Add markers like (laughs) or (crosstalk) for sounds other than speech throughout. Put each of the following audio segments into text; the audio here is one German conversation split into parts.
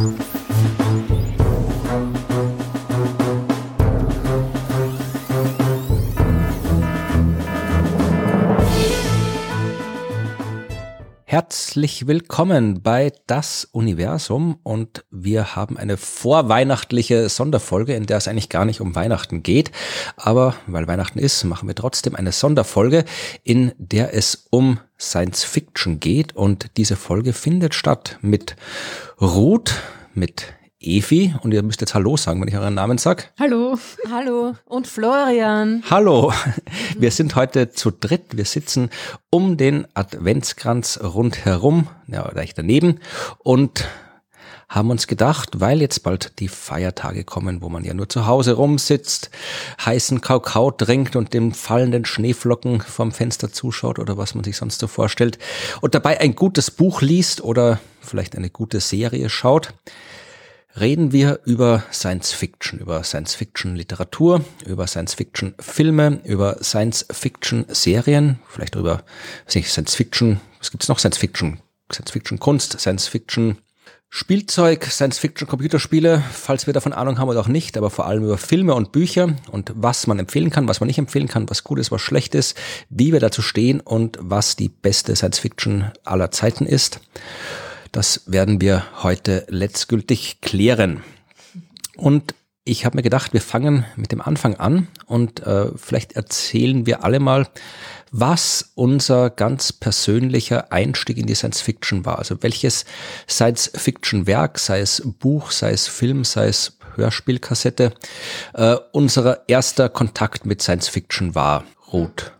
Mm-hmm. Herzlich willkommen bei Das Universum und wir haben eine vorweihnachtliche Sonderfolge, in der es eigentlich gar nicht um Weihnachten geht, aber weil Weihnachten ist, machen wir trotzdem eine Sonderfolge, in der es um Science Fiction geht und diese Folge findet statt mit Ruth, mit Evi und ihr müsst jetzt Hallo sagen, wenn ich euren Namen sag. Hallo. Hallo. Und Florian. Hallo. Wir sind heute zu dritt. Wir sitzen um den Adventskranz rundherum, ja, recht daneben und haben uns gedacht, weil jetzt bald die Feiertage kommen, wo man ja nur zu Hause rumsitzt, heißen Kakao trinkt und dem fallenden Schneeflocken vom Fenster zuschaut oder was man sich sonst so vorstellt und dabei ein gutes Buch liest oder vielleicht eine gute Serie schaut, reden wir über Science Fiction, über Science Fiction Literatur, über Science Fiction Filme, über Science Fiction Serien, vielleicht über nicht, Science Fiction, was gibt's noch? Science Fiction, Science Fiction Kunst, Science Fiction Spielzeug, Science Fiction Computerspiele, falls wir davon Ahnung haben oder auch nicht, aber vor allem über Filme und Bücher und was man empfehlen kann, was man nicht empfehlen kann, was gut ist, was schlecht ist, wie wir dazu stehen und was die beste Science Fiction aller Zeiten ist. Das werden wir heute letztgültig klären. Und ich habe mir gedacht, wir fangen mit dem Anfang an und äh, vielleicht erzählen wir alle mal, was unser ganz persönlicher Einstieg in die Science Fiction war. Also welches Science Fiction Werk, sei es Buch, sei es Film, sei es Hörspielkassette, äh, unser erster Kontakt mit Science Fiction war. Rot.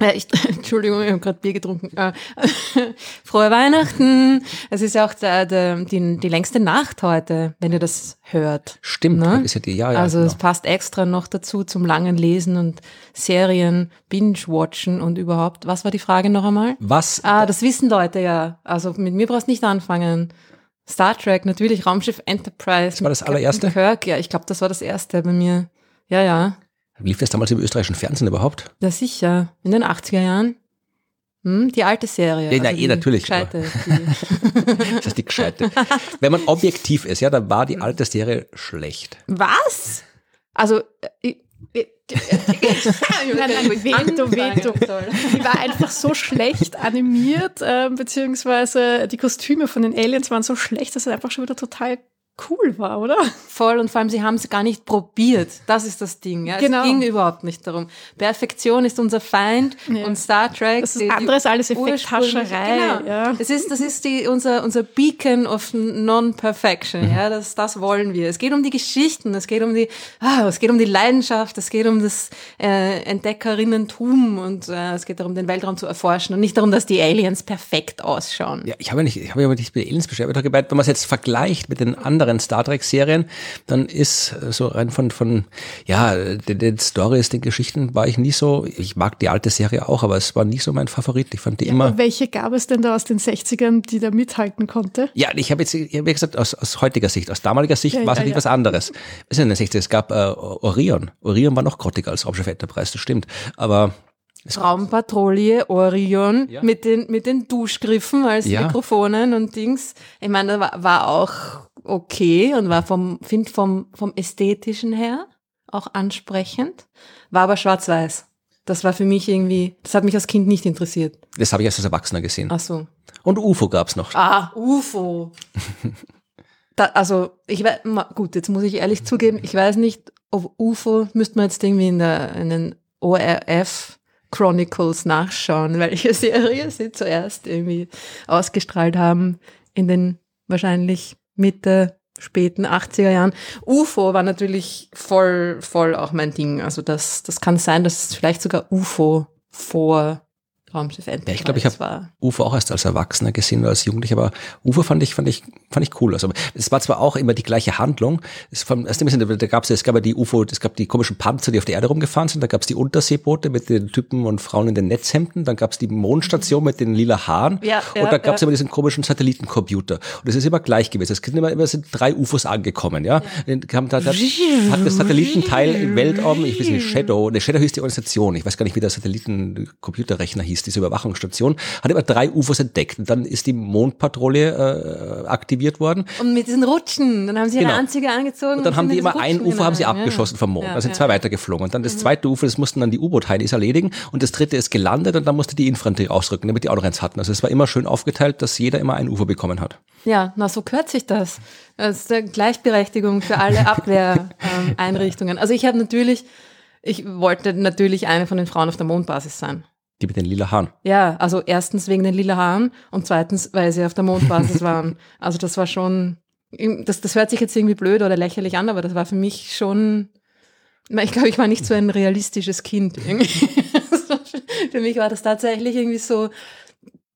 Ja, ich, (laughs) Entschuldigung, ich habe gerade Bier getrunken. Äh, (laughs) frohe Weihnachten. Es ist ja auch der, der, die, die längste Nacht heute, wenn ihr das hört. Stimmt, ne? ist ja die, ja, ja, Also genau. es passt extra noch dazu zum langen Lesen und Serien, Binge-Watchen und überhaupt. Was war die Frage noch einmal? Was? Ah, das wissen Leute ja. Also mit mir brauchst du nicht anfangen. Star Trek, natürlich, Raumschiff Enterprise. Das war das allererste? Kirk, ja, ich glaube, das war das erste bei mir. Ja, ja. Lief das damals im österreichischen Fernsehen überhaupt? Ja, sicher. In den 80er Jahren. Hm, die alte Serie. Ja, na, eh, die natürlich, Gescheite, (laughs) die, Das ist die gescheite. Wenn man objektiv ist, ja, dann war die alte Serie schlecht. was? Also, äh, ich, (laughs) Nein, nein, veto, veto. Die war einfach so schlecht animiert, äh, beziehungsweise die Kostüme von den Aliens waren so schlecht, dass es einfach schon wieder total cool war, oder? Voll und vor allem, sie haben es gar nicht probiert. Das ist das Ding. Ja? Genau. Es ging überhaupt nicht darum. Perfektion ist unser Feind Ja. und Star Trek. Das ist die- die andere ist alles Effekthascherei. Genau. Ja. Das ist, das ist die, unser, unser Beacon of Non-Perfection. Ja, das, das wollen wir. Es geht um die Geschichten, es geht um die, ah, es geht um die Leidenschaft, es geht um das äh, Entdeckerinnentum und äh, es geht darum, den Weltraum zu erforschen und nicht darum, dass die Aliens perfekt ausschauen. Ja, ich habe ja nicht, ich habe ja aber nicht mit Aliens beschäftigt, gemeint, wenn man es jetzt vergleicht mit den anderen Star Trek Serien, dann ist äh, so rein von, von, ja, den, den Stories, den Geschichten war ich nie so, ich mag die alte Serie auch, aber es war nie so mein Favorit. Ich fand die immer, Welche gab es denn da aus den 60ern, die da mithalten konnte? ja, ich habe jetzt, ja gesagt, aus, aus heutiger Sicht, aus damaliger Sicht Ja, war es ja, natürlich ja. was anderes. Es ist in den 60 es gab äh, Orion. Orion war noch grottiger als Raumschiff Enterprise, das stimmt. Aber Raumpatrouille, Orion, Ja. mit, den, mit den Duschgriffen als Ja. Mikrofonen und Dings. Ich meine, das war, war auch okay und war vom, find vom, vom ästhetischen her auch ansprechend, war aber schwarz-weiß. Das war für mich irgendwie, das hat mich als Kind nicht interessiert. das habe ich erst als Erwachsener gesehen. Ach so. Und UFO gab's noch. Ah, UFO. (laughs) da, also, ich weiß, gut, jetzt muss ich ehrlich zugeben, ich weiß nicht, ob UFO, müsste man jetzt irgendwie in, der, in den ORF Chronicles nachschauen, welche Serie sie zuerst irgendwie ausgestrahlt haben in den wahrscheinlich Mitte, späten 80er Jahren. UFO war natürlich voll, voll auch mein Ding. Also das, das kann sein, dass es vielleicht sogar UFO vor Raumschiff Enterprise Ja, ich glaube, ich habe. UFO auch erst als Erwachsener gesehen oder als Jugendlicher, aber UFO fand ich, fand ich, fand ich cool. Also es war zwar auch immer die gleiche Handlung. Es, vom, erst ein bisschen, da gab's, es gab ja die UFO, es gab die komischen Panzer, die auf der Erde rumgefahren sind, da gab's die Unterseeboote mit den Typen und Frauen in den Netzhemden, dann gab's die Mondstation mit den lila Haaren Ja, und ja, da gab's ja. immer diesen komischen Satellitencomputer. Und es ist immer gleich gewesen. Es sind immer, immer sind drei UFOs angekommen, ja. Dann kam, da, da, hat das Satellitenteil im Weltraum, ich weiß nicht, Shadow, ne, Shadow hieß die Organisation, ich weiß gar nicht, wie der Satellitencomputerrechner hieß ist diese Überwachungsstation, hat immer drei UFOs entdeckt. Und dann ist die Mondpatrouille äh, aktiviert worden. Und mit diesen Rutschen, dann haben sie ihre genau. Anzüge angezogen. Und dann haben die immer ein UFO haben sie abgeschossen ja. vom Mond. Ja, da sind ja. zwei weitergeflogen. Und dann das mhm. zweite UFO, das mussten dann die U-Boot-Heinis erledigen. Und das dritte ist gelandet und dann musste die Infanterie ausrücken, damit die auch noch eins hatten. Also es war immer schön aufgeteilt, dass jeder immer ein UFO bekommen hat. Ja, na so gehört sich das. Das ist eine Gleichberechtigung für alle (laughs) Abwehreinrichtungen. Also ich habe natürlich, ich wollte natürlich eine von den Frauen auf der Mondbasis sein. Die mit den lila Haaren. Ja, also erstens wegen den lila Haaren und zweitens, weil sie auf der Mondbasis (laughs) waren. Also das war schon, das, das hört sich jetzt irgendwie blöd oder lächerlich an, aber das war für mich schon, ich glaube, ich war nicht so ein realistisches Kind. (laughs) für mich war das tatsächlich irgendwie so,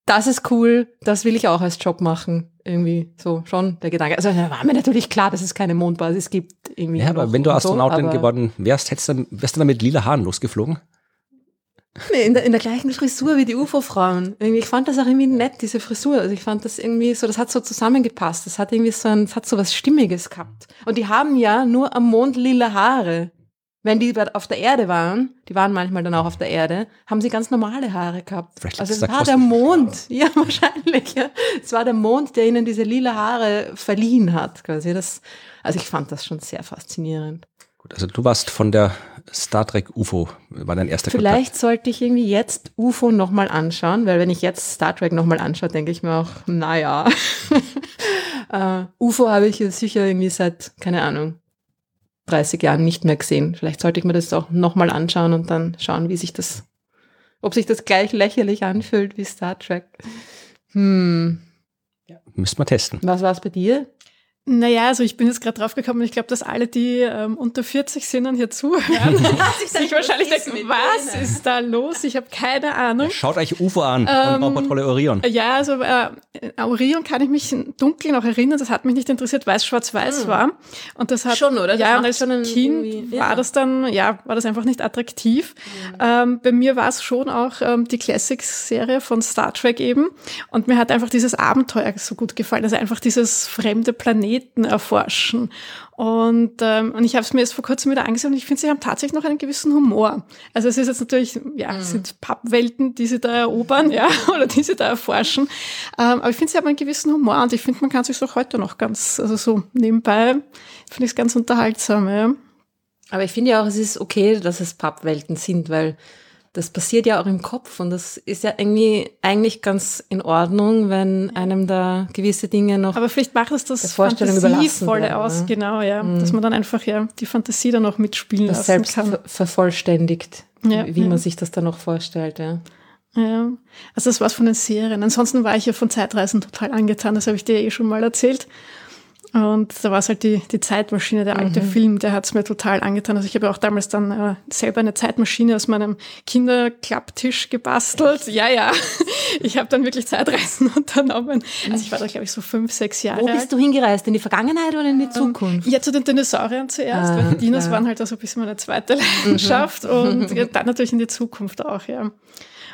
das ist cool, das will ich auch als Job machen. Irgendwie so schon der Gedanke. Also da war mir natürlich klar, dass es keine Mondbasis gibt. Irgendwie ja, aber wenn du Astronautin so, geworden wärst, hättest du, wärst du dann mit lila Haaren losgeflogen? Nee, in der, in der gleichen Frisur wie die UFO-Frauen. Ich fand das auch irgendwie nett, diese Frisur. Also ich fand das irgendwie so, das hat so zusammengepasst. Das hat irgendwie so ein, das hat so was Stimmiges gehabt. Und die haben ja nur am Mond lila Haare. Wenn die auf der Erde waren, die waren manchmal dann auch auf der Erde, haben sie ganz normale Haare gehabt. Vielleicht also es war der Mond, ja (laughs) wahrscheinlich. Ja. Es war der Mond, der ihnen diese lila Haare verliehen hat. Quasi. Das, also ich fand das schon sehr faszinierend. Gut, also du warst von der Star Trek UFO, war dein erster Vielleicht Kontakt. sollte ich irgendwie jetzt UFO nochmal anschauen, weil wenn ich jetzt Star Trek nochmal anschaue, denke ich mir auch, naja. uh, (laughs) UFO habe ich jetzt sicher irgendwie seit, keine Ahnung, 30 Jahren nicht mehr gesehen. Vielleicht sollte ich mir das auch nochmal anschauen und dann schauen, wie sich das, ob sich das gleich lächerlich anfühlt wie Star Trek. Hm. Ja, müsste man testen. Was war es bei dir? Naja, also ich bin jetzt gerade drauf gekommen, ich glaube, dass alle, die ähm, unter 40 sind und hier zuhören, (laughs) sich wahrscheinlich denken, was ist da los? Ich habe keine Ahnung. Schaut euch UFO an ähm, und Raumpatrolle Orion. Ja, also äh, Orion kann ich mich dunkel noch erinnern, das hat mich nicht interessiert, weil es schwarz-weiß hm. war. Und das hat, schon, oder? Das ja, und als schon Kind ja. war das dann, ja, war das einfach nicht attraktiv. Mhm. Ähm, bei mir war es schon auch ähm, die Classics-Serie von Star Trek eben. Und mir hat einfach dieses Abenteuer so gut gefallen, also einfach dieses fremde Planet Planeten erforschen. Und, ähm, und ich habe es mir jetzt vor kurzem wieder angesehen und ich finde, sie haben tatsächlich noch einen gewissen Humor. Also es ist jetzt natürlich, ja, es sind Pappwelten, die sie da erobern, ja, (laughs) oder die sie da erforschen. Ähm, aber ich finde, sie haben einen gewissen Humor und ich finde, man kann sich auch heute noch ganz, also so nebenbei, finde ich es ganz unterhaltsam, ja. Aber ich finde ja auch, es ist okay, dass es Pappwelten sind, weil das passiert ja auch im Kopf und das ist ja irgendwie eigentlich ganz in Ordnung, wenn einem da gewisse Dinge noch. Aber vielleicht macht es das Fantasievolle aus, ne? genau, ja, mhm. dass man dann einfach ja die Fantasie dann auch mitspielen das lassen selbst kann. vervollständigt, ja, wie ja. man sich das dann noch vorstellt, ja. Ja, also das war's von den Serien. Ansonsten war ich ja von Zeitreisen total angetan, das habe ich dir eh schon mal erzählt. Und da war es halt die, die Zeitmaschine, der alte mhm. Film, der hat es mir total angetan. Also ich habe ja auch damals dann äh, selber eine Zeitmaschine aus meinem Kinderklapptisch gebastelt. Ja, ja. (laughs) Ich habe dann wirklich Zeitreisen (laughs) unternommen. Also ich war da, glaube ich, so fünf, sechs Jahre Wo bist alt. du hingereist? In die Vergangenheit oder in die ähm, Zukunft? Ja, zu den Dinosauriern zuerst, ah, weil die Dinos klar. waren halt also ein bisschen meine zweite mhm. Leidenschaft mhm. und (laughs) dann natürlich in die Zukunft auch, ja.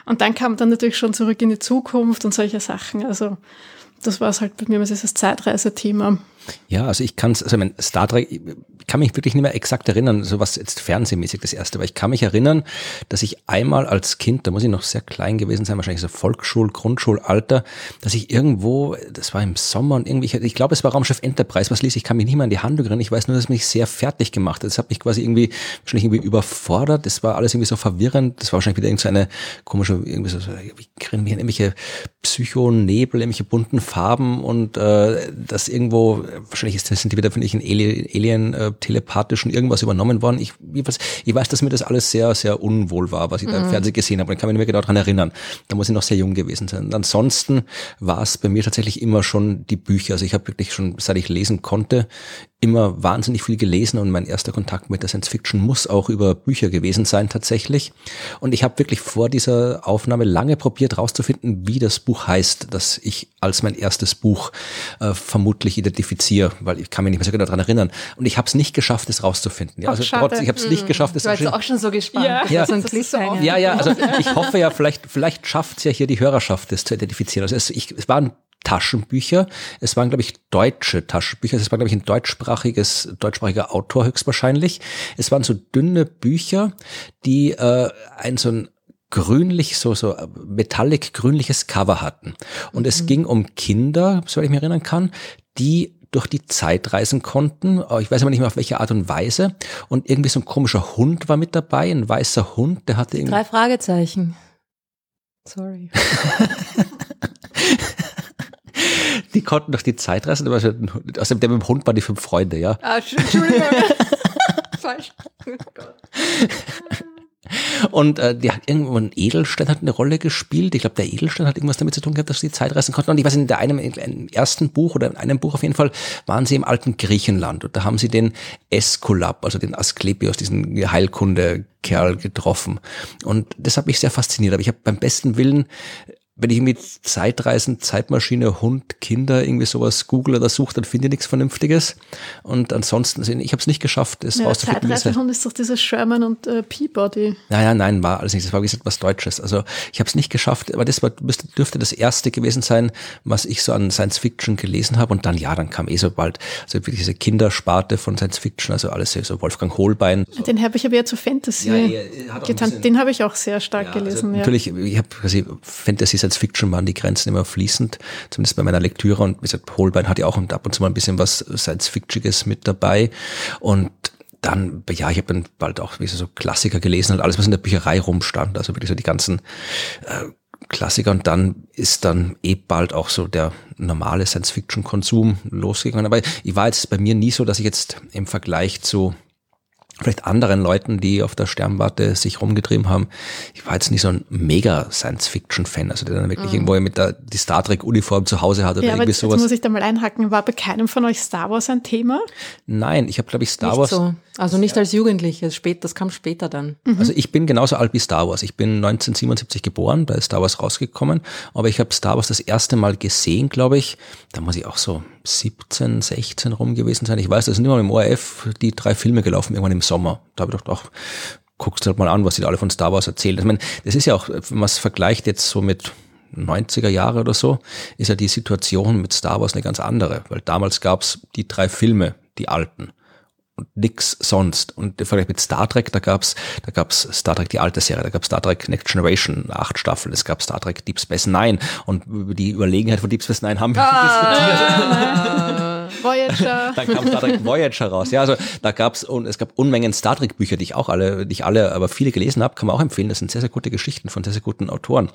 Und dann kam dann natürlich schon zurück in die Zukunft und solche Sachen. Also das war es halt bei mir, was ist das Zeitreisethema. Ja, also ich kann es, also mein Star Trek, ich kann mich wirklich nicht mehr exakt erinnern, so was jetzt fernsehmäßig das erste, aber ich kann mich erinnern, dass ich einmal als Kind, da muss ich noch sehr klein gewesen sein, wahrscheinlich so Volksschul, Grundschulalter, dass ich irgendwo, das war im Sommer und irgendwie, ich glaube, es war Raumschiff Enterprise, was ließ, ich kann mich nicht mehr an die Hand erinnern, ich weiß nur, dass es mich sehr fertig gemacht hat. Das hat mich quasi irgendwie, wahrscheinlich irgendwie überfordert, das war alles irgendwie so verwirrend, das war wahrscheinlich wieder irgendeine so komische, irgendwie so, wie kriegen wir irgendwelche Psychonebel, irgendwelche bunten Farben und äh, das irgendwo wahrscheinlich ist, sind die wieder von ich Alien, Alien äh, telepathisch und irgendwas übernommen worden. Ich, ich, weiß, ich weiß, dass mir das alles sehr, sehr unwohl war, was ich mhm. da im mhm. Fernsehen gesehen habe. Und ich kann mich nicht mehr genau daran erinnern. Da muss ich noch sehr jung gewesen sein. Und ansonsten war es bei mir tatsächlich immer schon die Bücher. Also ich habe wirklich schon, seit ich lesen konnte, immer wahnsinnig viel gelesen und mein erster Kontakt mit der Science Fiction muss auch über Bücher gewesen sein tatsächlich. Und ich habe wirklich vor dieser Aufnahme lange probiert herauszufinden, wie das Buch heißt, das ich als mein erstes Buch äh, vermutlich identifiziere, weil ich kann mich nicht mehr so genau daran erinnern. Und ich habe es nicht geschafft, es rauszufinden. Ja, also trotz, ich habe es nicht hm. geschafft. Es du warst auch schon so gespannt. Ja, ja, so so ja, ja, also ich hoffe ja, vielleicht, vielleicht schafft es ja hier die Hörerschaft, das zu identifizieren. Also es, ich, es war ein Taschenbücher. Es waren, glaube ich, deutsche Taschenbücher. Es war, glaube ich, ein deutschsprachiges, deutschsprachiger Autor höchstwahrscheinlich. Es waren so dünne Bücher, die äh, ein so ein grünlich, so, so metallic grünliches Cover hatten. Und mhm. es ging um Kinder, soweit ich mich erinnern kann, die durch die Zeit reisen konnten. Ich weiß aber nicht mehr auf welche Art und Weise. Und irgendwie so ein komischer Hund war mit dabei, ein weißer Hund, der hatte irgendwie. Drei Fragezeichen. Sorry. (laughs) (laughs) die konnten durch die Zeit reisen. Also, außerdem der mit dem Hund waren die fünf Freunde, ja. Ah, Entschuldigung. (laughs) Falsch. Oh Gott. Und äh, die hat irgendwo ein Edelstein hat eine Rolle gespielt. Ich glaube, der Edelstein hat irgendwas damit zu tun gehabt, dass sie Zeit reisen konnten. Und ich weiß, in der einem im ersten Buch oder in einem Buch auf jeden Fall waren sie im alten Griechenland und da haben sie den Eskulap, also den Asklepios, diesen Heilkunde-Kerl getroffen. Und das hat mich sehr fasziniert. Aber ich habe beim besten Willen wenn ich mit Zeitreisen, Zeitmaschine, Hund, Kinder, irgendwie sowas google oder suche, dann finde ich nichts Vernünftiges. Und ansonsten, also ich habe es nicht geschafft, es ja, rauszufinden. Zeitreisehund ist doch dieses Sherman und äh, Peabody. Naja, nein, war alles nicht. Das war wie gesagt was Deutsches. Also ich habe es nicht geschafft, aber das war, dürfte das erste gewesen sein, was ich so an Science Fiction gelesen habe. Und dann, ja, dann kam eh so bald, also diese Kindersparte von Science Fiction, also alles so Wolfgang Holbein. So. Den habe ich aber eher zu Fantasy ja, getan. Den habe ich auch sehr stark ja, also gelesen. Also natürlich, ich habe quasi Fantasy Science Fiction waren die Grenzen immer fließend, zumindest bei meiner Lektüre. Und wie gesagt, Holbein hat ja auch ab und zu mal ein bisschen was Science-Fictiges mit dabei. Und dann, ja, ich habe dann bald auch wie so Klassiker gelesen und alles, was in der Bücherei rumstand. Also wirklich so die ganzen äh, Klassiker. Und dann ist dann eh bald auch so der normale Science-Fiction-Konsum losgegangen. Aber ich war jetzt bei mir nie so, dass ich jetzt im Vergleich zu vielleicht anderen Leuten, die auf der Sternwarte sich rumgetrieben haben. Ich war jetzt nicht so ein mega Science-Fiction-Fan, also der dann wirklich mhm. irgendwo mit der die Star Trek-Uniform zu Hause hat oder ja, irgendwie sowas. Jetzt muss ich da mal einhaken. War bei keinem von euch Star Wars ein Thema? Nein, ich habe glaube ich Star nicht Wars. So. Also nicht als Jugendliche, das kam später dann. Mhm. Also ich bin genauso alt wie Star Wars. Ich bin 1977 geboren, da ist Star Wars rausgekommen, aber ich habe Star Wars das erste Mal gesehen, glaube ich. Da muss ich auch so 17, 16 rum gewesen sein. Ich weiß, da sind immer im ORF die drei Filme gelaufen, irgendwann im Sommer. Da habe ich gedacht, ach, guckst du halt mal an, was die alle von Star Wars erzählen. Ich meine, das ist ja auch, wenn man es vergleicht jetzt so mit 90er Jahre oder so, ist ja die Situation mit Star Wars eine ganz andere, weil damals gab's die drei Filme, die alten und nix sonst. Und im Vergleich mit Star Trek, da gab's, da gab's Star Trek die alte Serie, da gab's Star Trek Next Generation, acht Staffeln, es gab Star Trek Deep Space Nine und über die Überlegenheit von Deep Space Nine haben wir (laughs) ah, diskutiert. Voyager. (laughs) Dann kam Star Trek Voyager raus. Ja, also da gab's und es gab Unmengen Star Trek Bücher, die ich auch alle, die ich alle, aber viele gelesen habe, kann man auch empfehlen. Das sind sehr, sehr gute Geschichten von sehr, sehr guten Autoren.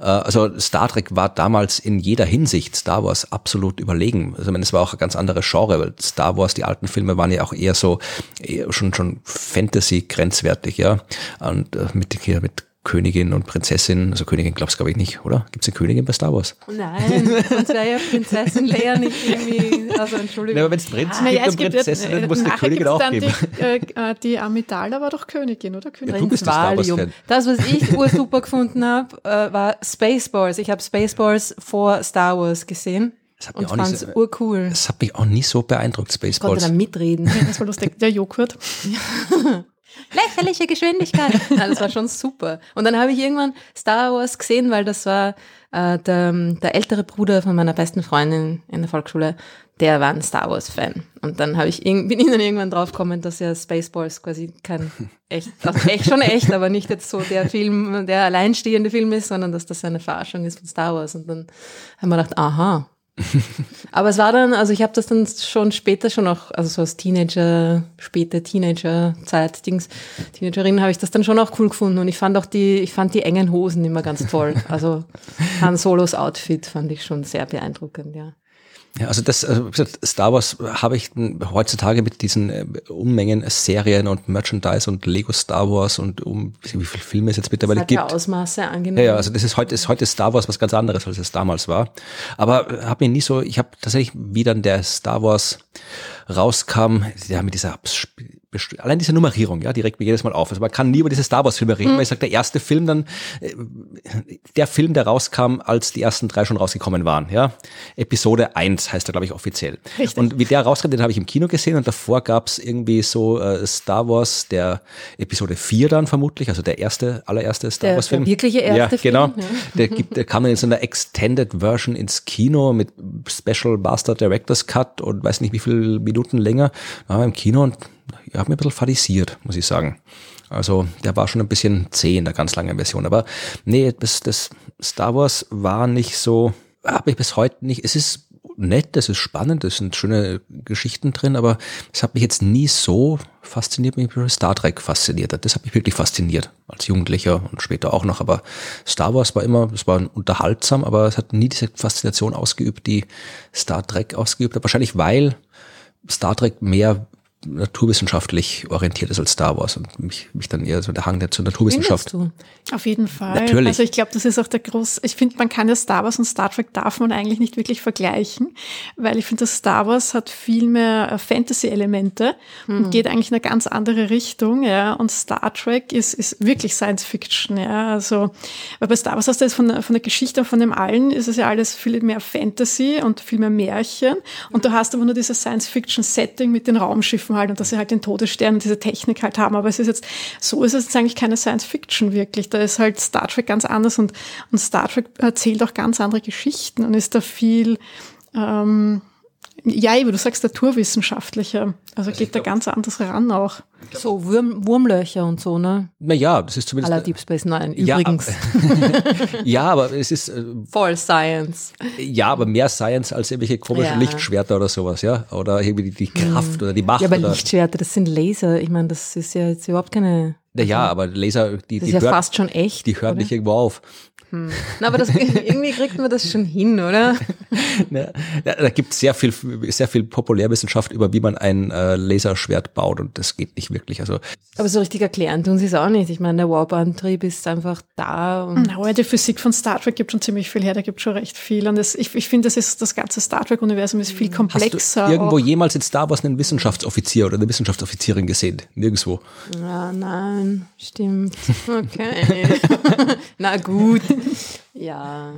Äh, also Star Trek war damals in jeder Hinsicht Star Wars absolut überlegen. Also ich meine, es war auch ein ganz anderes Genre, weil Star Wars, die alten Filme waren ja auch eher so eher schon schon Fantasy grenzwertig, ja. Und äh, mit hier mit Königin und Prinzessin, also Königin glaubst du glaube ich nicht, oder? Gibt es eine Königin bei Star Wars? Nein, sonst wäre ja Prinzessin Leia nicht irgendwie, also Entschuldigung. Ja, aber wenn es Prinzen ah, gibt ja, und Prinzessin, dann muss eine Königin auch geben. Die, äh, äh, die Amidala war doch Königin, oder? Königin. Ja, du bist Star Wars -Fan. Das, was ich ursuper gefunden habe, äh, war Spaceballs. Ich habe Spaceballs vor Star Wars gesehen. Das hat, mich auch nicht so, urcool. das hat mich auch nie so beeindruckt, Spaceballs. Ich konnte da mitreden. (laughs) Das war lustig. Der Joghurt. (laughs) lächerliche Geschwindigkeit. (laughs) Das war schon super. Und dann habe ich irgendwann Star Wars gesehen, weil das war äh, der, der ältere Bruder von meiner besten Freundin in der Volksschule, der war ein Star Wars-Fan. Und dann habe ich bin ich dann irgendwann draufgekommen, dass ja Spaceballs quasi kein echt, also echt schon echt, aber nicht jetzt so der Film, der alleinstehende Film ist, sondern dass das eine Verarschung ist von Star Wars. Und dann haben wir gedacht, aha, (laughs) aber es war dann, also ich habe das dann schon später schon auch, also so als Teenager, späte Teenager-Zeit, Dings, Teenagerin habe ich das dann schon auch cool gefunden und ich fand auch die, ich fand die engen Hosen immer ganz toll. Also Han Solos Outfit fand ich schon sehr beeindruckend, ja. Ja, also das, also Star Wars habe ich heutzutage mit diesen äh, Unmengen Serien und Merchandise und Lego Star Wars und um wie viele Filme es jetzt mittlerweile das hat gibt. Ja Ausmaße angenommen. Ja, ja, also das ist heute ist heute Star Wars was ganz anderes, als es damals war. Aber habe mir nie so, ich habe tatsächlich wie dann der Star Wars rauskam, ja mit dieser allein diese Nummerierung, ja, direkt mir jedes Mal auf. Also man kann nie über diese Star Wars Filme reden, mhm. weil ich sage, der erste Film dann, äh, der Film, der rauskam, als die ersten drei schon rausgekommen waren, ja. Episode 1 heißt er, glaube ich, offiziell. Richtig. Und wie der rauskam, den habe ich im Kino gesehen und davor gab es irgendwie so äh, Star Wars, der Episode 4 dann vermutlich, also der erste, allererste Star Wars Film. Der wirkliche erste ja, genau. Film. Ja. Der, (laughs) gibt, der kam dann in so einer Extended Version ins Kino mit Special Master Director's Cut und weiß nicht wie viele Minuten länger. Waren wir im Kino und ja, hat mir ein bisschen fadisiert, muss ich sagen. Also der war schon ein bisschen zäh in der ganz langen Version. Aber nee, das, das Star Wars war nicht so, habe ich bis heute nicht. Es ist nett, das ist spannend, es sind schöne Geschichten drin, aber es hat mich jetzt nie so fasziniert, wie Star Trek fasziniert hat. Das hat mich wirklich fasziniert, als Jugendlicher und später auch noch. Aber Star Wars war immer, es war unterhaltsam, aber es hat nie diese Faszination ausgeübt, die Star Trek ausgeübt hat. Wahrscheinlich weil Star Trek mehr naturwissenschaftlich orientiert ist als Star Wars und mich, mich dann eher so der Hang der zur Naturwissenschaft. Du? Auf jeden Fall. Natürlich. Also ich glaube, das ist auch der groß, ich finde, man kann ja Star Wars und Star Trek darf man eigentlich nicht wirklich vergleichen, weil ich finde, dass Star Wars hat viel mehr äh, Fantasy-Elemente mhm. und geht eigentlich in eine ganz andere Richtung, ja, und Star Trek ist, ist wirklich Science Fiction, ja, also, weil bei Star Wars hast du jetzt von, von der Geschichte von dem allen ist es ja alles viel mehr Fantasy und viel mehr Märchen und du hast aber nur dieses Science Fiction Setting mit den Raumschiffen halt und dass sie halt den Todesstern und diese Technik halt haben. Aber es ist jetzt, so ist es jetzt eigentlich keine Science Fiction wirklich. Da ist halt Star Trek ganz anders und, und Star Trek erzählt auch ganz andere Geschichten und ist da viel, ähm, ja, wie du sagst, naturwissenschaftlicher. Also geht da ganz anders ran auch. So Wurm, Wurmlöcher und so, ne? Naja, das ist zumindest. Aller Deep Space Nine, übrigens. Ja, (laughs) ja aber es ist. Äh, Voll Science. Ja, aber mehr Science als irgendwelche komischen ja. Lichtschwerter oder sowas, ja? Oder irgendwie die, die Kraft hm. oder die Macht. Ja, aber oder Lichtschwerter, das sind Laser. Ich meine, das ist ja jetzt überhaupt keine. Naja, also, aber Laser, die, das die ist ja hört, fast schon echt. Die hören nicht irgendwo auf. Hm. Na, aber das, irgendwie kriegt man das schon hin, oder? (laughs) Ja, da gibt es sehr viel, sehr viel Populärwissenschaft über, wie man ein äh, Laserschwert baut und das geht nicht wirklich. Also, aber so richtig erklären tun sie es auch nicht. Ich meine, der Warp-Antrieb ist einfach da. Und Na, die Physik von Star Trek gibt schon ziemlich viel her, da gibt schon recht viel. Und das, ich, ich finde, das, ist, das ganze Star Trek-Universum ist viel komplexer. Hast du irgendwo auch. jemals in Star Wars einen Wissenschaftsoffizier oder eine Wissenschaftsoffizierin gesehen? Nirgendwo. Ja, nein, stimmt. Okay. (laughs) Na gut. Ja.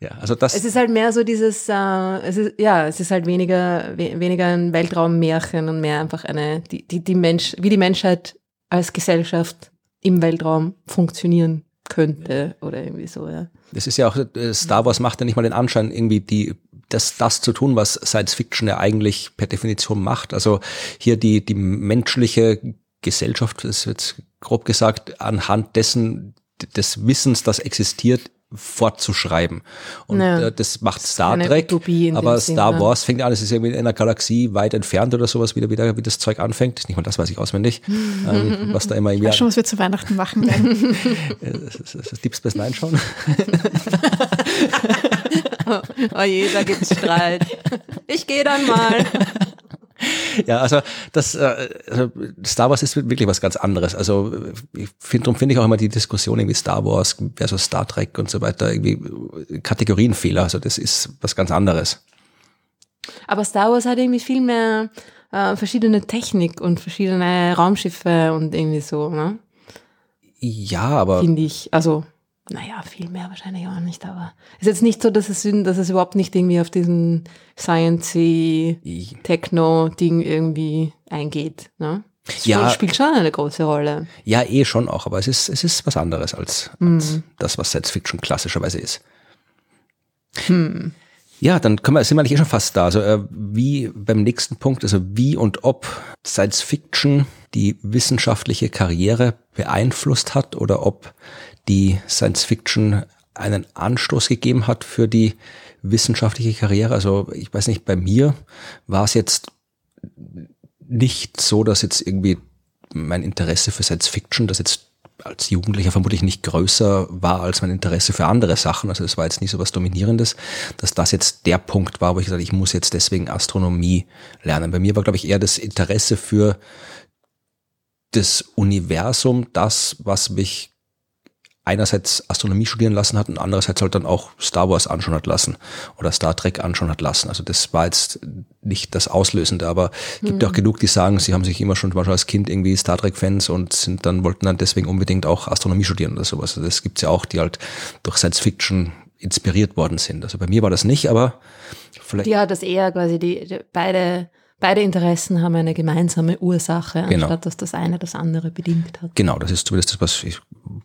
Ja, also das. Es ist halt mehr so dieses, äh, es ist, ja, es ist halt weniger, we weniger ein Weltraummärchen und mehr einfach eine, die, die, die Mensch, wie die Menschheit als Gesellschaft im Weltraum funktionieren könnte oder irgendwie so, ja. Das ist ja auch, äh, Star Wars macht ja nicht mal den Anschein, irgendwie die, das, das zu tun, was Science Fiction ja eigentlich per Definition macht. Also hier die, die menschliche Gesellschaft, das ist jetzt grob gesagt, anhand dessen, des Wissens, das existiert, fortzuschreiben. Und ja. äh, das macht Star Trek, aber Star Sinn, Wars fängt an, es ist irgendwie in einer Galaxie weit entfernt oder sowas, wieder, wieder, wie das Zeug anfängt. Nicht mal das weiß ich auswendig, (laughs) ähm, was da immer irgendwie... Ich weiß schon, was wir zu Weihnachten machen (laughs) werden. Deep Space Nine schauen. (laughs) oh, oh je, da gibt's Streit. Ich gehe dann mal. (laughs) Ja, also das äh, also Star Wars ist wirklich was ganz anderes. Also ich finde, darum finde ich auch immer die Diskussion irgendwie Star Wars versus Star Trek und so weiter irgendwie Kategorienfehler. Also das ist was ganz anderes. Aber Star Wars hat irgendwie viel mehr äh, verschiedene Technik und verschiedene Raumschiffe und irgendwie so, ne? Ja, aber. Finde ich. Also naja, viel mehr wahrscheinlich auch nicht, aber ist jetzt nicht so, dass es, dass es überhaupt nicht irgendwie auf diesen Science-Techno-Ding irgendwie eingeht. Ne? Das ja, spielt schon eine große Rolle. Ja, eh schon auch, aber es ist, es ist was anderes als, als mhm. das, was Science Fiction klassischerweise ist. Hm. Ja, dann können wir, sind wir eigentlich eh schon fast da. Also äh, wie beim nächsten Punkt, also wie und ob Science Fiction die wissenschaftliche Karriere beeinflusst hat oder ob die Science Fiction einen Anstoß gegeben hat für die wissenschaftliche Karriere. Also ich weiß nicht, bei mir war es jetzt nicht so, dass jetzt irgendwie mein Interesse für Science Fiction, das jetzt als Jugendlicher vermutlich nicht größer war als mein Interesse für andere Sachen. Also es war jetzt nicht so was Dominierendes, dass das jetzt der Punkt war, wo ich gesagt habe, ich muss jetzt deswegen Astronomie lernen. Bei mir war, glaube ich, eher das Interesse für das Universum, das, was mich einerseits Astronomie studieren lassen hat und andererseits halt dann auch Star Wars anschauen hat lassen oder Star Trek anschauen hat lassen. Also das war jetzt nicht das Auslösende, aber es gibt mhm. auch genug, die sagen, sie haben sich immer schon, schon als Kind irgendwie Star Trek-Fans und sind dann, wollten dann deswegen unbedingt auch Astronomie studieren oder sowas. Also das gibt's ja auch, die halt durch Science Fiction inspiriert worden sind. Also bei mir war das nicht, aber vielleicht. Ja, das eher quasi die, die beide Beide Interessen haben eine gemeinsame Ursache, genau. anstatt dass das eine das andere bedingt hat. Genau, das ist zumindest das, was ich,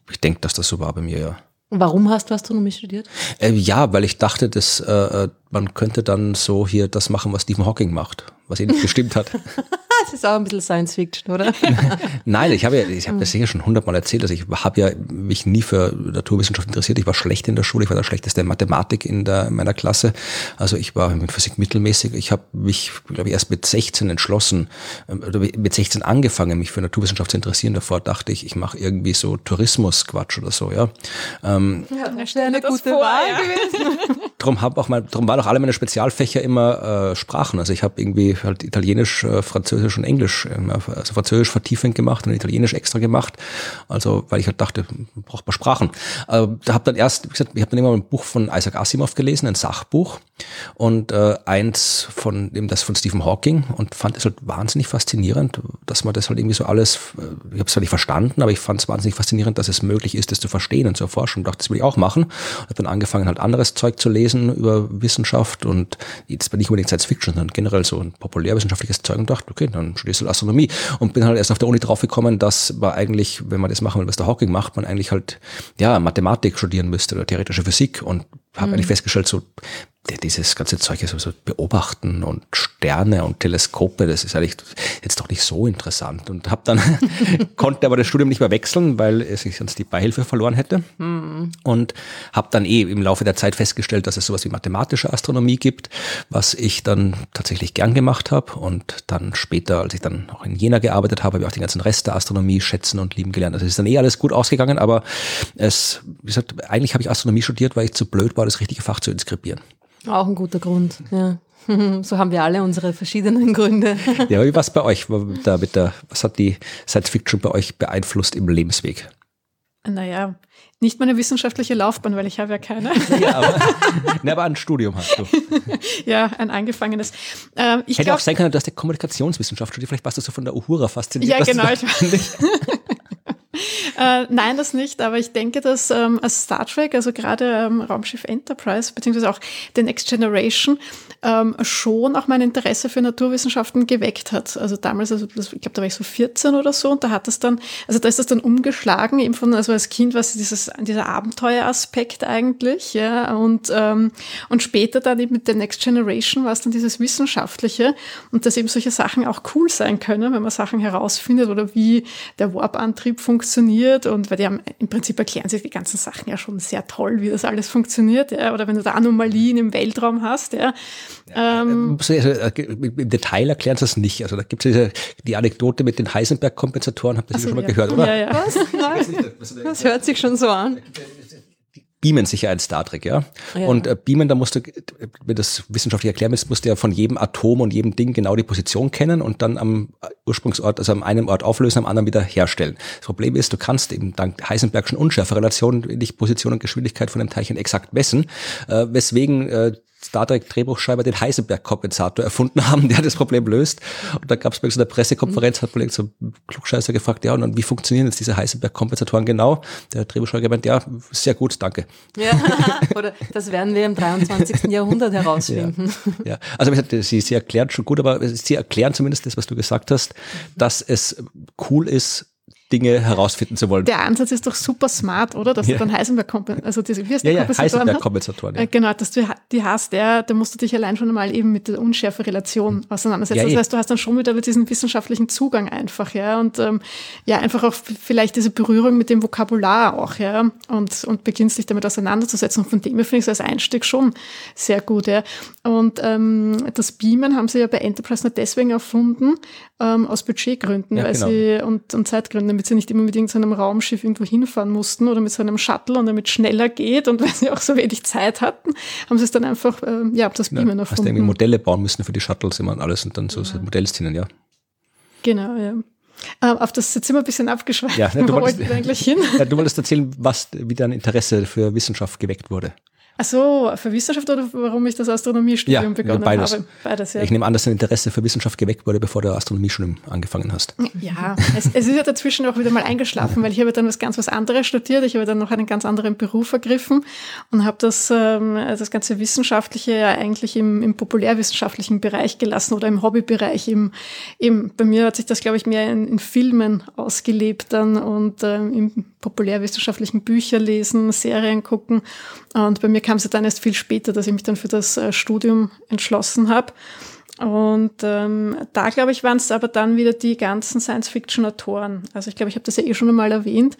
ich denke, dass das so war bei mir, ja. Warum hast du Astronomie studiert? Äh, ja, weil ich dachte, dass äh, äh man könnte dann so hier das machen, was Stephen Hawking macht, was ihn nicht bestimmt hat. (laughs) Das ist auch ein bisschen Science Fiction, oder? (laughs) Nein, ich habe ja, ich habe das sicher schon hundertmal erzählt. Also ich habe ja mich nie für Naturwissenschaft interessiert. Ich war schlecht in der Schule. Ich war der schlechteste in Mathematik in, der, in meiner Klasse. Also ich war mit Physik mittelmäßig. Ich habe mich, glaube ich, erst mit 16 entschlossen, ähm, oder mit 16 angefangen, mich für Naturwissenschaft zu interessieren. Davor dachte ich, ich mache irgendwie so Tourismus-Quatsch oder so, ja. Ähm, ja, das wäre eine gute vor, Wahl ja. gewesen. (laughs) Drum hab auch mal, drum waren auch alle meine Spezialfächer immer äh, Sprachen. Also ich habe irgendwie halt Italienisch, äh, Französisch und Englisch, äh, also Französisch vertiefend gemacht und Italienisch extra gemacht. Also weil ich halt dachte, braucht man Sprachen. Äh, da habe dann erst, wie gesagt, ich habe dann immer ein Buch von Isaac Asimov gelesen, ein Sachbuch und äh, eins von dem das von Stephen Hawking und fand es halt wahnsinnig faszinierend, dass man das halt irgendwie so alles, äh, ich habe es zwar nicht verstanden, aber ich fand es wahnsinnig faszinierend, dass es möglich ist, das zu verstehen und zu erforschen. Und dachte, das will ich auch machen. Und habe dann angefangen, halt anderes Zeug zu lesen über Wissenschaft und jetzt bin nicht unbedingt Science Fiction, sondern generell so ein populärwissenschaftliches Zeug und dachte, okay, dann studierst du Astronomie und bin halt erst auf der Uni draufgekommen, dass man eigentlich, wenn man das machen will, was der Hawking macht, man eigentlich halt ja Mathematik studieren müsste oder theoretische Physik und habe mhm. eigentlich festgestellt, so dieses ganze Zeug, so, so beobachten und Sterne und Teleskope, das ist eigentlich jetzt doch nicht so interessant. Und habe dann, (laughs) konnte aber das Studium nicht mehr wechseln, weil es ich sonst die Beihilfe verloren hätte. Mhm. Und habe dann eh im Laufe der Zeit festgestellt, dass es sowas wie mathematische Astronomie gibt, was ich dann tatsächlich gern gemacht habe. Und dann später, als ich dann auch in Jena gearbeitet habe, habe ich auch den ganzen Rest der Astronomie schätzen und lieben gelernt. Also es ist dann eh alles gut ausgegangen, aber es, wie gesagt, eigentlich habe ich Astronomie studiert, weil ich zu blöd war, das richtige Fach zu inskribieren. Auch ein guter Grund, ja. (laughs) So haben wir alle unsere verschiedenen Gründe. Ja, wie war es bei euch? Da mit der, was hat die Science Fiction bei euch beeinflusst im Lebensweg? Naja, nicht meine wissenschaftliche Laufbahn, weil ich habe ja keine. (laughs) Ja, aber, ne, aber ein Studium hast du. ja, ein angefangenes. Ähm, ich Hätte glaub, auch sein können, dass der Kommunikationswissenschaft studiert. Vielleicht warst du so von der Uhura fasziniert. Ja, genau. Ich (laughs) äh, nein, das nicht, aber ich denke, dass ähm, als Star Trek, also gerade ähm, Raumschiff Enterprise, beziehungsweise auch The Next Generation, ähm, schon auch mein Interesse für Naturwissenschaften geweckt hat. Also damals, also das, ich glaube, da war ich so 14 oder so und da hat es dann, also da ist das dann umgeschlagen, eben von, also als Kind war es dieses, dieser Abenteueraspekt eigentlich, ja, und, ähm, und später dann eben mit The Next Generation war es dann dieses Wissenschaftliche und dass eben solche Sachen auch cool sein können, wenn man Sachen herausfindet oder wie der Warp-Antrieb funktioniert und weil die haben, im Prinzip erklären sich die ganzen Sachen ja schon sehr toll, wie das alles funktioniert, ja, oder wenn du da Anomalien im Weltraum hast, ja, ähm, also, äh, Im Detail erklären sie das nicht. Also da gibt es diese, die Anekdote mit den Heisenberg-Kompensatoren, habt ihr also, schon mal ja. gehört, oder? Ja, ja. Was? (laughs) Das hört sich schon so an beamen sich ja in Star Trek, ja. ja. Und äh, beamen, da musst du, wenn das wissenschaftlich erklären willst, musst du ja von jedem Atom und jedem Ding genau die Position kennen und dann am Ursprungsort, also am einen Ort auflösen, am anderen wieder herstellen. Das Problem ist, du kannst eben dank Heisenbergschen Unschärferelation nicht Position und Geschwindigkeit von einem Teilchen exakt messen, äh, weswegen äh, Star Trek Drehbuchschreiber den Heisenberg-Kompensator erfunden haben, (laughs) der das Problem löst. Und da gab es bei so einer Pressekonferenz, hat man so Klugscheißer gefragt, ja, und dann, wie funktionieren jetzt diese Heisenberg-Kompensatoren genau? Der Drehbuchschreiber gemeint, ja, sehr gut, danke. Ja, (laughs) oder das werden wir im 23. Jahrhundert herausfinden. Ja, ja. also sie, sie erklären schon gut, aber sie erklären zumindest das, was du gesagt hast, dass es cool ist, Dinge herausfinden zu wollen. Der Ansatz ist doch super smart, oder? Dass ja. du dann Heisenberg-Kompensatoren, also diese, wie heißt ja, ja, Heisenberg-Kompensatoren, ja. Äh, genau, dass du die hast, der, da musst du dich allein schon mal eben mit der Unschärfe-Relation hm. auseinandersetzen. Das eh. heißt, du hast dann schon wieder diesen wissenschaftlichen Zugang einfach, ja, und ähm, ja, einfach auch vielleicht diese Berührung mit dem Vokabular auch, ja, und, und beginnst dich damit auseinanderzusetzen. Und von dem her finde ich es als Einstieg schon sehr gut, ja. Und ähm, das Beamen haben sie ja bei Enterprise nur deswegen erfunden, ähm, aus Budgetgründen, ja, weil genau. sie und, und Zeitgründen damit sie nicht immer mit irgendeinem Raumschiff irgendwo hinfahren mussten oder mit so einem Shuttle und damit schneller geht und (laughs) weil sie auch so wenig Zeit hatten, haben sie es dann einfach, äh, ja, das Beamen ja, erfunden. Hast du irgendwie Modelle bauen müssen für die Shuttles immer und alles und dann so, so Modellszenen, ja. Genau, ja. Ähm, auf das jetzt immer ein bisschen abgeschweift. Ja, ne, du, (laughs) wolltest, eigentlich (laughs) hin? Ja, du wolltest erzählen, was, wie dein Interesse für Wissenschaft geweckt wurde. Ach so, für Wissenschaft oder warum ich das Astronomiestudium ja, begonnen beides. habe? Beides. Ja. Ich nehme an, dass dein Interesse für Wissenschaft geweckt wurde, bevor du Astronomiestudium angefangen hast. Ja, es, es, ist ja dazwischen auch wieder mal eingeschlafen, weil ich habe dann was ganz was anderes studiert. Ich habe dann noch einen ganz anderen Beruf ergriffen und habe das, ähm, das ganze Wissenschaftliche ja eigentlich im, im populärwissenschaftlichen Bereich gelassen oder im Hobbybereich. Im, im, bei mir hat sich das, glaube ich, mehr in, in Filmen ausgelebt dann und ähm, im populärwissenschaftlichen Bücher lesen, Serien gucken. Und bei mir kam es dann erst viel später, dass ich mich dann für das äh, Studium entschlossen habe. Und ähm, da, glaube ich, waren es aber dann wieder die ganzen Science-Fiction-Autoren. Also ich glaube, ich habe das ja eh schon einmal erwähnt,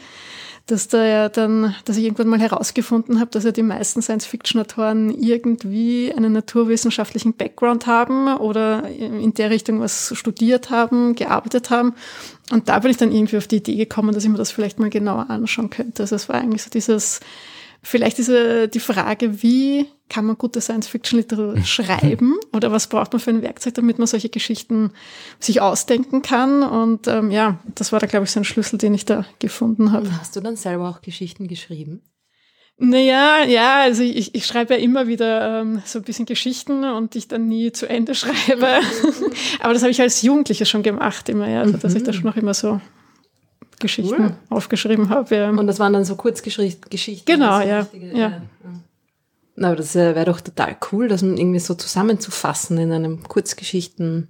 dass da ja dann, dass ich irgendwann mal herausgefunden habe, dass ja die meisten Science-Fiction-Autoren irgendwie einen naturwissenschaftlichen Background haben oder in der Richtung was studiert haben, gearbeitet haben. Und da bin ich dann irgendwie auf die Idee gekommen, dass ich mir das vielleicht mal genauer anschauen könnte. Also es war eigentlich so dieses, vielleicht ist die Frage, wie kann man gute Science-Fiction-Literatur schreiben (laughs) oder was braucht man für ein Werkzeug, damit man solche Geschichten sich ausdenken kann. Und ähm, ja, das war da, glaube ich, so ein Schlüssel, den ich da gefunden habe. Hast du dann selber auch Geschichten geschrieben? Naja, ja, also ich, ich schreibe ja immer wieder ähm, so ein bisschen Geschichten und ich dann nie zu Ende (laughs) schreibe. Aber das habe ich als Jugendliche schon gemacht, immer, ja, also, dass ich da schon noch immer so Geschichten cool. aufgeschrieben habe. Ja. Und das waren dann so Kurzgeschichten? Genau, ja. ja. ja. Aber das äh, wäre doch total cool, das irgendwie so zusammenzufassen in einem Kurzgeschichten.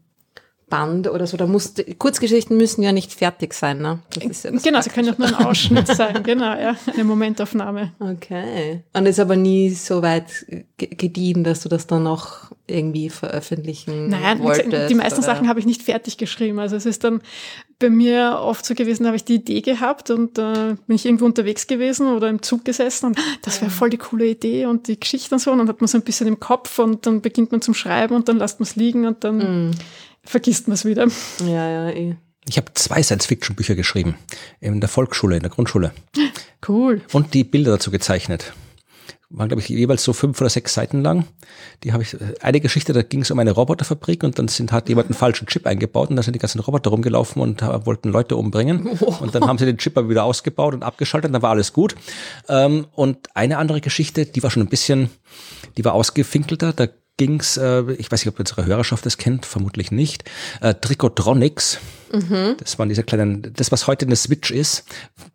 Band oder so, da muss, Kurzgeschichten müssen ja nicht fertig sein, ne? Ja genau, sie können auch nur ein Ausschnitt sein, genau, ja, eine Momentaufnahme. Okay. Und ist aber nie so weit gediehen, dass du das dann auch irgendwie veröffentlichen Nein, wolltest? die meisten oder? Sachen habe ich nicht fertig geschrieben. Also es ist dann bei mir oft so gewesen, habe ich die Idee gehabt und äh, bin ich irgendwo unterwegs gewesen oder im Zug gesessen und das wäre voll die coole Idee und die Geschichte und so. Und dann hat man so ein bisschen im Kopf und dann beginnt man zum Schreiben und dann lässt man es liegen und dann mm vergisst man es wieder. Ja, ja, eh. Ich habe zwei Science-Fiction-Bücher geschrieben. In der Volksschule, in der Grundschule. Cool. Und die Bilder dazu gezeichnet. Waren, glaube ich, jeweils so fünf oder sechs Seiten lang. Die habe ich, eine Geschichte, da ging es um eine Roboterfabrik und dann sind, hat jemand einen falschen Chip eingebaut und da sind die ganzen Roboter rumgelaufen und wollten Leute umbringen. Und dann haben sie den Chip aber wieder ausgebaut und abgeschaltet und dann war alles gut. Ähm, und eine andere Geschichte, die war schon ein bisschen, die war ausgefinkelter. Da ging's, äh, ich weiß nicht, ob unsere Hörerschaft das kennt, vermutlich nicht, äh, Tricotronics. Mhm. Das waren diese kleinen, das was heute eine Switch ist,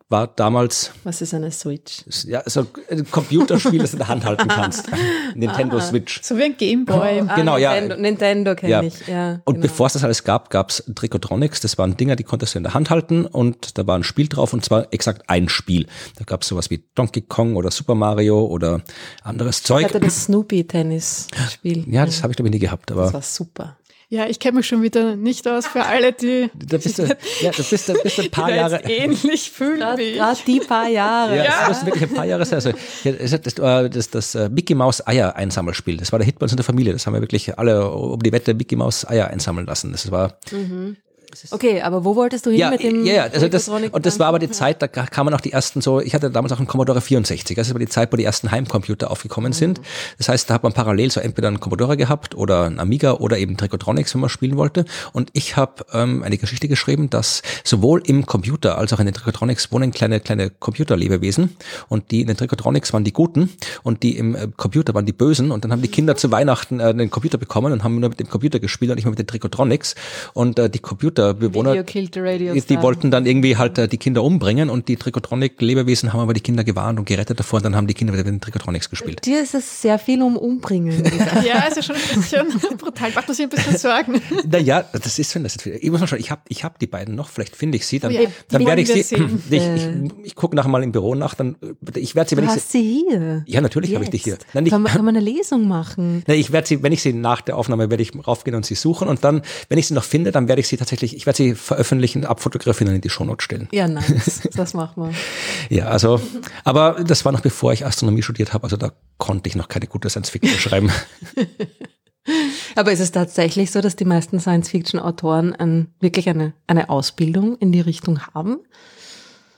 war damals. Was ist eine Switch? Ja, so ein Computerspiel, das du in der Hand halten kannst. (laughs) Nintendo ah, Switch. So wie ein Gameboy. Genau, ah, ja. Nintendo, Nintendo kenne ja. ich, ja. Und genau. bevor es das alles gab, gab es Tricotronics. Das waren Dinger, die konntest du in der Hand halten und da war ein Spiel drauf und zwar exakt ein Spiel. Da gab es sowas wie Donkey Kong oder Super Mario oder anderes Zeug. Ich hatte das Snoopy-Tennis-Spiel. Ja, das habe ich glaube ich nie gehabt. Aber das war super. Ja, ich kenne mich schon wieder nicht aus für alle, die. Da bist du, ja, du bist, bist ein paar Jahre. ähnlich fühlen grad, wie Gerade die paar Jahre. Ja, ja. das wirklich ein paar Jahre sein. Also, das, das, äh, das, das äh, Mickey Mouse Eier Einsammelspiel. Das war der Hit bei uns in der Familie. Das haben wir wirklich alle um die Wette Mickey Mouse Eier einsammeln lassen. Das war. Mhm. Okay, aber wo wolltest du hin ja, mit dem? Ja, ja, also das, und das war aber die Zeit, da kamen auch die ersten so, ich hatte damals auch einen Commodore 64, das ist aber die Zeit, wo die ersten Heimcomputer aufgekommen mhm. sind. Das heißt, da hat man parallel so entweder einen Commodore gehabt oder einen Amiga oder eben Tricotronics, wenn man spielen wollte. Und ich habe ähm, eine Geschichte geschrieben, dass sowohl im Computer als auch in den Tricotronics wohnen kleine, kleine Computerlebewesen und die in den Tricotronics waren die Guten und die im äh, Computer waren die Bösen und dann haben die Kinder zu Weihnachten äh, den Computer bekommen und haben nur mit dem Computer gespielt und nicht mehr mit den Tricotronics und äh, die Computer Bewohner, die wollten dann irgendwie halt äh, die Kinder umbringen und die Tricotronic-Lebewesen haben aber die Kinder gewarnt und gerettet davor und dann haben die Kinder wieder mit den Tricotronics gespielt. Dir ist es sehr viel um Umbringen. (laughs) ja, ist ja schon ein bisschen (laughs) brutal. Macht das sich ein bisschen Sorgen. Naja, das ist, wenn das jetzt, ich muss mal schauen, ich habe ich hab die beiden noch, vielleicht finde ich sie, dann, ja, dann werde ich sie, (clears throat) ich, ich, ich gucke nachher mal im Büro nach, dann, ich werde sie, wenn du ich hast sie hier. Ja, natürlich habe ich die hier. Nein, ich, kann, man, kann man eine Lesung machen? Nein, ich werde sie, wenn ich sie nach der Aufnahme werde ich raufgehen und sie suchen und dann, wenn ich sie noch finde, dann werde ich sie tatsächlich, ich werde sie veröffentlichen, abfotografieren und in die Shownote stellen. Ja, nice. (laughs) Das machen wir. ja, also, aber das war noch bevor ich Astronomie studiert habe, also da konnte ich noch keine gute Science-Fiction schreiben. (laughs) Aber ist es tatsächlich so, dass die meisten Science-Fiction-Autoren ein, wirklich eine, eine Ausbildung in die Richtung haben?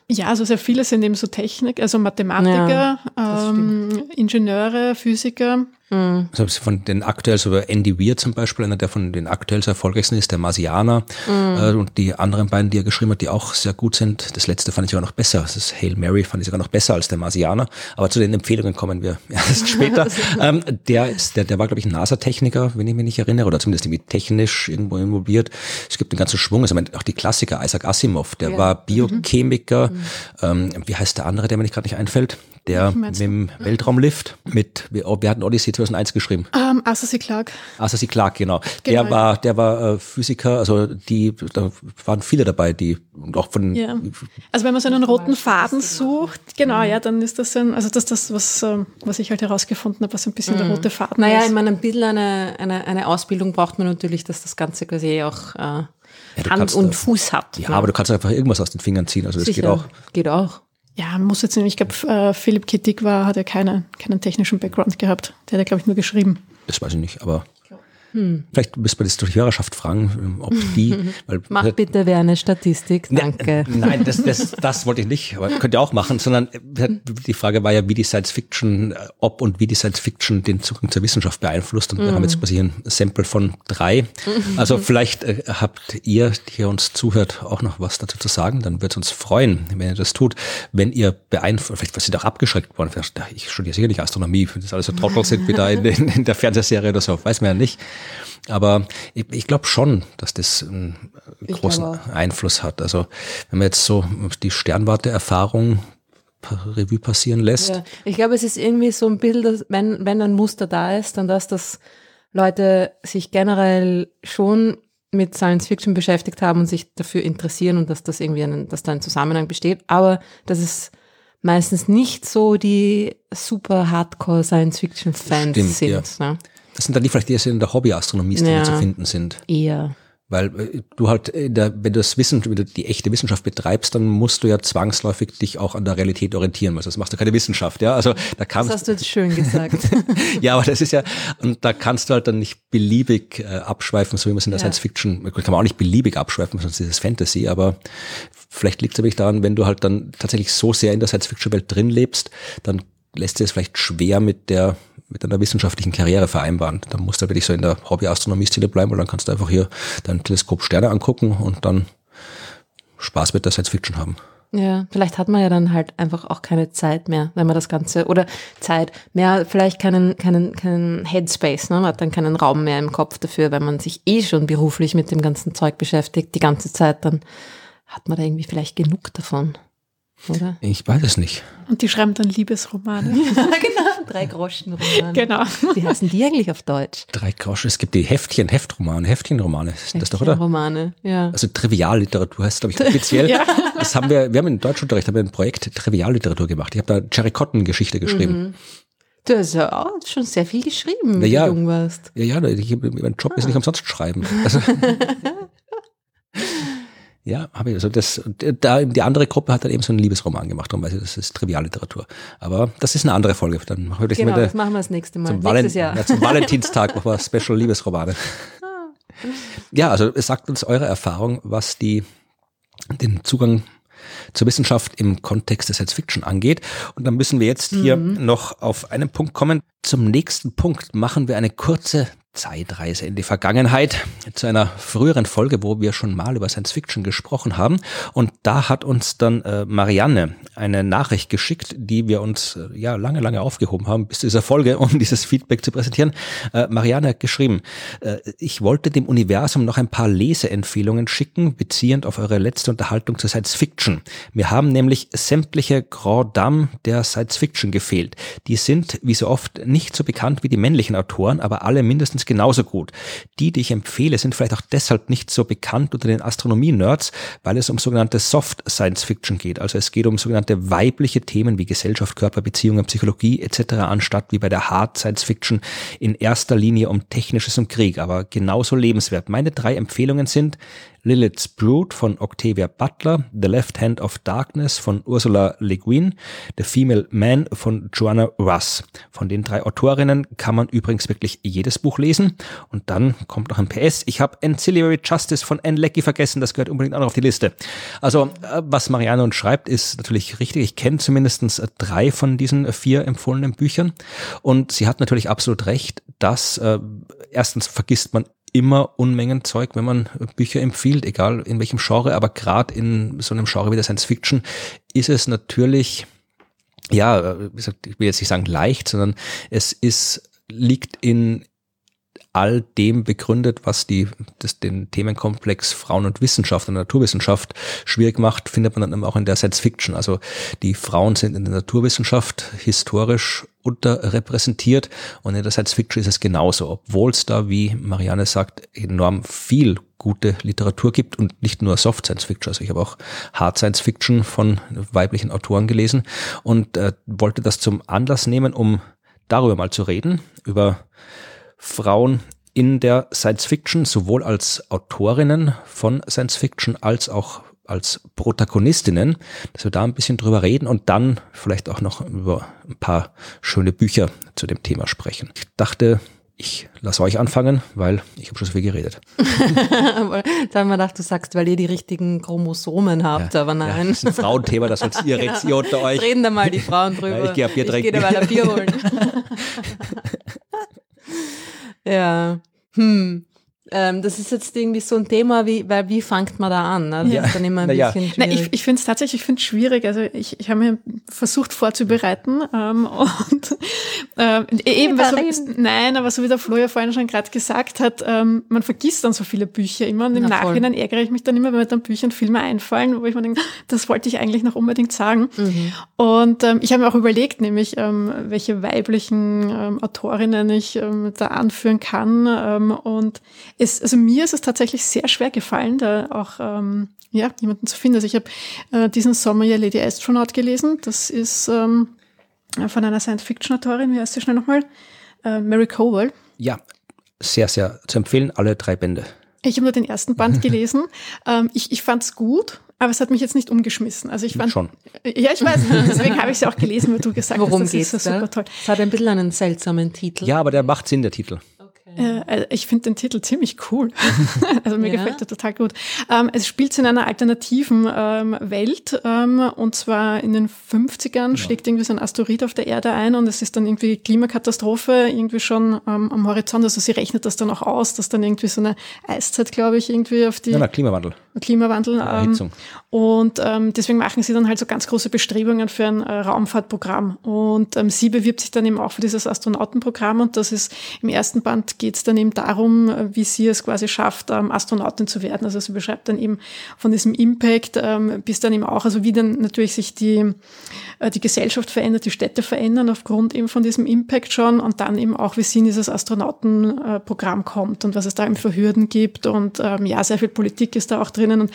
Ja, also sehr viele sind eben so Technik, also Mathematiker, ja, ähm, Ingenieure, Physiker. Mhm. Also von den aktuell, so Andy Weir zum Beispiel, einer der von den aktuell so erfolgreichsten ist, der Marsianer. Mhm. Äh, und die anderen beiden, die er geschrieben hat, die auch sehr gut sind. Das letzte fand ich sogar noch besser. Das ist Hail Mary, fand ich sogar noch besser als der Marsianer. Aber zu den Empfehlungen kommen wir (laughs) erst (laughs) später. ähm, der ist, der, der war, glaube ich, ein NASA-Techniker, wenn ich mich nicht erinnere, oder zumindest irgendwie technisch irgendwo involviert. Es gibt einen ganzen Schwung. Also auch die Klassiker, Isaac Asimov, der ja. war Biochemiker. Mhm. Ähm, wie heißt der andere, der mir nicht gerade nicht einfällt? Der mit dem Weltraumlift mit, wir, wir hatten Odyssey 2001 geschrieben. Um, Arthur C. Clarke. Arthur C. Clarke, genau. genau. Der war, der war äh, Physiker, also die, da waren viele dabei, die auch von. Ja. Also wenn man so einen roten Faden sucht, genau, ja, dann ist das ein, also das ist das, was, ähm, was ich halt herausgefunden habe, was ein bisschen mhm. der rote Faden naja, ist. Naja, ich meine, ein bisschen eine, eine, eine Ausbildung braucht man natürlich, dass das Ganze quasi auch äh, ja, Hand kannst, und Fuß hat. Ja, ne? aber du kannst einfach irgendwas aus den Fingern ziehen, also das Sicher. geht auch. Geht auch. Ja, muss jetzt nicht, ich glaube, äh, Philipp Kittig war, hat ja keine, keinen technischen Background gehabt. Der hat ja, glaube ich, nur geschrieben. Das weiß ich nicht, aber hm. Vielleicht müssen wir das durch die Hörerschaft fragen, ob die. (laughs) Weil, Mach bitte wer eine Statistik, danke. Nein, das, das, das wollte ich nicht, aber könnt ihr auch machen, sondern die Frage war ja, wie die Science Fiction, ob und wie die Science Fiction den Zugang zur Wissenschaft beeinflusst. Und mhm. wir haben jetzt quasi ein Sample von drei. Also vielleicht äh, habt ihr, die hier uns zuhört, auch noch was dazu zu sagen. Dann wird es uns freuen, wenn ihr das tut. Wenn ihr beeinflusst, vielleicht was ihr auch abgeschreckt worden, ich studiere sicher nicht Astronomie, wenn das alles so Trottel sind wie da in, in, in der Fernsehserie oder so, weiß man ja nicht. Aber ich, ich glaube schon, dass das einen großen Einfluss hat. Also wenn man jetzt so die Sternwarte-Erfahrung Revue passieren lässt. Ja, ich glaube, es ist irgendwie so ein Bild, wenn, wenn ein Muster da ist, dann dass das Leute sich generell schon mit Science Fiction beschäftigt haben und sich dafür interessieren und dass das irgendwie einen, dass da ein Zusammenhang besteht, aber dass es meistens nicht so die super Hardcore Science Fiction Fans Stimmt, sind. Ja. Ne? Das sind dann die vielleicht, die in der Hobbyastronomie ja, zu finden sind. Eher. Weil äh, du halt, der, wenn du das Wissen, wenn du die echte Wissenschaft betreibst, dann musst du ja zwangsläufig dich auch an der Realität orientieren, weil sonst machst du keine Wissenschaft, ja. Also da kannst. Das hast du jetzt schön gesagt. (laughs) ja, aber das ist ja, und da kannst du halt dann nicht beliebig äh, abschweifen, so wie man es in der ja. Science Fiction, kann man auch nicht beliebig abschweifen, sonst ist es Fantasy, aber vielleicht liegt es wirklich daran, wenn du halt dann tatsächlich so sehr in der Science Fiction Welt drin lebst, dann lässt sich es vielleicht schwer mit der mit einer wissenschaftlichen Karriere vereinbaren. Dann musst du wirklich so in der Hobby-Astronomie-Szene bleiben und dann kannst du einfach hier dein Teleskop Sterne angucken und dann Spaß mit der Science Fiction haben. Ja, vielleicht hat man ja dann halt einfach auch keine Zeit mehr, wenn man das Ganze, oder Zeit, mehr, vielleicht keinen, keinen, keinen Headspace, ne? man hat dann keinen Raum mehr im Kopf dafür, wenn man sich eh schon beruflich mit dem ganzen Zeug beschäftigt, die ganze Zeit, dann hat man da irgendwie vielleicht genug davon oder? Ich weiß es nicht. Und die schreiben dann Liebesromane. ja, (laughs) genau. Drei Groschen-Romane. Genau. Wie heißen die eigentlich auf Deutsch? Drei Groschen. Es gibt die Heftchen, Heftromane, Heftchenromane. Heftchen das doch, oder? Romane, ja. Also Trivialliteratur heißt, glaube ich, offiziell. (laughs) ja. Das haben wir, wir haben in Deutschunterricht haben wir ein Projekt Trivialliteratur gemacht. Ich habe da Jerry Cotton Geschichte geschrieben. Mhm. Du hast ja auch schon sehr viel geschrieben, wenn ja, du jung warst. Ja, ja, ich, mein Job ah. ist nicht umsonst schreiben. Also, (laughs) Ja, habe ich. Also das, da, die andere Gruppe hat dann eben so einen Liebesroman gemacht, darum weiß ich, das ist Trivialliteratur. Aber das ist eine andere Folge. Dann machen wir das, genau, das machen wir das nächste Mal. Zum, Nächstes Jahr. Ja, zum Valentinstag machen wir Special Liebesromane. Ja, also es sagt uns eure Erfahrung, was die, den Zugang zur Wissenschaft im Kontext der Science Fiction angeht. Und dann müssen wir jetzt hier mhm. noch auf einen Punkt kommen. Zum nächsten Punkt machen wir eine kurze Zeitreise in die Vergangenheit zu einer früheren Folge, wo wir schon mal über Science Fiction gesprochen haben. Und da hat uns dann äh, Marianne eine Nachricht geschickt, die wir uns äh, ja lange, lange aufgehoben haben bis zu dieser Folge, um (laughs) dieses Feedback zu präsentieren. Äh, Marianne hat geschrieben, äh, ich wollte dem Universum noch ein paar Leseempfehlungen schicken, beziehend auf eure letzte Unterhaltung zu Science Fiction. Mir haben nämlich sämtliche Grand Dames der Science Fiction gefehlt. Die sind, wie so oft, nicht so bekannt wie die männlichen Autoren, aber alle mindestens genauso gut. Die, die ich empfehle, sind vielleicht auch deshalb nicht so bekannt unter den Astronomie-Nerds, weil es um sogenannte Soft Science Fiction geht. Also es geht um sogenannte weibliche Themen wie Gesellschaft, Körper, Beziehungen, Psychologie etc., anstatt wie bei der Hard Science Fiction in erster Linie um Technisches und Krieg, aber genauso lebenswert. Meine drei Empfehlungen sind Lilith's Brood von Octavia Butler, The Left Hand of Darkness von Ursula Le Guin, The Female Man von Joanna Russ. Von den drei Autorinnen kann man übrigens wirklich jedes Buch lesen. Und dann kommt noch ein PS. Ich habe Ancillary Justice von Anne Leckie vergessen, das gehört unbedingt auch noch auf die Liste. Also, äh, was Marianne uns schreibt, ist natürlich richtig. Ich kenne zumindest drei von diesen vier empfohlenen Büchern. Und sie hat natürlich absolut recht, dass äh, erstens vergisst man immer Unmengen Zeug, wenn man Bücher empfiehlt, egal in welchem Genre, aber gerade in so einem Genre wie der Science Fiction ist es natürlich, ja, ich will jetzt nicht sagen leicht, sondern es ist, liegt in all dem begründet, was die, das, den Themenkomplex Frauen und Wissenschaft und Naturwissenschaft schwierig macht, findet man dann auch in der Science Fiction. Also die Frauen sind in der Naturwissenschaft historisch unterrepräsentiert und in der Science Fiction ist es genauso, obwohl es da, wie Marianne sagt, enorm viel gute Literatur gibt und nicht nur Soft Science Fiction. Also ich habe auch Hard Science Fiction von weiblichen Autoren gelesen und äh, wollte das zum Anlass nehmen, um darüber mal zu reden, über Frauen in der Science Fiction, sowohl als Autorinnen von Science Fiction als auch als Protagonistinnen, dass wir da ein bisschen drüber reden und dann vielleicht auch noch über ein paar schöne Bücher zu dem Thema sprechen. Ich dachte, ich lasse euch anfangen, weil ich habe schon so viel geredet. da haben wir gedacht, du sagst, weil ihr die richtigen Chromosomen habt, ja, aber nein. Ja, das ist ein Frauenthema, das sollt ihr (laughs) jetzt hier unter euch. Reden da mal die Frauen drüber. (laughs) Ja, ich gehe ab Bier trinken. Ich gehe da mal ein Bier holen. (laughs) ja. Hm. Ähm, das ist jetzt irgendwie so ein Thema, wie, weil wie fängt man da an? Ne? Das ja. ist dann immer ein Na bisschen schwierig. Na, ich ich finde es tatsächlich ich find's schwierig. Also ich, ich habe mir versucht vorzubereiten ähm, (laughs) und ähm, eben, weil so, nein, aber so wie der Flo ja vorhin schon gerade gesagt hat, ähm, man vergisst dann so viele Bücher immer und im Na, Nachhinein voll. ärgere ich mich dann immer, wenn mir dann Bücher und Filme einfallen, wo ich mir denke, (laughs) das wollte ich eigentlich noch unbedingt sagen. Mhm. Und ähm, ich habe mir auch überlegt, nämlich ähm, welche weiblichen ähm, Autorinnen ich ähm, da anführen kann ähm, und es, also mir ist es tatsächlich sehr schwer gefallen, da auch ähm, ja, jemanden zu finden. Also ich habe äh, diesen Sommer ja Lady Astronaut gelesen. Das ist ähm, von einer Science-Fiction-Autorin, wie heißt sie schnell nochmal? Äh, Mary Cowell. Ja, sehr, sehr zu empfehlen, alle drei Bände. Ich habe nur den ersten Band (laughs) gelesen. ähm, ich ich fand es gut, aber es hat mich jetzt nicht umgeschmissen. Also ich fand schon. Ja, ich weiß. (laughs) Deswegen habe ich es ja auch gelesen, weil du gesagt Worum hast, das geht's ist so da? super toll. Es hat ein bisschen einen seltsamen Titel. Ja, aber der macht Sinn, der Titel. Äh, ich finde den Titel ziemlich cool. (laughs) also mir ja. gefällt er total gut. Ähm, es spielt in einer alternativen ähm, Welt ähm, und zwar in den 50ern genau. schlägt irgendwie so ein Asteroid auf der Erde ein und es ist dann irgendwie Klimakatastrophe irgendwie schon ähm, am Horizont. Also sie rechnet das dann auch aus, dass dann irgendwie so eine Eiszeit, glaube ich, irgendwie auf die... Ja, na, Klimawandel. Klimawandel. Ähm, und ähm, deswegen machen sie dann halt so ganz große Bestrebungen für ein äh, Raumfahrtprogramm. Und ähm, sie bewirbt sich dann eben auch für dieses Astronautenprogramm und das ist im ersten Band geht es dann eben darum, wie sie es quasi schafft, ähm, Astronautin zu werden. Also sie beschreibt dann eben von diesem Impact ähm, bis dann eben auch, also wie dann natürlich sich die, äh, die Gesellschaft verändert, die Städte verändern aufgrund eben von diesem Impact schon und dann eben auch, wie sie in dieses Astronautenprogramm kommt und was es da eben für Hürden gibt und ähm, ja, sehr viel Politik ist da auch drinnen und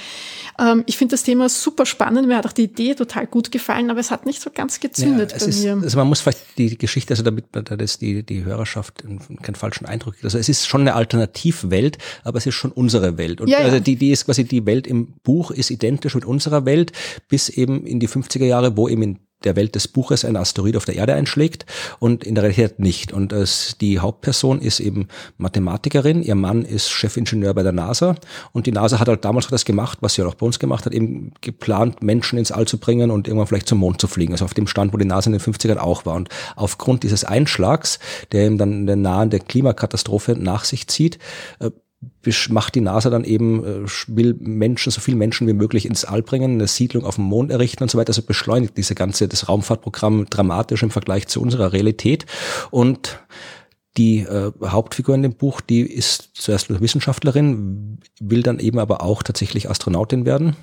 ich finde das Thema super spannend, mir hat auch die Idee total gut gefallen, aber es hat nicht so ganz gezündet ja, bei ist, mir. Also man muss vielleicht die Geschichte, also damit man da das die, die Hörerschaft keinen falschen Eindruck kriegt. Also es ist schon eine Alternativwelt, aber es ist schon unsere Welt. Und ja, ja. also die, die ist quasi die Welt im Buch ist identisch mit unserer Welt bis eben in die 50er Jahre, wo eben in der Welt des Buches ein Asteroid auf der Erde einschlägt und in der Realität nicht. Und es, die Hauptperson ist eben Mathematikerin, ihr Mann ist Chefingenieur bei der NASA und die NASA hat halt damals das gemacht, was sie auch bei uns gemacht hat, eben geplant, Menschen ins All zu bringen und irgendwann vielleicht zum Mond zu fliegen. Also auf dem Stand, wo die NASA in den 50ern auch war. Und aufgrund dieses Einschlags, der eben dann eine nahende Klimakatastrophe nach sich zieht, äh, macht die NASA dann eben, äh, will Menschen, so viele Menschen wie möglich ins All bringen, eine Siedlung auf dem Mond errichten und so weiter. Also beschleunigt diese ganze, das Raumfahrtprogramm dramatisch im Vergleich zu unserer Realität. Und die äh, Hauptfigur in dem Buch, die ist zuerst Wissenschaftlerin, will dann eben aber auch tatsächlich Astronautin werden.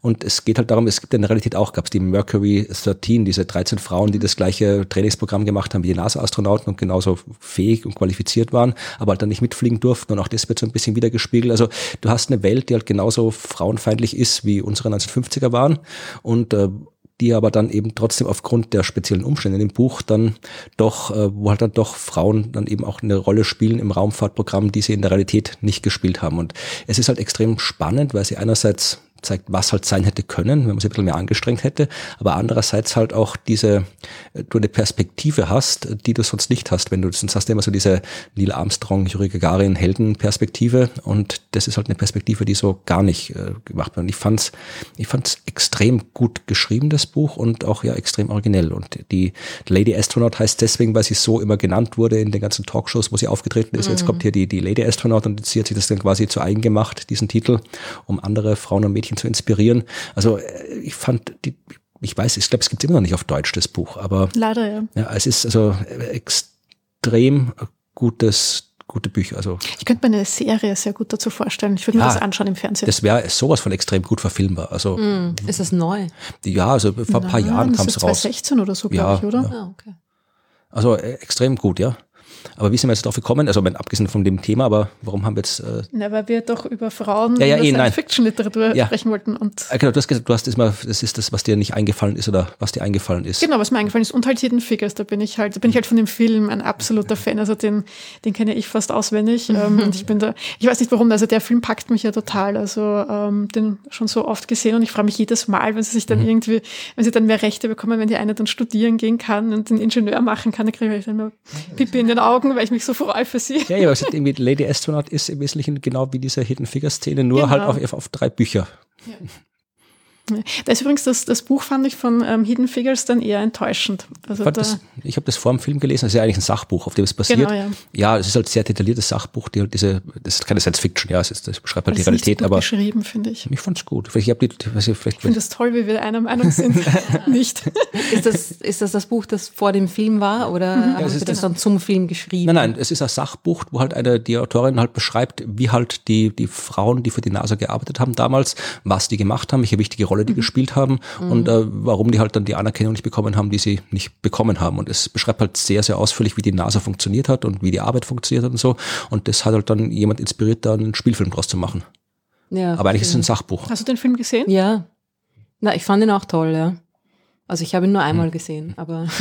Und es geht halt darum, es gibt in der Realität auch, gab es die Mercury 13, diese 13 Frauen, die das gleiche Trainingsprogramm gemacht haben wie die NASA-Astronauten und genauso fähig und qualifiziert waren, aber halt dann nicht mitfliegen durften. Und auch das wird so ein bisschen wiedergespiegelt. Also du hast eine Welt, die halt genauso frauenfeindlich ist, wie unsere 1950er waren. Und äh, die aber dann eben trotzdem aufgrund der speziellen Umstände im Buch dann doch, äh, wo halt dann doch Frauen dann eben auch eine Rolle spielen im Raumfahrtprogramm, die sie in der Realität nicht gespielt haben. Und es ist halt extrem spannend, weil sie einerseits zeigt, was halt sein hätte können, wenn man sich ein bisschen mehr angestrengt hätte, aber andererseits halt auch diese, äh, du eine Perspektive hast, die du sonst nicht hast, wenn du, sonst hast du immer so diese Neil Armstrong, Yuri Gagarin Heldenperspektive und das ist halt eine Perspektive, die so gar nicht äh, gemacht wird. Und ich fand's, ich fand's extrem gut geschrieben, das Buch und auch ja extrem originell und die Lady Astronaut heißt deswegen, weil sie so immer genannt wurde in den ganzen Talkshows, wo sie aufgetreten ist. Mhm. Jetzt kommt hier die, die Lady Astronaut und sie hat sich das dann quasi zu eigen gemacht, diesen Titel, um andere Frauen und Mädchen Mädchen zu inspirieren. Also äh, ich fand die, ich weiß, ich glaube, es gibt immer noch nicht auf Deutsch das Buch, aber leider ja. ja es ist also äh, extrem gutes gute Bücher. Also ich könnte mir eine Serie sehr gut dazu vorstellen. Ich würde mir Ja. das anschauen im Fernsehen. das wäre sowas von extrem gut verfilmbar. Also Hm. Ist das neu? ja, also vor ein paar Jahren kam ist es raus. 2016 oder so, Ja, glaube ich, oder? ja. Ah, okay. Also äh, extrem gut, ja. Aber wie sind wir jetzt drauf gekommen? Also abgesehen von dem Thema, aber warum haben wir jetzt äh, Na, weil wir doch über Frauen Ja, ja, in eh, der nein. Science-Fiction-Literatur Ja. sprechen wollten. Und Ah, Genau, du hast gesagt, du hast das mal, das ist das, was dir nicht eingefallen ist oder was dir eingefallen ist. Genau, was mir eingefallen ist. Und halt Hidden Figures, da bin ich halt, da bin ich halt von dem Film ein absoluter Fan. Also den, den kenne ich fast auswendig. Ähm, und ich bin da, ich weiß nicht warum, also der Film packt mich ja total. Also ähm, den schon so oft gesehen und ich freue mich jedes Mal, wenn sie sich dann irgendwie, wenn sie dann mehr Rechte bekommen, wenn die eine dann studieren gehen kann und den Ingenieur machen kann, dann kriege ich dann immer Pipi in den Augen, weil ich mich so freue für sie. Ja, ja, irgendwie Lady Astronaut ist im Wesentlichen genau wie diese Hidden Figure Szene, nur Genau. halt auf, auf drei Bücher. (laughs) Da ist übrigens das, das Buch, fand ich, von ähm, Hidden Figures dann eher enttäuschend. Also Fand da, das, ich habe das vor dem Film gelesen, das ist ja eigentlich ein Sachbuch, auf dem es basiert. Genau, ja. ja, es ist halt ein sehr detailliertes Sachbuch, die halt diese, das ist keine Science Fiction, ja, es ist, das beschreibt halt das die ist nicht so Realität, gut aber geschrieben, finde ich. ich fand's gut. Vielleicht, ich die, ich, vielleicht, Ich finde es toll, wie wir einer Meinung sind. (laughs) nicht. Ist das, ist das das Buch, das vor dem Film war oder haben Mhm. es Sie ist das dann zum Film geschrieben? Nein, nein, es ist ein Sachbuch, wo halt eine, die Autorin halt beschreibt, wie halt die, die Frauen, die für die NASA gearbeitet haben damals, was die gemacht haben, welche wichtige Rolle die gespielt haben und äh, warum die halt dann die Anerkennung nicht bekommen haben, die sie nicht bekommen haben. Und es beschreibt halt sehr, sehr ausführlich, wie die NASA funktioniert hat und wie die Arbeit funktioniert hat und so. Und das hat halt dann jemand inspiriert, da einen Spielfilm draus zu machen. Ja, Aber eigentlich ist es ein Sachbuch. Hast du den Film gesehen? Ja. Na, ich fand ihn auch toll, ja. Also ich habe ihn nur Hm. einmal gesehen, aber. (laughs)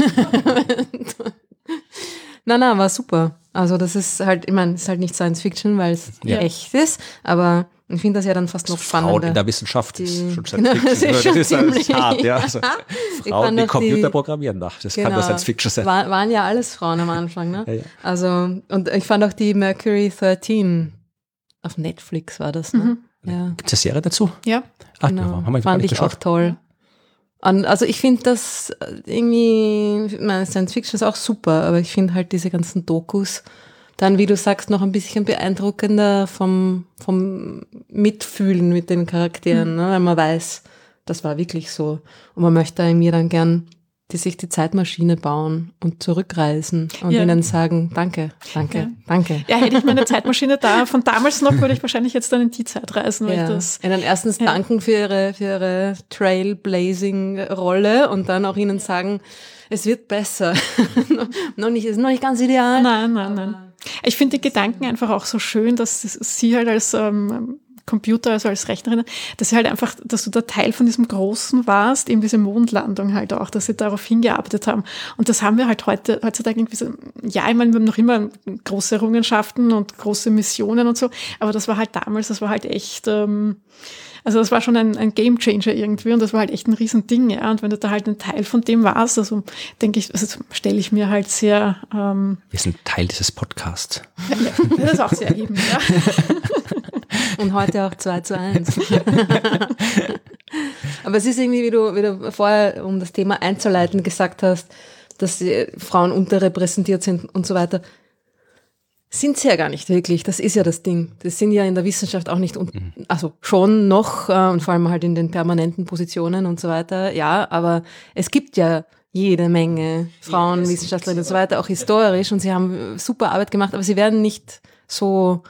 nein, nein, war super. Also das ist halt, ich meine, es ist halt nicht Science Fiction, weil es Ja. echt ist, aber ich finde das ja dann fast noch Frauen spannender. in der Wissenschaft ist Die- schon Genau, (laughs) Science das ist Fiction. schon das ist, das ist ziemlich- hart, ja. Also, (laughs) Frauen, die auch Computer die- programmieren, ach, das kann nur Science Fiction sein. War, waren ja alles Frauen am Anfang, ne? Ja, ja. Also, und ich fand auch die Mercury 13 auf Netflix war das, ne? Ja. Gibt es eine Serie dazu? Ja. Ah, Genau. ja, haben wir Fand ich auch geschaut. toll. Und also ich finde das irgendwie, ich meine, Science Fiction ist auch super, aber ich finde halt diese ganzen Dokus dann, wie du sagst, noch ein bisschen beeindruckender vom, vom Mitfühlen mit den Charakteren, ne? weil man weiß, das war wirklich so. Und man möchte mir dann gern die sich die Zeitmaschine bauen und zurückreisen und Ja. ihnen sagen, danke, danke, Ja. danke. Ja, hätte ich meine (laughs) Zeitmaschine da von damals noch, würde ich wahrscheinlich jetzt dann in die Zeit reisen, weil Ja. das. Ihnen erstens danken für ihre, für ihre Trailblazing-Rolle und dann auch ihnen sagen, es wird besser. (laughs) noch nicht, ist noch nicht ganz ideal. Nein, nein, nein. Ich finde die Gedanken einfach auch so schön, dass sie halt als ähm, Computer, also als Rechnerin, dass halt einfach, dass du da Teil von diesem Großen warst, eben diese Mondlandung halt auch, dass sie darauf hingearbeitet haben. Und das haben wir halt heute, heutzutage irgendwie so, ja, ich meine, wir haben noch immer große Errungenschaften und große Missionen und so, aber das war halt damals, das war halt echt, ähm, also das war schon ein, ein Game Changer irgendwie und das war halt echt ein Riesending, ja. Und wenn du da halt ein Teil von dem warst, also denke ich, also stelle ich mir halt sehr, ähm, Wir sind Teil dieses Podcasts. das ist auch sehr erhebend, ja. (laughs) Und heute auch 2 zu 1. (laughs) Aber es ist irgendwie, wie du, wie du vorher, um das Thema einzuleiten, gesagt hast, dass Frauen unterrepräsentiert sind und so weiter. Sind sie ja gar nicht wirklich. Das ist ja das Ding. Das sind ja in der Wissenschaft auch nicht, un also schon noch, äh, und vor allem halt in den permanenten Positionen und so weiter. Ja, aber es gibt ja jede Menge Frauen, Wissenschaftlerinnen und so weiter, auch historisch, und sie haben super Arbeit gemacht, aber sie werden nicht so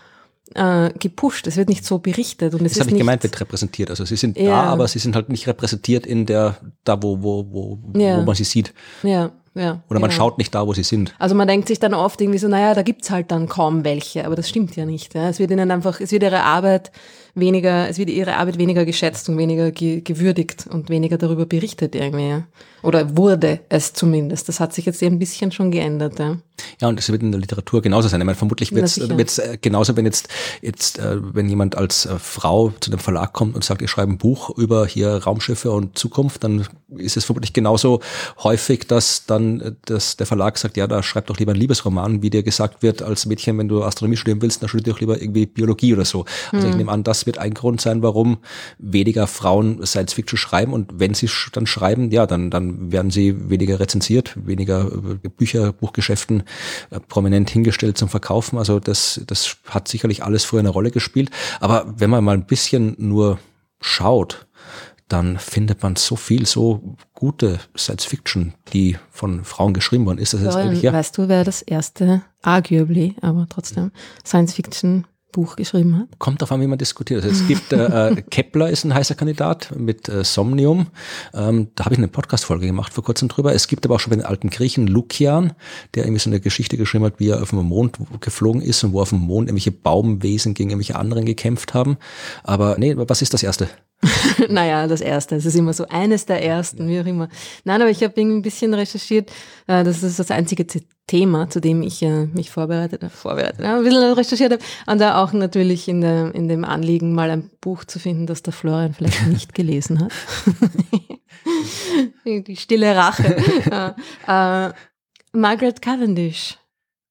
äh, gepusht. Es wird nicht so berichtet und es Das habe ich nicht, gemeint mit repräsentiert. Also sie sind Ja. da, aber sie sind halt nicht repräsentiert in der, da wo, wo, wo, Ja. wo man sie sieht. Ja, ja. Oder man genau. schaut nicht da, wo sie sind. Also man denkt sich dann oft irgendwie so, naja, da gibt's halt dann kaum welche, aber das stimmt ja nicht. Ja. Es wird ihnen einfach, es wird ihre Arbeit weniger, es wird ihre Arbeit weniger geschätzt und weniger ge gewürdigt und weniger darüber berichtet irgendwie. Ja. Oder wurde es zumindest. Das hat sich jetzt eben ein bisschen schon geändert. Ja. Ja, und das wird in der Literatur genauso sein. Ich meine, vermutlich wird es äh, genauso, wenn jetzt, jetzt äh, wenn jemand als äh, Frau zu dem Verlag kommt und sagt, ich schreibe ein Buch über hier Raumschiffe und Zukunft, dann ist es vermutlich genauso häufig, dass dann äh, dass der Verlag sagt, ja, da schreib doch lieber einen Liebesroman, wie dir gesagt wird, als Mädchen, wenn du Astronomie studieren willst, dann studier doch lieber irgendwie Biologie oder so. Also Hm. ich nehme an, das wird ein Grund sein, warum weniger Frauen Science Fiction schreiben und wenn sie dann schreiben, ja, dann, dann werden sie weniger rezensiert, weniger äh, Bücher, Buchgeschäften äh, prominent hingestellt zum Verkaufen. Also das, das hat sicherlich alles früher eine Rolle gespielt. Aber wenn man mal ein bisschen nur schaut, dann findet man so viel, so gute Science Fiction, die von Frauen geschrieben worden ist. Das jetzt Florian, eigentlich, ja, Weißt du, wer das erste, arguably, aber trotzdem, Science Fiction Buch geschrieben hat? kommt an, wie man diskutiert. Also es gibt äh, äh, Kepler ist ein heißer Kandidat mit äh, Somnium. Ähm, da habe ich eine Podcast-Folge gemacht vor kurzem drüber. Es gibt aber auch schon bei den alten Griechen Lukian, der irgendwie so eine Geschichte geschrieben hat, wie er auf dem Mond geflogen ist und wo auf dem Mond irgendwelche Baumwesen gegen irgendwelche anderen gekämpft haben. Aber nee, was ist das erste? (laughs) naja, das erste. Es ist immer so eines der ersten, wie auch immer. Nein, aber ich habe ein bisschen recherchiert. Äh, das ist das einzige Thema, zu dem ich äh, mich vorbereitet habe, vorbereitet, ein bisschen recherchiert habe. Und da auch natürlich in, der, in dem Anliegen, mal ein Buch zu finden, das der Florian vielleicht (laughs) nicht gelesen hat. (laughs) Die stille Rache. äh, äh, Margaret Cavendish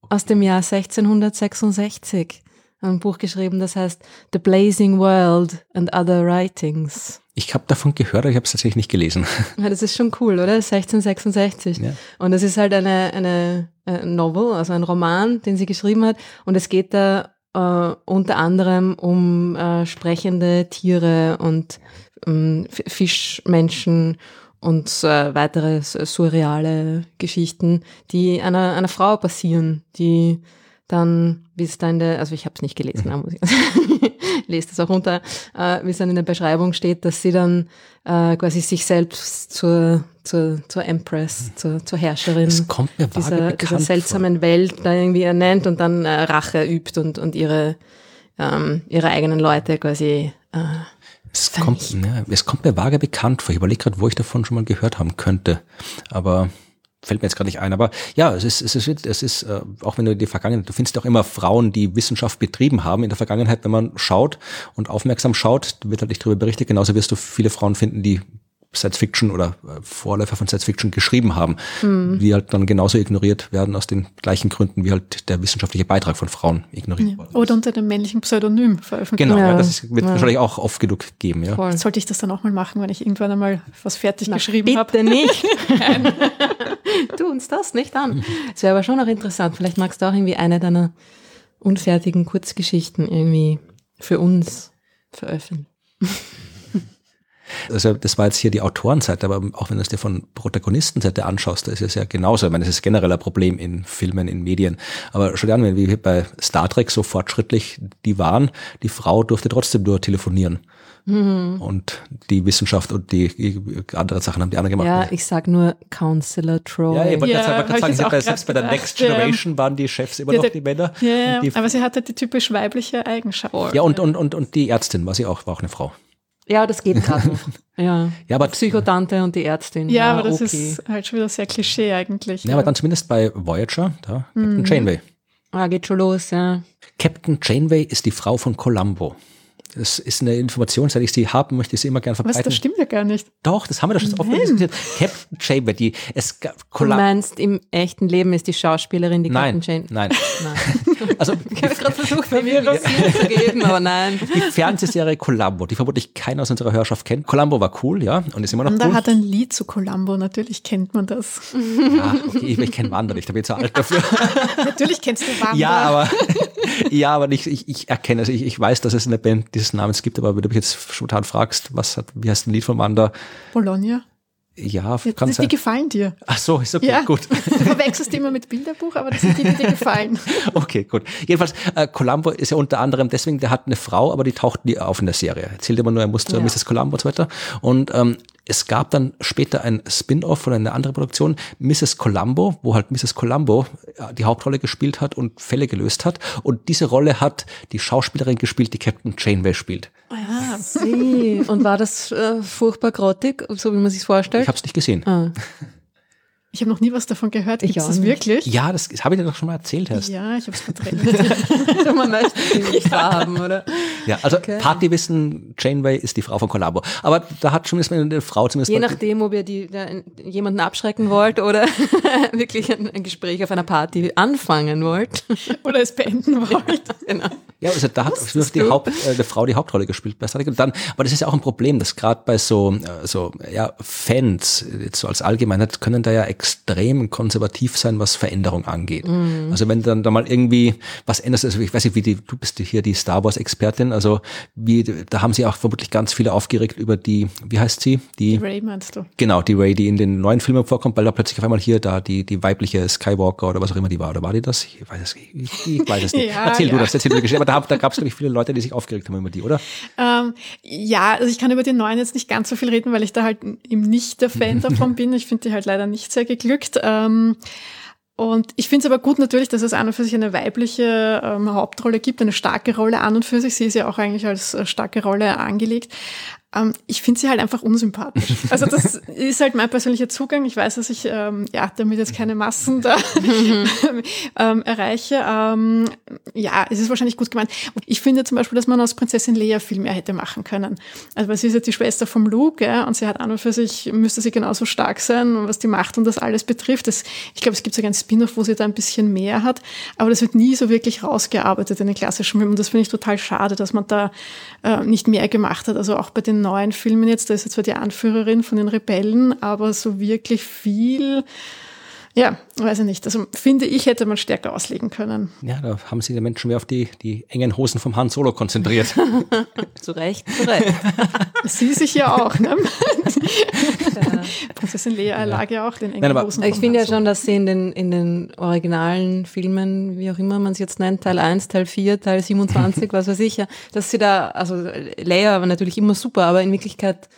aus dem Jahr 1666 ein Buch geschrieben, das heißt The Blazing World and Other Writings. Ich habe davon gehört, aber ich habe es tatsächlich nicht gelesen. (laughs) Ja, das ist schon cool, oder? 1666. Ja. Und es ist halt eine, eine, eine Novel, also ein Roman, den sie geschrieben hat. Und es geht da äh, unter anderem um äh, sprechende Tiere und ähm, Fischmenschen und äh, weitere surreale Geschichten, die einer, einer Frau passieren, die dann, wie es da in der, also ich habe es nicht gelesen, muss ich (laughs) lese das auch runter, äh, wie es dann in der Beschreibung steht, dass sie dann äh, quasi sich selbst zur, zur, zur Empress, zur, zur Herrscherin dieser, dieser seltsamen Welt da irgendwie ernennt und dann äh, Rache übt und, und ihre, ähm, ihre eigenen Leute quasi äh, Es kommt, ja, es kommt mir vage bekannt vor. Ich überlege gerade, wo ich davon schon mal gehört haben könnte. Aber fällt mir jetzt gerade nicht ein. Aber ja, es ist, es ist, es ist, äh, auch wenn du die Vergangenheit, du findest auch immer Frauen, die Wissenschaft betrieben haben in der Vergangenheit, wenn man schaut und aufmerksam schaut, wird halt nicht darüber berichtet. Genauso wirst du viele Frauen finden, die Science Fiction oder äh, Vorläufer von Science Fiction geschrieben haben, die halt dann genauso ignoriert werden aus den gleichen Gründen, wie halt der wissenschaftliche Beitrag von Frauen ignoriert worden ist. Oder unter dem männlichen Pseudonym veröffentlicht. Genau, ja. Ja. das ist, wird Ja. wahrscheinlich auch oft genug geben, ja. voll. Sollte ich das dann auch mal machen, wenn ich irgendwann einmal was fertig geschrieben habe? Bitte nicht. (laughs) tu uns das nicht an. Es wäre aber schon noch interessant. Vielleicht magst du auch irgendwie eine deiner unfertigen Kurzgeschichten irgendwie für uns veröffentlichen. Also das war jetzt hier die Autorenseite, aber auch wenn du es dir von Protagonistenseite anschaust, da ist es ja genauso. Ich meine, das ist generell ein Problem in Filmen, in Medien. Aber schau dir an, wenn wir bei Star Trek so fortschrittlich die waren, die Frau durfte trotzdem nur telefonieren. Mhm. Und die Wissenschaft und die andere Sachen haben die anderen gemacht. Ja, ich sag nur Counselor Troy. Ja, ich wollte Ja, gerade sagen, ich sagen, selbst bei der Next ja. Generation waren die Chefs immer Ja, noch die Männer. Ja, ja, die, aber sie hatte die typisch weibliche Eigenschaft. ja, und, und, und, und die Ärztin war sie auch, war auch eine Frau. Ja, das geht gerade noch. (laughs) Ja. Ja, aber- Psychotante und die Ärztin. Ja, aber das okay. ist halt schon wieder sehr Klischee eigentlich. Ja, aber dann zumindest bei Voyager, da, Captain Mhm. Janeway. Ah, geht schon los, ja. Captain Janeway ist die Frau von Columbo. Das ist eine Information, seit ich sie haben möchte, ich sie immer gerne Was, verbreiten. das stimmt ja gar nicht. Doch, das haben wir doch schon oft diskutiert. Captain die, es gab, Du meinst, im echten Leben ist die Schauspielerin die nein, Captain Jane? nein. Nein. (laughs) Also, Ich habe gerade versucht, Verwirrung zu geben, aber nein. (laughs) die Fernsehserie Columbo, die vermutlich keiner aus unserer Hörerschaft kennt. Columbo war cool, ja, und ist immer noch Und da cool. hat ein Lied zu Columbo, natürlich kennt man das. Ja, okay, ich, ich kenne Wander nicht, da bin ich zu alt dafür. (laughs) natürlich kennst du Wanda. Ja, aber, ja, aber nicht, ich, ich erkenne es, ich, ich weiß, dass es eine Band dieses Namens gibt, aber wenn du mich jetzt spontan fragst, was hat, wie heißt ein Lied von Wanda? Bologna. Ja, Ja, kann die, die sein. gefallen dir. Ach so, ist okay, Ja, gut. (laughs) Du verwechselst immer mit Bilderbuch, aber das sind die, die dir gefallen. (laughs) Okay, gut. Jedenfalls, äh, Columbo ist ja unter anderem deswegen, der hat eine Frau, aber die taucht nie auf in der Serie. Erzählt immer nur, er muss zu Ja. Mrs. Columbo und so weiter. Und ähm, es gab dann später ein Spin-off oder eine andere Produktion, Mrs. Columbo, wo halt Mrs. Columbo äh, die Hauptrolle gespielt hat und Fälle gelöst hat. Und diese Rolle hat die Schauspielerin gespielt, die Captain Janeway spielt. Ah, (laughs) Sie. Und war das äh, furchtbar grottig, so wie man sich vorstellt? Ich habe es nicht gesehen. ah. (laughs) ich habe noch nie was davon gehört. Gibt es das wirklich? Ja, das, das habe ich dir doch schon mal erzählt, Herr. Ja, Ja, ich habe es verdrängt. man möchte sie nicht haben, oder? ja also Okay. Partywissen, Janeway ist die Frau von Columbo. Aber da hat schon eine Frau zumindest Je nachdem, ob ihr die, da, jemanden abschrecken wollt oder (laughs) wirklich ein, ein Gespräch auf einer Party anfangen wollt. (laughs) Oder es beenden wollt. genau. Ja, also da hat die, Haupt, äh, die Frau die Hauptrolle gespielt bei. Und dann, aber das ist ja auch ein Problem, dass gerade bei so, äh, so ja, Fans, jetzt so als Allgemeinheit, können da ja extrem konservativ sein, was Veränderung angeht. Mhm. Also wenn dann da mal irgendwie was ändert, also ich weiß nicht, wie die, du bist hier die Star Wars Expertin, also wie, da haben sie auch vermutlich ganz viele aufgeregt über die, wie heißt sie? Die, die Ray meinst du? Genau, die Ray, die in den neuen Filmen vorkommt, weil da plötzlich auf einmal hier da die, die weibliche Skywalker oder was auch immer die war, oder war die das? Ich weiß es, ich, ich weiß es nicht. (laughs) ja, erzähl ja. du das, erzähl du die Geschichte, aber da, da gab es, glaube ich, viele Leute, die sich aufgeregt haben über die, oder? Ähm, ja, also ich kann über den neuen jetzt nicht ganz so viel reden, weil ich da halt eben nicht der Fan (laughs) davon bin. Ich finde die halt leider nicht sehr geglückt. Ähm, und ich finde es aber gut natürlich, dass es an und für sich eine weibliche ähm, Hauptrolle gibt, eine starke Rolle an und für sich. Sie ist ja auch eigentlich als äh, starke Rolle angelegt. Ähm, ich finde sie halt einfach unsympathisch. (laughs) Also das ist halt mein persönlicher Zugang. Ich weiß, dass ich ähm, ja damit jetzt keine Massen da (laughs) (laughs) ähm, erreiche. Ähm, ja, es ist wahrscheinlich gut gemeint. Ich finde zum Beispiel, dass man aus Prinzessin Leia viel mehr hätte machen können. Also weil sie ist ja die Schwester vom Luke ja, und sie hat an und für sich, müsste sie genauso stark sein, was die Macht und das alles betrifft. Das, ich glaube, es gibt sogar einen Spin-off, wo sie da ein bisschen mehr hat, aber das wird nie so wirklich rausgearbeitet in den klassischen Filmen. Und das finde ich total schade, dass man da äh, nicht mehr gemacht hat. Also auch bei den neuen Filmen jetzt, da ist jetzt zwar die Anführerin von den Rebellen, aber so wirklich viel, ja, weiß ich nicht. Also finde ich, hätte man stärker auslegen können. Ja, da haben sich die Menschen mehr auf die, die engen Hosen vom Han Solo konzentriert. (laughs) zu Recht, zu Recht. (laughs) Sie sich ja auch, ne? Prinzessin Lea lag ja auch den engen Nein, Hosen. Ich finde ja schon, dass sie in den, in den originalen Filmen, wie auch immer man es jetzt nennt, Teil 1, Teil 4, Teil 27, (laughs) was weiß ich, ja, dass sie da, also Leia war natürlich immer super, aber in Wirklichkeit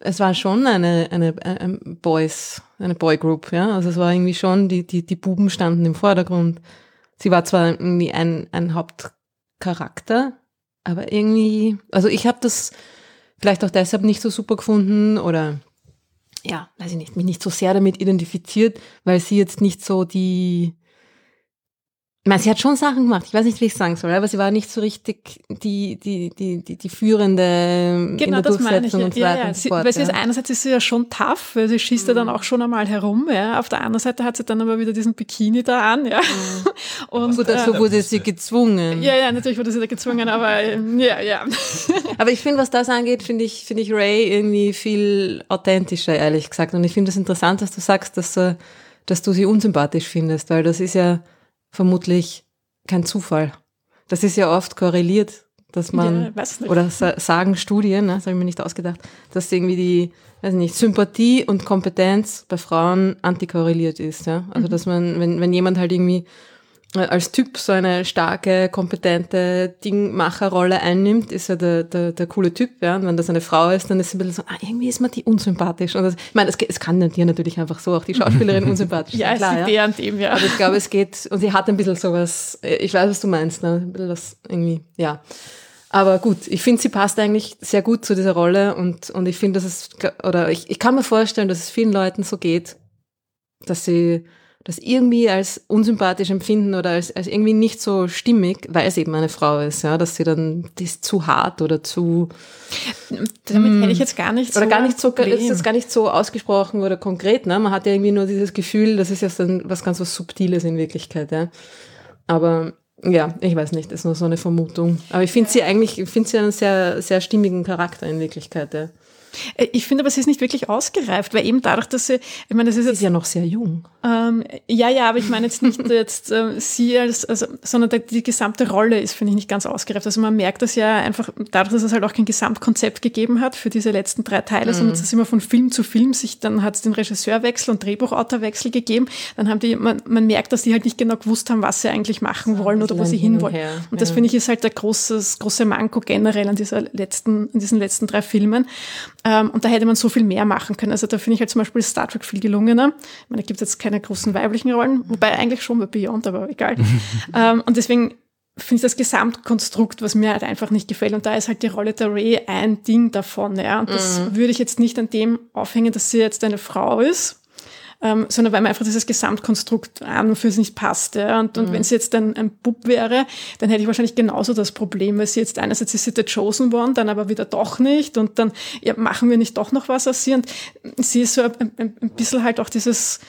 es war schon eine, eine, eine Boys, eine Boygroup, ja. Also es war irgendwie schon, die, die, die Buben standen im Vordergrund. Sie war zwar irgendwie ein, ein Hauptcharakter, aber irgendwie, also ich habe das vielleicht auch deshalb nicht so super gefunden oder ja, weiß ich nicht, mich nicht so sehr damit identifiziert, weil sie jetzt nicht so die meine, sie hat schon Sachen gemacht. Ich weiß nicht, wie ich sagen soll, aber sie war nicht so richtig die, die, die, die, die führende genau, in der Durchsetzung und so weiter. Ja, ja. Sie, weil sie ist einerseits ist sie ja schon tough, weil sie schießt mhm. ja dann mhm. auch schon einmal herum. Ja. Auf der anderen Seite hat sie dann aber wieder diesen Bikini da an. Ja. Mhm. (laughs) Und, so, dazu äh, wurde sie gezwungen. Ja, ja, natürlich wurde sie da gezwungen, aber ja, ja. (laughs) aber ich finde, was das angeht, finde ich, finde ich Ray irgendwie viel authentischer, ehrlich gesagt. Und ich finde es das interessant, dass du sagst, dass, dass du sie unsympathisch findest, weil das ist ja vermutlich kein Zufall. Das ist ja oft korreliert, dass man, ja, oder sagen Studien, ne, das habe ich mir nicht ausgedacht, dass irgendwie die, weiß nicht, Sympathie und Kompetenz bei Frauen antikorreliert ist. Ja? Also mhm. dass man, wenn, wenn jemand halt irgendwie als Typ so eine starke, kompetente Dingmacherrolle einnimmt, ist er der, der, der coole Typ, ja. Und wenn das eine Frau ist, dann ist sie ein bisschen so, ah, irgendwie ist man die unsympathisch. Und das, ich meine, es, es kann dir natürlich einfach so auch die Schauspielerin (laughs) unsympathisch sein. ja, klar, ja. an dem, ja. Aber ich glaube, es geht, und sie hat ein bisschen sowas, äh, ich weiß, was du meinst, ne? Ein bisschen was irgendwie, ja. Aber gut, ich finde, sie passt eigentlich sehr gut zu dieser Rolle und, und ich finde, dass es, oder ich, ich kann mir vorstellen, dass es vielen Leuten so geht, dass sie das irgendwie als unsympathisch empfinden oder als, als irgendwie nicht so stimmig, weil es eben eine Frau ist, ja, dass sie dann, die ist zu hart oder zu. Damit hätte ich jetzt gar nicht so. Oder gar nicht so, ist jetzt gar nicht so ausgesprochen oder konkret, ne? Man hat ja irgendwie nur dieses Gefühl, das ist ja dann was ganz was Subtiles in Wirklichkeit, ja. Aber, ja, ich weiß nicht, das ist nur so eine Vermutung. Aber ich finde sie eigentlich, ich finde sie einen sehr, sehr stimmigen Charakter in Wirklichkeit, ja. Äh, ich finde aber, sie ist nicht wirklich ausgereift, weil eben dadurch, dass sie, ich meine, das ist sie jetzt. ist ja noch sehr jung. Ähm, ja, ja, aber ich meine jetzt nicht (laughs) jetzt äh, sie als, also, sondern die, die gesamte Rolle ist, finde ich, nicht ganz ausgereift. Also man merkt das ja einfach dadurch, dass es halt auch kein Gesamtkonzept gegeben hat für diese letzten drei Teile, mhm. sondern es ist immer von Film zu Film sich, dann hat es den Regisseurwechsel und Drehbuchautorwechsel gegeben. Dann haben die, man, man merkt, dass die halt nicht genau gewusst haben, was sie eigentlich machen wollen oder wo sie hinwollen. Hin und, und das ja. finde ich ist halt der große, große Manko generell an dieser letzten, an diesen letzten drei Filmen. Ähm, und da hätte man so viel mehr machen können. Also da finde ich halt zum Beispiel Star Trek viel gelungener. Ich meine, da gibt es jetzt keine großen weiblichen Rollen, wobei eigentlich schon bei Beyond, aber egal. (laughs) ähm, und deswegen finde ich das Gesamtkonstrukt, was mir halt einfach nicht gefällt. Und da ist halt die Rolle der Ray ein Ding davon. Ja. Und das mhm. würde ich jetzt nicht an dem aufhängen, dass sie jetzt eine Frau ist, ähm, sondern weil mir einfach dieses Gesamtkonstrukt an und für sich nicht passt. Ja. Und, und mhm. wenn sie jetzt ein, ein Bub wäre, dann hätte ich wahrscheinlich genauso das Problem, weil sie jetzt einerseits ist sie der Chosen One, dann aber wieder doch nicht und dann ja, machen wir nicht doch noch was aus sie und sie ist so ein, ein, ein bisschen halt auch dieses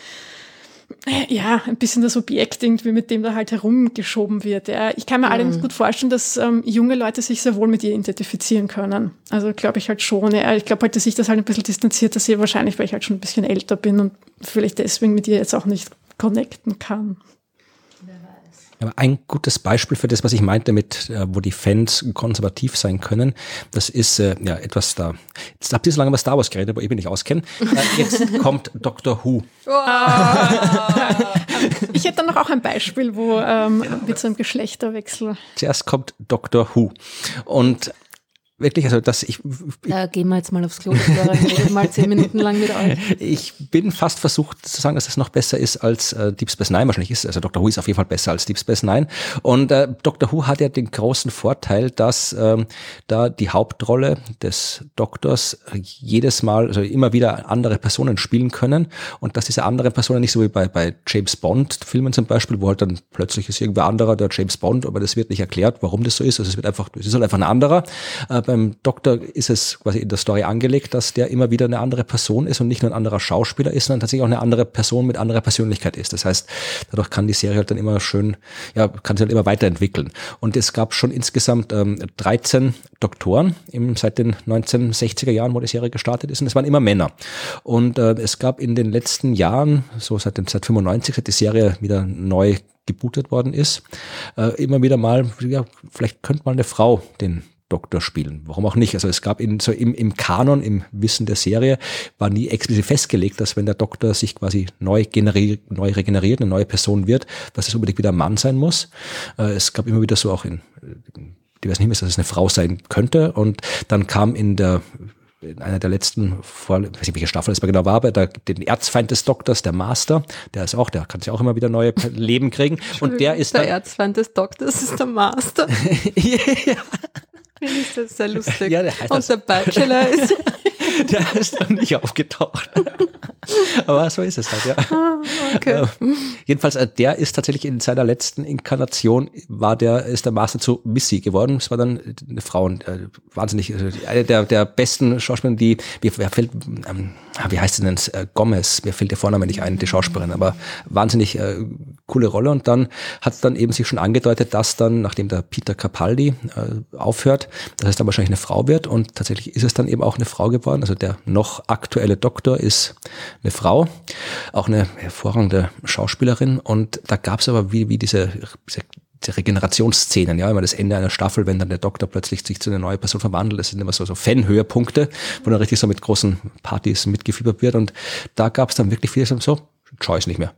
ja, ein bisschen das Objekt irgendwie, mit dem da halt herumgeschoben wird. Ja. Ich kann mir mhm. allerdings gut vorstellen, dass ähm, junge Leute sich sehr wohl mit ihr identifizieren können. Also glaube ich halt schon. Ja. Ich glaube halt, dass ich das halt ein bisschen distanziert sehe, wahrscheinlich, weil ich halt schon ein bisschen älter bin und vielleicht deswegen mit ihr jetzt auch nicht connecten kann. Aber ein gutes Beispiel für das, was ich meinte mit, äh, wo die Fans konservativ sein können, das ist äh, ja etwas da. Jetzt habt ihr so lange über Star Wars geredet, aber ich bin nicht auskenne. Äh, jetzt (laughs) kommt Doctor Who. (laughs) ich hätte dann noch auch ein Beispiel, wo ähm, mit so einem Geschlechterwechsel. Zuerst kommt Doctor Who. Und wirklich, also dass ich. Da gehen wir jetzt mal aufs Klo, mal zehn Minuten lang mit euch. (laughs) Ich bin fast versucht zu sagen, dass es noch besser ist als äh, Deep Space Nine wahrscheinlich ist. Also Dr. Who ist auf jeden Fall besser als Deep Space Nine. Und äh, Dr. Who hat ja den großen Vorteil, dass ähm, da die Hauptrolle des Doktors jedes Mal, also immer wieder andere Personen spielen können und dass diese anderen Personen nicht so wie bei, bei James Bond Filmen zum Beispiel, wo halt dann plötzlich ist irgendwer anderer der James Bond, aber das wird nicht erklärt, warum das so ist. Also es wird einfach, es ist halt einfach ein anderer. Äh, beim Doktor ist es quasi in der Story angelegt, dass der immer wieder eine andere Person ist und nicht nur ein anderer Schauspieler ist, sondern tatsächlich auch eine andere Person mit anderer Persönlichkeit ist. Das heißt, dadurch kann die Serie halt dann immer schön, ja, kann sich halt immer weiterentwickeln. Und es gab schon insgesamt ähm, 13 Doktoren im, seit den 1960er Jahren, wo die Serie gestartet ist, und es waren immer Männer. Und äh, es gab in den letzten Jahren, so seit, dem, seit 95, seit die Serie wieder neu gebootet worden ist, äh, immer wieder mal, ja, vielleicht könnte mal eine Frau den Doktor spielen. Warum auch nicht? Also es gab in, so im, im Kanon, im Wissen der Serie, war nie explizit festgelegt, dass wenn der Doktor sich quasi neu generiert, neu regeneriert, eine neue Person wird, dass es unbedingt wieder ein Mann sein muss. Äh, es gab immer wieder so auch in, in diversen Hinweisen, dass es eine Frau sein könnte. Und dann kam in der in einer der letzten, vor, ich weiß nicht, welche Staffel es mal genau war, aber der, den Erzfeind des Doktors, der Master, der ist auch, der kann sich auch immer wieder neue Leben kriegen. Und der ist der Erzfeind des Doktors ist der Master. (laughs) ja. Finde ich das sehr lustig. Ja, der heißt Und der Bachelor ist. (laughs) der ist noch nicht aufgetaucht. (laughs) Aber so ist es halt, ja. Ah, okay. Äh, jedenfalls, äh, der ist tatsächlich in seiner letzten Inkarnation, war der, ist der Master zu Missy geworden. Es war dann eine Frau, äh, wahnsinnig, äh, eine der, der besten Schauspieler, die, wer fällt, ähm, wie heißt sie denn, äh, Gomez, mir fällt der Vorname nicht ein, die Schauspielerin, aber wahnsinnig äh, coole Rolle. Und dann hat es dann eben sich schon angedeutet, dass dann, nachdem der Peter Capaldi äh, aufhört, dass es dann wahrscheinlich eine Frau wird. Und tatsächlich ist es dann eben auch eine Frau geworden. Also der noch aktuelle Doktor ist eine Frau, auch eine hervorragende Schauspielerin. Und da gab es aber wie, wie diese, diese die Regenerationsszenen, ja, immer das Ende einer Staffel, wenn dann der Doktor plötzlich sich zu einer neuen Person verwandelt, das sind immer so, so Fan-Höhepunkte, wo dann richtig so mit großen Partys mitgefiebert wird und da gab es dann wirklich viele so, schau ich nicht mehr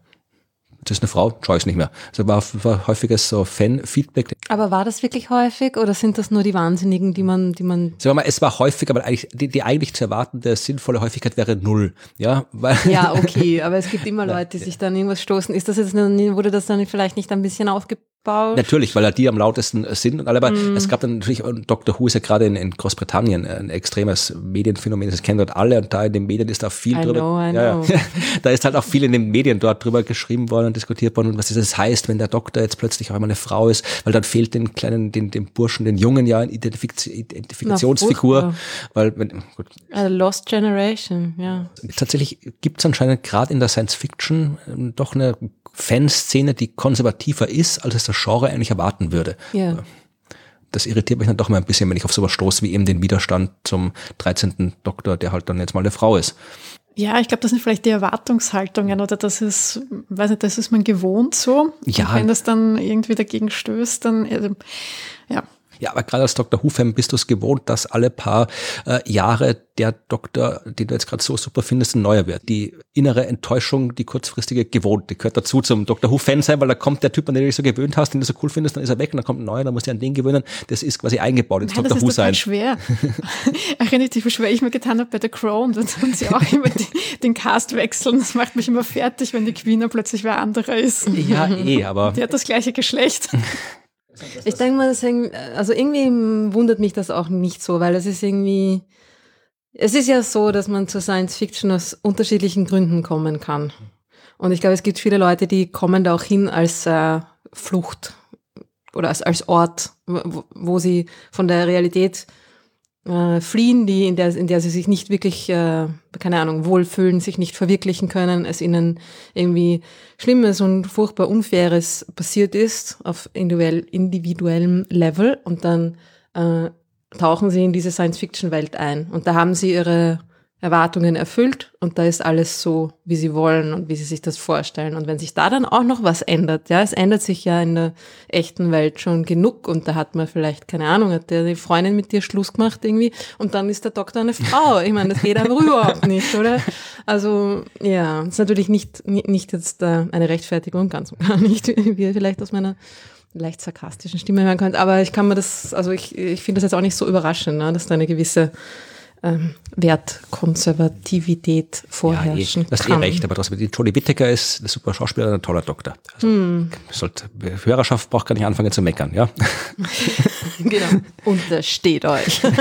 das ist eine Frau, schaue ich nicht mehr. Also war, war häufiges so Fan-Feedback. Aber war das wirklich häufig oder sind das nur die Wahnsinnigen, die man, die man. Sagen wir mal, es war häufig, aber eigentlich, die, die eigentlich zu erwartende sinnvolle Häufigkeit wäre null. Ja, weil ja okay, (laughs) aber es gibt immer Leute, die sich dann irgendwas stoßen. Ist das jetzt, wurde das dann vielleicht nicht ein bisschen aufgebaut? Baut. Natürlich, weil die am lautesten sind und alle, aber mm. es gab dann natürlich, Dr. Who ist ja gerade in, in Großbritannien ein extremes Medienphänomen, das kennen dort alle und da in den Medien ist auch viel I drüber. Know, I ja, know. Ja. (laughs) da ist halt auch viel in den Medien dort drüber geschrieben worden und diskutiert worden und was das heißt, wenn der Doktor jetzt plötzlich auch einmal eine Frau ist, weil dann fehlt den kleinen, den, dem Burschen, den Jungen ja eine Identifiz Identifikationsfigur, weil, wenn, gut. A lost Generation, ja. Tatsächlich gibt es anscheinend gerade in der Science Fiction ähm, doch eine Fanszene, die konservativer ist, als es das Genre eigentlich erwarten würde. Ja. Das irritiert mich dann doch mal ein bisschen, wenn ich auf sowas stoße, wie eben den Widerstand zum 13. Doktor, der halt dann jetzt mal eine Frau ist. Ja, ich glaube, das sind vielleicht die Erwartungshaltungen oder das ist, weiß nicht, das ist man gewohnt so. Ja. Und wenn das dann irgendwie dagegen stößt, dann, also, ja. Ja, aber gerade als Dr. Who-Fan bist du es gewohnt, dass alle paar äh, Jahre der Doktor, den du jetzt gerade so super findest, ein neuer wird. Die innere Enttäuschung, die kurzfristige gewohnt, die gehört dazu zum Dr. Who-Fan sein, weil da kommt der Typ, an den du dich so gewöhnt hast, den du so cool findest, dann ist er weg und dann kommt ein neuer, dann musst du an den gewöhnen. Das ist quasi eingebaut ins Nein, Dr. Who sein. Das ist schwer. (laughs) Erinnert dich, wie schwer ich mir getan habe bei The Crown. Da tun sie auch immer die, den Cast wechseln. Das macht mich immer fertig, wenn die Queen plötzlich wer anderer ist. Ja, eh, aber. Die hat das gleiche Geschlecht. (laughs) Ich denke mal, also irgendwie wundert mich das auch nicht so, weil es ist irgendwie, es ist ja so, dass man zur Science Fiction aus unterschiedlichen Gründen kommen kann. Und ich glaube, es gibt viele Leute, die kommen da auch hin als äh, Flucht oder als, als Ort, wo, wo sie von der Realität äh, fliehen, die in der in der sie sich nicht wirklich äh, keine Ahnung wohlfühlen, sich nicht verwirklichen können, es ihnen irgendwie Schlimmes und furchtbar Unfaires passiert ist auf individuell, individuellem Level und dann äh, tauchen sie in diese Science-Fiction-Welt ein. Und da haben sie ihre Erwartungen erfüllt und da ist alles so, wie sie wollen und wie sie sich das vorstellen. Und wenn sich da dann auch noch was ändert, ja, es ändert sich ja in der echten Welt schon genug und da hat man vielleicht, keine Ahnung, hat der die Freundin mit dir Schluss gemacht irgendwie und dann ist der Doktor eine Frau. Ich meine, das geht aber (laughs) überhaupt nicht, oder? Also, ja, ist natürlich nicht, nicht jetzt äh, eine Rechtfertigung, ganz und gar nicht, (laughs) wie ihr vielleicht aus meiner leicht sarkastischen Stimme hören könnt, aber ich kann mir das, also ich, ich finde das jetzt auch nicht so überraschend, ne, dass da eine gewisse ähm, Wertkonservativität vorherrschen ja, eh, das kann. Das ist eh recht, aber trotzdem, die Jodie Whittaker ist eine super Schauspielerin, ein toller Doktor. Also, hm. sollte, Hörerschaft braucht gar nicht anfangen zu meckern, ja. (laughs) genau. Untersteht euch. (laughs)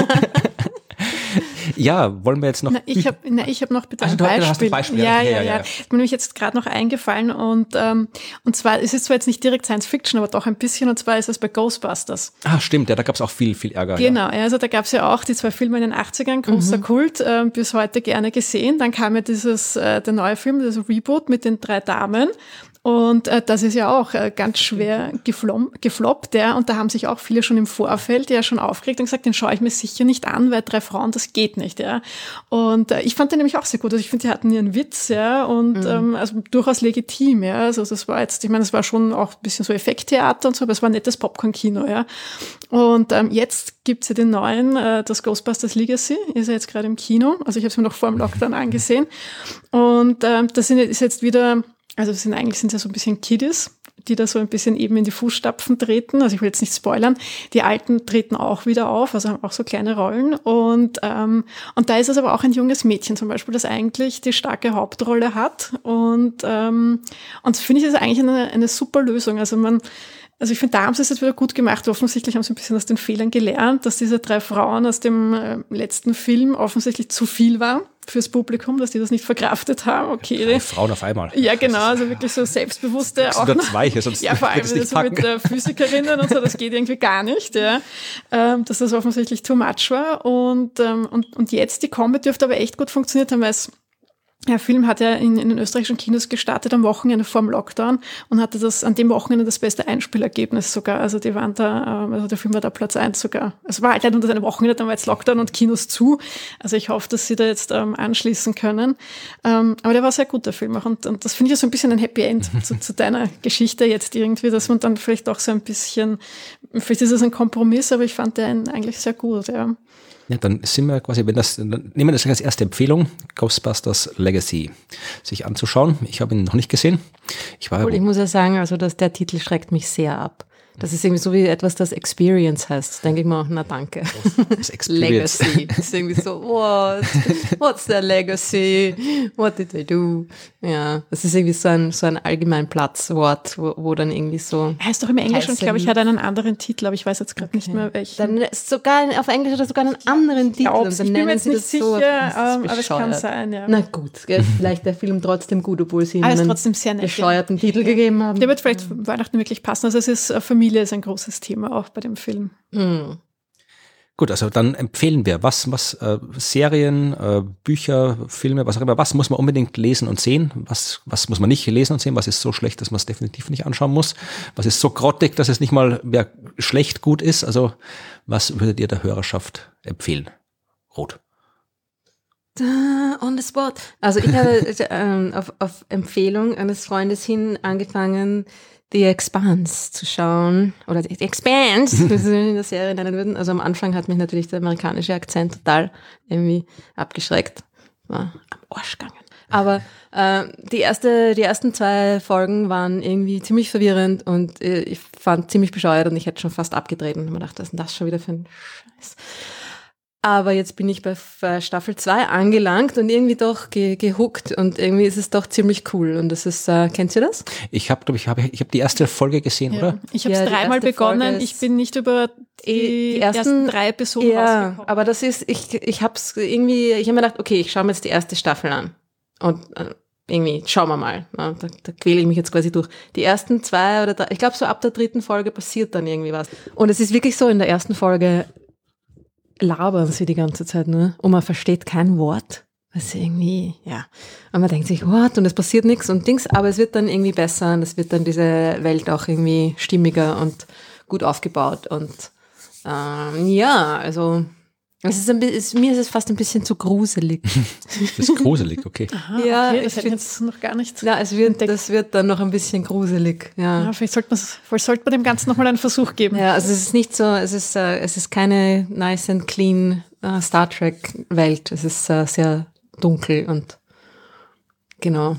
Ja, wollen wir jetzt noch. Na, ich habe hab noch bitte also, ein Beispiel. Beispiel. Ja, ja, ja. ja, ja. Ist mir nämlich jetzt gerade noch eingefallen und, ähm, und zwar ist es zwar jetzt nicht direkt Science Fiction, aber doch ein bisschen und zwar ist es bei Ghostbusters. Ah, stimmt, ja, da gab es auch viel, viel Ärger. Genau, ja. also da gab es ja auch die zwei Filme in den 80ern, großer mhm. Kult, äh, bis heute gerne gesehen. Dann kam ja dieses, äh, der neue Film, das Reboot mit den drei Damen und äh, das ist ja auch äh, ganz schwer gefloppt, ja. Und da haben sich auch viele schon im Vorfeld ja schon aufgeregt und gesagt, den schaue ich mir sicher nicht an, weil drei Frauen, das geht nicht, ja. Und äh, ich fand den nämlich auch sehr gut. Also ich finde, die hatten ihren Witz, ja, und mhm. ähm, also durchaus legitim, ja. Also das war jetzt, ich meine, es war schon auch ein bisschen so Effekttheater und so, aber es war ein nettes Popcorn-Kino, ja. Und ähm, jetzt gibt's ja den neuen, äh, das Ghostbusters Legacy, ist ja jetzt gerade im Kino. Also ich habe es mir noch vor dem Lockdown angesehen. Und ähm, das ist jetzt wieder also sind eigentlich sind ja so ein bisschen Kiddies, die da so ein bisschen eben in die Fußstapfen treten. Also ich will jetzt nicht spoilern. Die Alten treten auch wieder auf, also haben auch so kleine Rollen. Und, ähm, und da ist es aber auch ein junges Mädchen zum Beispiel, das eigentlich die starke Hauptrolle hat. Und, ähm, und finde ich das eigentlich eine, eine super Lösung. Also man, also ich finde, da haben sie es jetzt wieder gut gemacht. Offensichtlich haben sie ein bisschen aus den Fehlern gelernt, dass diese drei Frauen aus dem äh, letzten Film offensichtlich zu viel waren fürs Publikum, dass die das nicht verkraftet haben. Okay. Drei Frauen auf einmal. Ja, genau, also wirklich so selbstbewusste. Das auch zwei hier, sonst (laughs) ja, vor allem so packen. mit äh, Physikerinnen und so, das geht irgendwie gar nicht, ja. Ähm, dass das offensichtlich too much war. Und, ähm, und, und jetzt, die Comedy dürfte aber echt gut funktioniert haben, weil es der Film hat ja in, in, den österreichischen Kinos gestartet am Wochenende vor dem Lockdown und hatte das an dem Wochenende das beste Einspielergebnis sogar. Also die waren da, ähm, also der Film war da Platz eins sogar. Es war halt nur das eine Wochenende, dann war jetzt Lockdown und Kinos zu. Also ich hoffe, dass sie da jetzt ähm, anschließen können. Ähm, aber der war sehr gut, der Film auch. Und, und das finde ich so ein bisschen ein Happy End (laughs) zu, zu deiner Geschichte jetzt irgendwie, dass man dann vielleicht auch so ein bisschen, vielleicht ist es ein Kompromiss, aber ich fand den eigentlich sehr gut, ja. Ja, dann sind wir quasi, wenn das, nehmen wir das als erste Empfehlung, Ghostbusters Legacy sich anzuschauen. Ich habe ihn noch nicht gesehen. Ich war cool, ich muss ja sagen, also dass der Titel schreckt mich sehr ab. Das ist irgendwie so wie etwas, das Experience heißt. Denke ich mir auch, na danke. legacy. Das ist irgendwie so, what? What's the legacy? What did they do? Ja, das ist irgendwie so ein, so ein Allgemeinplatzwort, wo, wo dann irgendwie so. Heißt doch im Englischen, glaube ich, hat einen anderen Titel, aber ich weiß jetzt gerade okay. nicht mehr welchen. Dann sogar auf Englisch hat er sogar einen anderen Titel. Glaub's, ich bin mir jetzt nicht sicher, so, ähm, aber es kann sein, ja. Na gut, vielleicht der Film trotzdem gut, obwohl sie ihm einen bescheuerten Titel gegeben haben. Der wird vielleicht Weihnachten wirklich passen. Also es ist für mich Familie ist ein großes Thema auch bei dem Film. Mhm. Gut, also dann empfehlen wir, was, was äh, Serien, äh, Bücher, Filme, was auch immer, was muss man unbedingt lesen und sehen, was, was muss man nicht lesen und sehen, was ist so schlecht, dass man es definitiv nicht anschauen muss, was ist so grottig, dass es nicht mal mehr schlecht gut ist, also was würdet ihr der Hörerschaft empfehlen? Rot. Da, on the spot. Also ich habe (laughs) ähm, auf, auf Empfehlung eines Freundes hin angefangen, The Expanse zu schauen. Oder The Expanse, (laughs) wie sie in der Serie nennen würden. Also am Anfang hat mich natürlich der amerikanische Akzent total irgendwie abgeschreckt. War am Arsch gegangen. Aber äh, die, erste, die ersten zwei Folgen waren irgendwie ziemlich verwirrend und äh, ich fand ziemlich bescheuert und ich hätte schon fast abgedreht und mir gedacht, was ist denn das schon wieder für ein Scheiß? Aber jetzt bin ich bei Staffel 2 angelangt und irgendwie doch ge gehuckt und irgendwie ist es doch ziemlich cool. Und das ist, äh, kennst du das? Ich habe, glaube ich, habe ich hab die erste Folge gesehen, ja. oder? Ich habe es ja, dreimal begonnen. Ich bin nicht über die, die ersten, ersten, drei Episoden ja, rausgekommen. Aber das ist, ich, ich habe es irgendwie, ich habe mir gedacht, okay, ich schaue mir jetzt die erste Staffel an. Und äh, irgendwie, schauen wir mal. Ne? Da, da quäle ich mich jetzt quasi durch. Die ersten zwei oder drei, ich glaube, so ab der dritten Folge passiert dann irgendwie was. Und es ist wirklich so, in der ersten Folge labern sie die ganze Zeit nur und man versteht kein Wort. Was irgendwie, ja. Und man denkt sich, what? Und es passiert nichts und Dings, aber es wird dann irgendwie besser und es wird dann diese Welt auch irgendwie stimmiger und gut aufgebaut. Und ähm, ja, also es ist ein bisschen, mir ist es fast ein bisschen zu gruselig. (laughs) das ist gruselig, okay. Aha, ja, okay, das hätte ich jetzt noch gar nicht. Ja, es wird, das wird dann noch ein bisschen gruselig. Ja, ja vielleicht, sollte vielleicht sollte man dem Ganzen nochmal einen Versuch geben. Ja, also es ist nicht so, es ist, uh, es ist keine nice and clean uh, Star Trek Welt. Es ist uh, sehr dunkel und genau.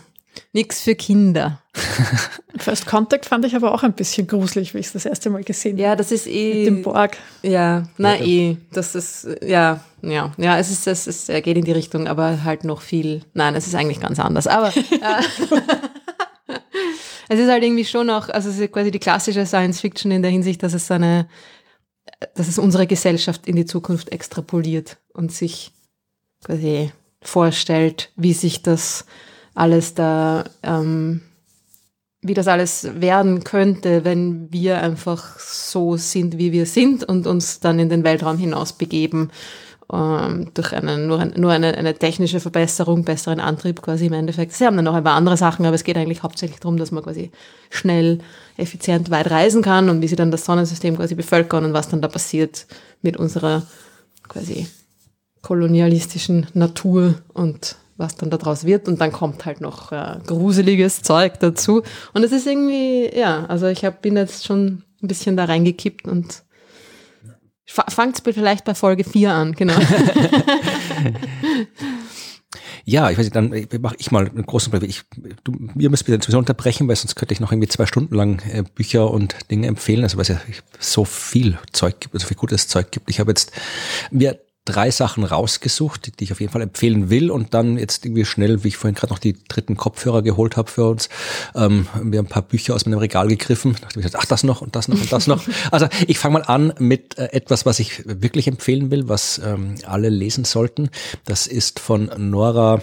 Nix für Kinder. (laughs) First Contact fand ich aber auch ein bisschen gruselig, wie ich es das erste Mal gesehen habe. Ja, das ist eh. Mit dem Borg. Ja, na ja, eh. Das ist, ja, ja, ja, es ist, es ist, er geht in die Richtung, aber halt noch viel. Nein, es ist eigentlich ganz anders. Aber (laughs) äh, (laughs) es ist halt irgendwie schon auch, also es ist quasi die klassische Science Fiction in der Hinsicht, dass es seine, dass es unsere Gesellschaft in die Zukunft extrapoliert und sich quasi vorstellt, wie sich das alles da, ähm, wie das alles werden könnte, wenn wir einfach so sind, wie wir sind und uns dann in den Weltraum hinaus begeben ähm, durch einen, nur, ein, nur eine, eine technische Verbesserung, besseren Antrieb quasi im Endeffekt. Sie haben dann noch ein paar andere Sachen, aber es geht eigentlich hauptsächlich darum, dass man quasi schnell, effizient weit reisen kann und wie sie dann das Sonnensystem quasi bevölkern und was dann da passiert mit unserer quasi kolonialistischen Natur und was dann daraus wird. Und dann kommt halt noch äh, gruseliges Zeug dazu. Und es ist irgendwie, ja, also ich hab, bin jetzt schon ein bisschen da reingekippt und fangt vielleicht bei Folge 4 an, genau. (laughs) Ja, ich weiß nicht, dann mache ich mal einen großen Blick. Ich, du, wir müssen bitte sowieso unterbrechen, weil sonst könnte ich noch irgendwie zwei Stunden lang äh, Bücher und Dinge empfehlen. Also weil es ja so viel Zeug gibt, so viel gutes Zeug gibt. Ich habe jetzt mir drei Sachen rausgesucht, die ich auf jeden Fall empfehlen will und dann jetzt irgendwie schnell, wie ich vorhin gerade noch die dritten Kopfhörer geholt habe für uns, ähm, wir haben ein paar Bücher aus meinem Regal gegriffen, dachte ich, ach das noch und das noch und das noch. (laughs) Also ich fange mal an mit äh, etwas, was ich wirklich empfehlen will, was ähm, alle lesen sollten. Das ist von Nora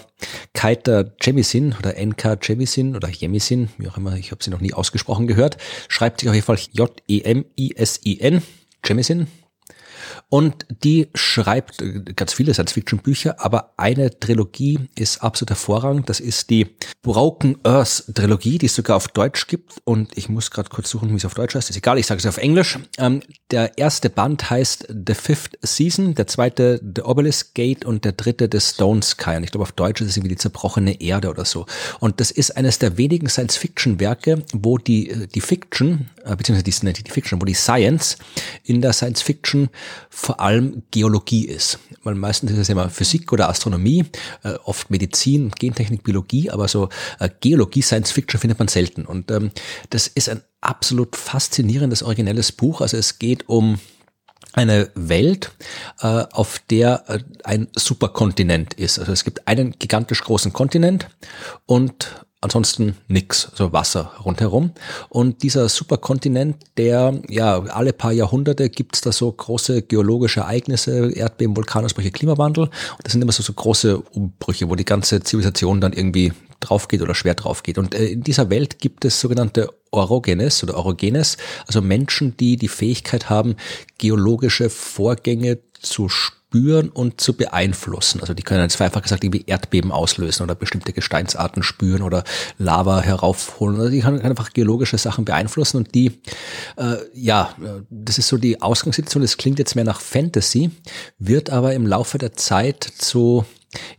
Keiter Jemisin oder NK Jemisin oder Jemisin, wie auch immer, ich habe sie noch nie ausgesprochen gehört, schreibt sich auf jeden Fall J-E-M-I-S-I-N, Jemisin, und die schreibt äh, ganz viele Science-Fiction-Bücher, aber eine Trilogie ist absolut hervorragend. Das ist die Broken Earth Trilogie, die es sogar auf Deutsch gibt. Und ich muss gerade kurz suchen, wie es auf Deutsch heißt. Ist egal, ich sage es auf Englisch. Ähm, der erste Band heißt The Fifth Season, der zweite The Obelisk Gate und der dritte The Stone Sky. Und ich glaube, auf Deutsch ist es irgendwie die zerbrochene Erde oder so. Und das ist eines der wenigen Science-Fiction-Werke, wo die, äh, die Fiction, äh, beziehungsweise die, die Fiction, wo die Science in der Science-Fiction vor allem Geologie ist. Weil meistens ist es immer Physik oder Astronomie, äh, oft Medizin, Gentechnik, Biologie, aber so äh, Geologie, Science Fiction findet man selten. Und ähm, das ist ein absolut faszinierendes, originelles Buch. Also es geht um eine Welt, äh, auf der äh, ein Superkontinent ist. Also es gibt einen gigantisch großen Kontinent und ansonsten nix, also Wasser rundherum. Und dieser Superkontinent, der, ja, alle paar Jahrhunderte gibt's da so große geologische Ereignisse, Erdbeben, Vulkanausbrüche, Klimawandel. Und das sind immer so, so große Umbrüche, wo die ganze Zivilisation dann irgendwie drauf geht oder schwer drauf geht. Und äh, in dieser Welt gibt es sogenannte Orogenes oder Orogenes, also Menschen, die die Fähigkeit haben, geologische Vorgänge zu spüren spüren und zu beeinflussen. Also die können jetzt einfach gesagt irgendwie Erdbeben auslösen oder bestimmte Gesteinsarten spüren oder Lava heraufholen. Also die können einfach geologische Sachen beeinflussen und die, äh, ja, das ist so die Ausgangssituation. Das klingt jetzt mehr nach Fantasy, wird aber im Laufe der Zeit zu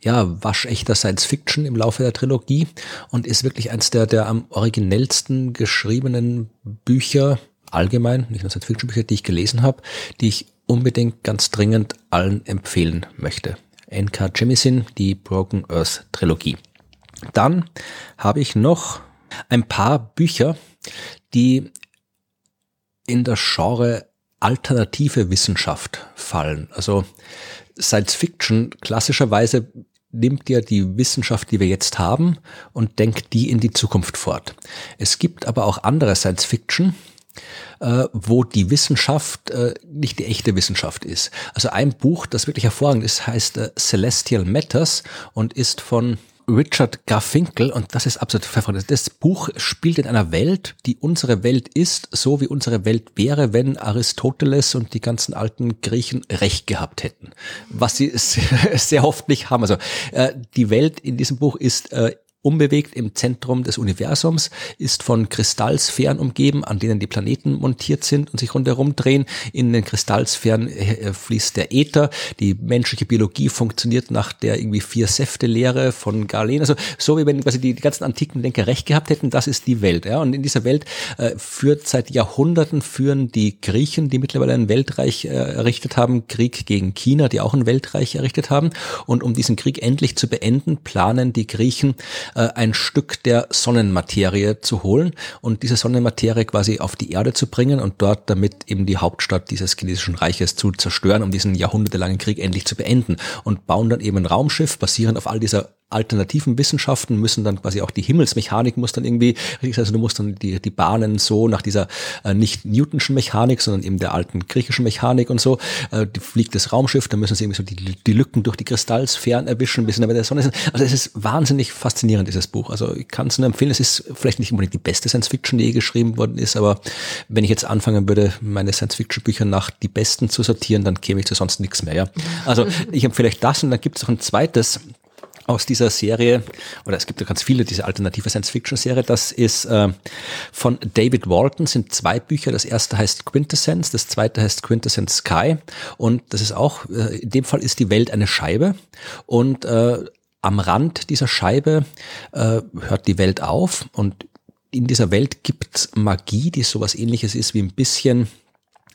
ja, waschechter Science Fiction im Laufe der Trilogie und ist wirklich eins der, der am originellsten geschriebenen Bücher allgemein, nicht nur Science Fiction Bücher, die ich gelesen habe, die ich unbedingt ganz dringend allen empfehlen möchte. N.K. Jemisin, die Broken Earth Trilogie. Dann habe ich noch ein paar Bücher, die in das Genre alternative Wissenschaft fallen. Also Science Fiction klassischerweise nimmt ja die Wissenschaft, die wir jetzt haben, und denkt die in die Zukunft fort. Es gibt aber auch andere Science Fiction, äh, wo die Wissenschaft äh, nicht die echte Wissenschaft ist. Also ein Buch, das wirklich hervorragend ist, heißt äh, Celestial Matters und ist von Richard Garfinkel und das ist absolut verfremdet. Das Buch spielt in einer Welt, die unsere Welt ist, so wie unsere Welt wäre, wenn Aristoteles und die ganzen alten Griechen recht gehabt hätten. Was sie (laughs) sehr, nicht haben. Also äh, die Welt in diesem Buch ist äh, unbewegt im Zentrum des Universums, ist von Kristallsphären umgeben, an denen die Planeten montiert sind und sich rundherum drehen. In den Kristallsphären äh, fließt der Äther. Die menschliche Biologie funktioniert nach der irgendwie Vier-Säfte-Lehre von Galen. Also so wie wenn quasi die, die ganzen antiken Denker recht gehabt hätten, das ist die Welt. Ja? Und in dieser Welt äh, führt seit Jahrhunderten führen die Griechen, die mittlerweile ein Weltreich äh, errichtet haben, Krieg gegen China, die auch ein Weltreich errichtet haben. Und um diesen Krieg endlich zu beenden, planen die Griechen äh, ein Stück der Sonnenmaterie zu holen und diese Sonnenmaterie quasi auf die Erde zu bringen und dort damit eben die Hauptstadt dieses chinesischen Reiches zu zerstören, um diesen jahrhundertelangen Krieg endlich zu beenden und bauen dann eben ein Raumschiff basierend auf all dieser alternativen Wissenschaften müssen dann quasi auch die Himmelsmechanik muss dann irgendwie, also du musst dann die, die Bahnen so nach dieser äh, nicht Newtonschen Mechanik, sondern eben der alten griechischen Mechanik und so, äh, die fliegt das Raumschiff, da müssen sie irgendwie so die, die Lücken durch die Kristallsphären erwischen, bis sie bei der Sonne sind. Also es ist wahnsinnig faszinierend, dieses Buch. Also ich kann es nur empfehlen, es ist vielleicht nicht unbedingt die beste Science-Fiction, die je geschrieben worden ist, aber wenn ich jetzt anfangen würde, meine Science-Fiction-Bücher nach die besten zu sortieren, dann käme ich zu sonst nichts mehr. Ja? Also ich empfehle euch das und dann gibt es noch ein zweites aus dieser Serie, oder es gibt ja ganz viele, diese alternative Science-Fiction-Serie, das ist äh, von David Walton, sind zwei Bücher. Das erste heißt Quintessence, das zweite heißt Quintessence Sky. Und das ist auch, äh, in dem Fall ist die Welt eine Scheibe. Und äh, am Rand dieser Scheibe äh, hört die Welt auf. Und in dieser Welt gibt Magie, die sowas ähnliches ist wie ein bisschen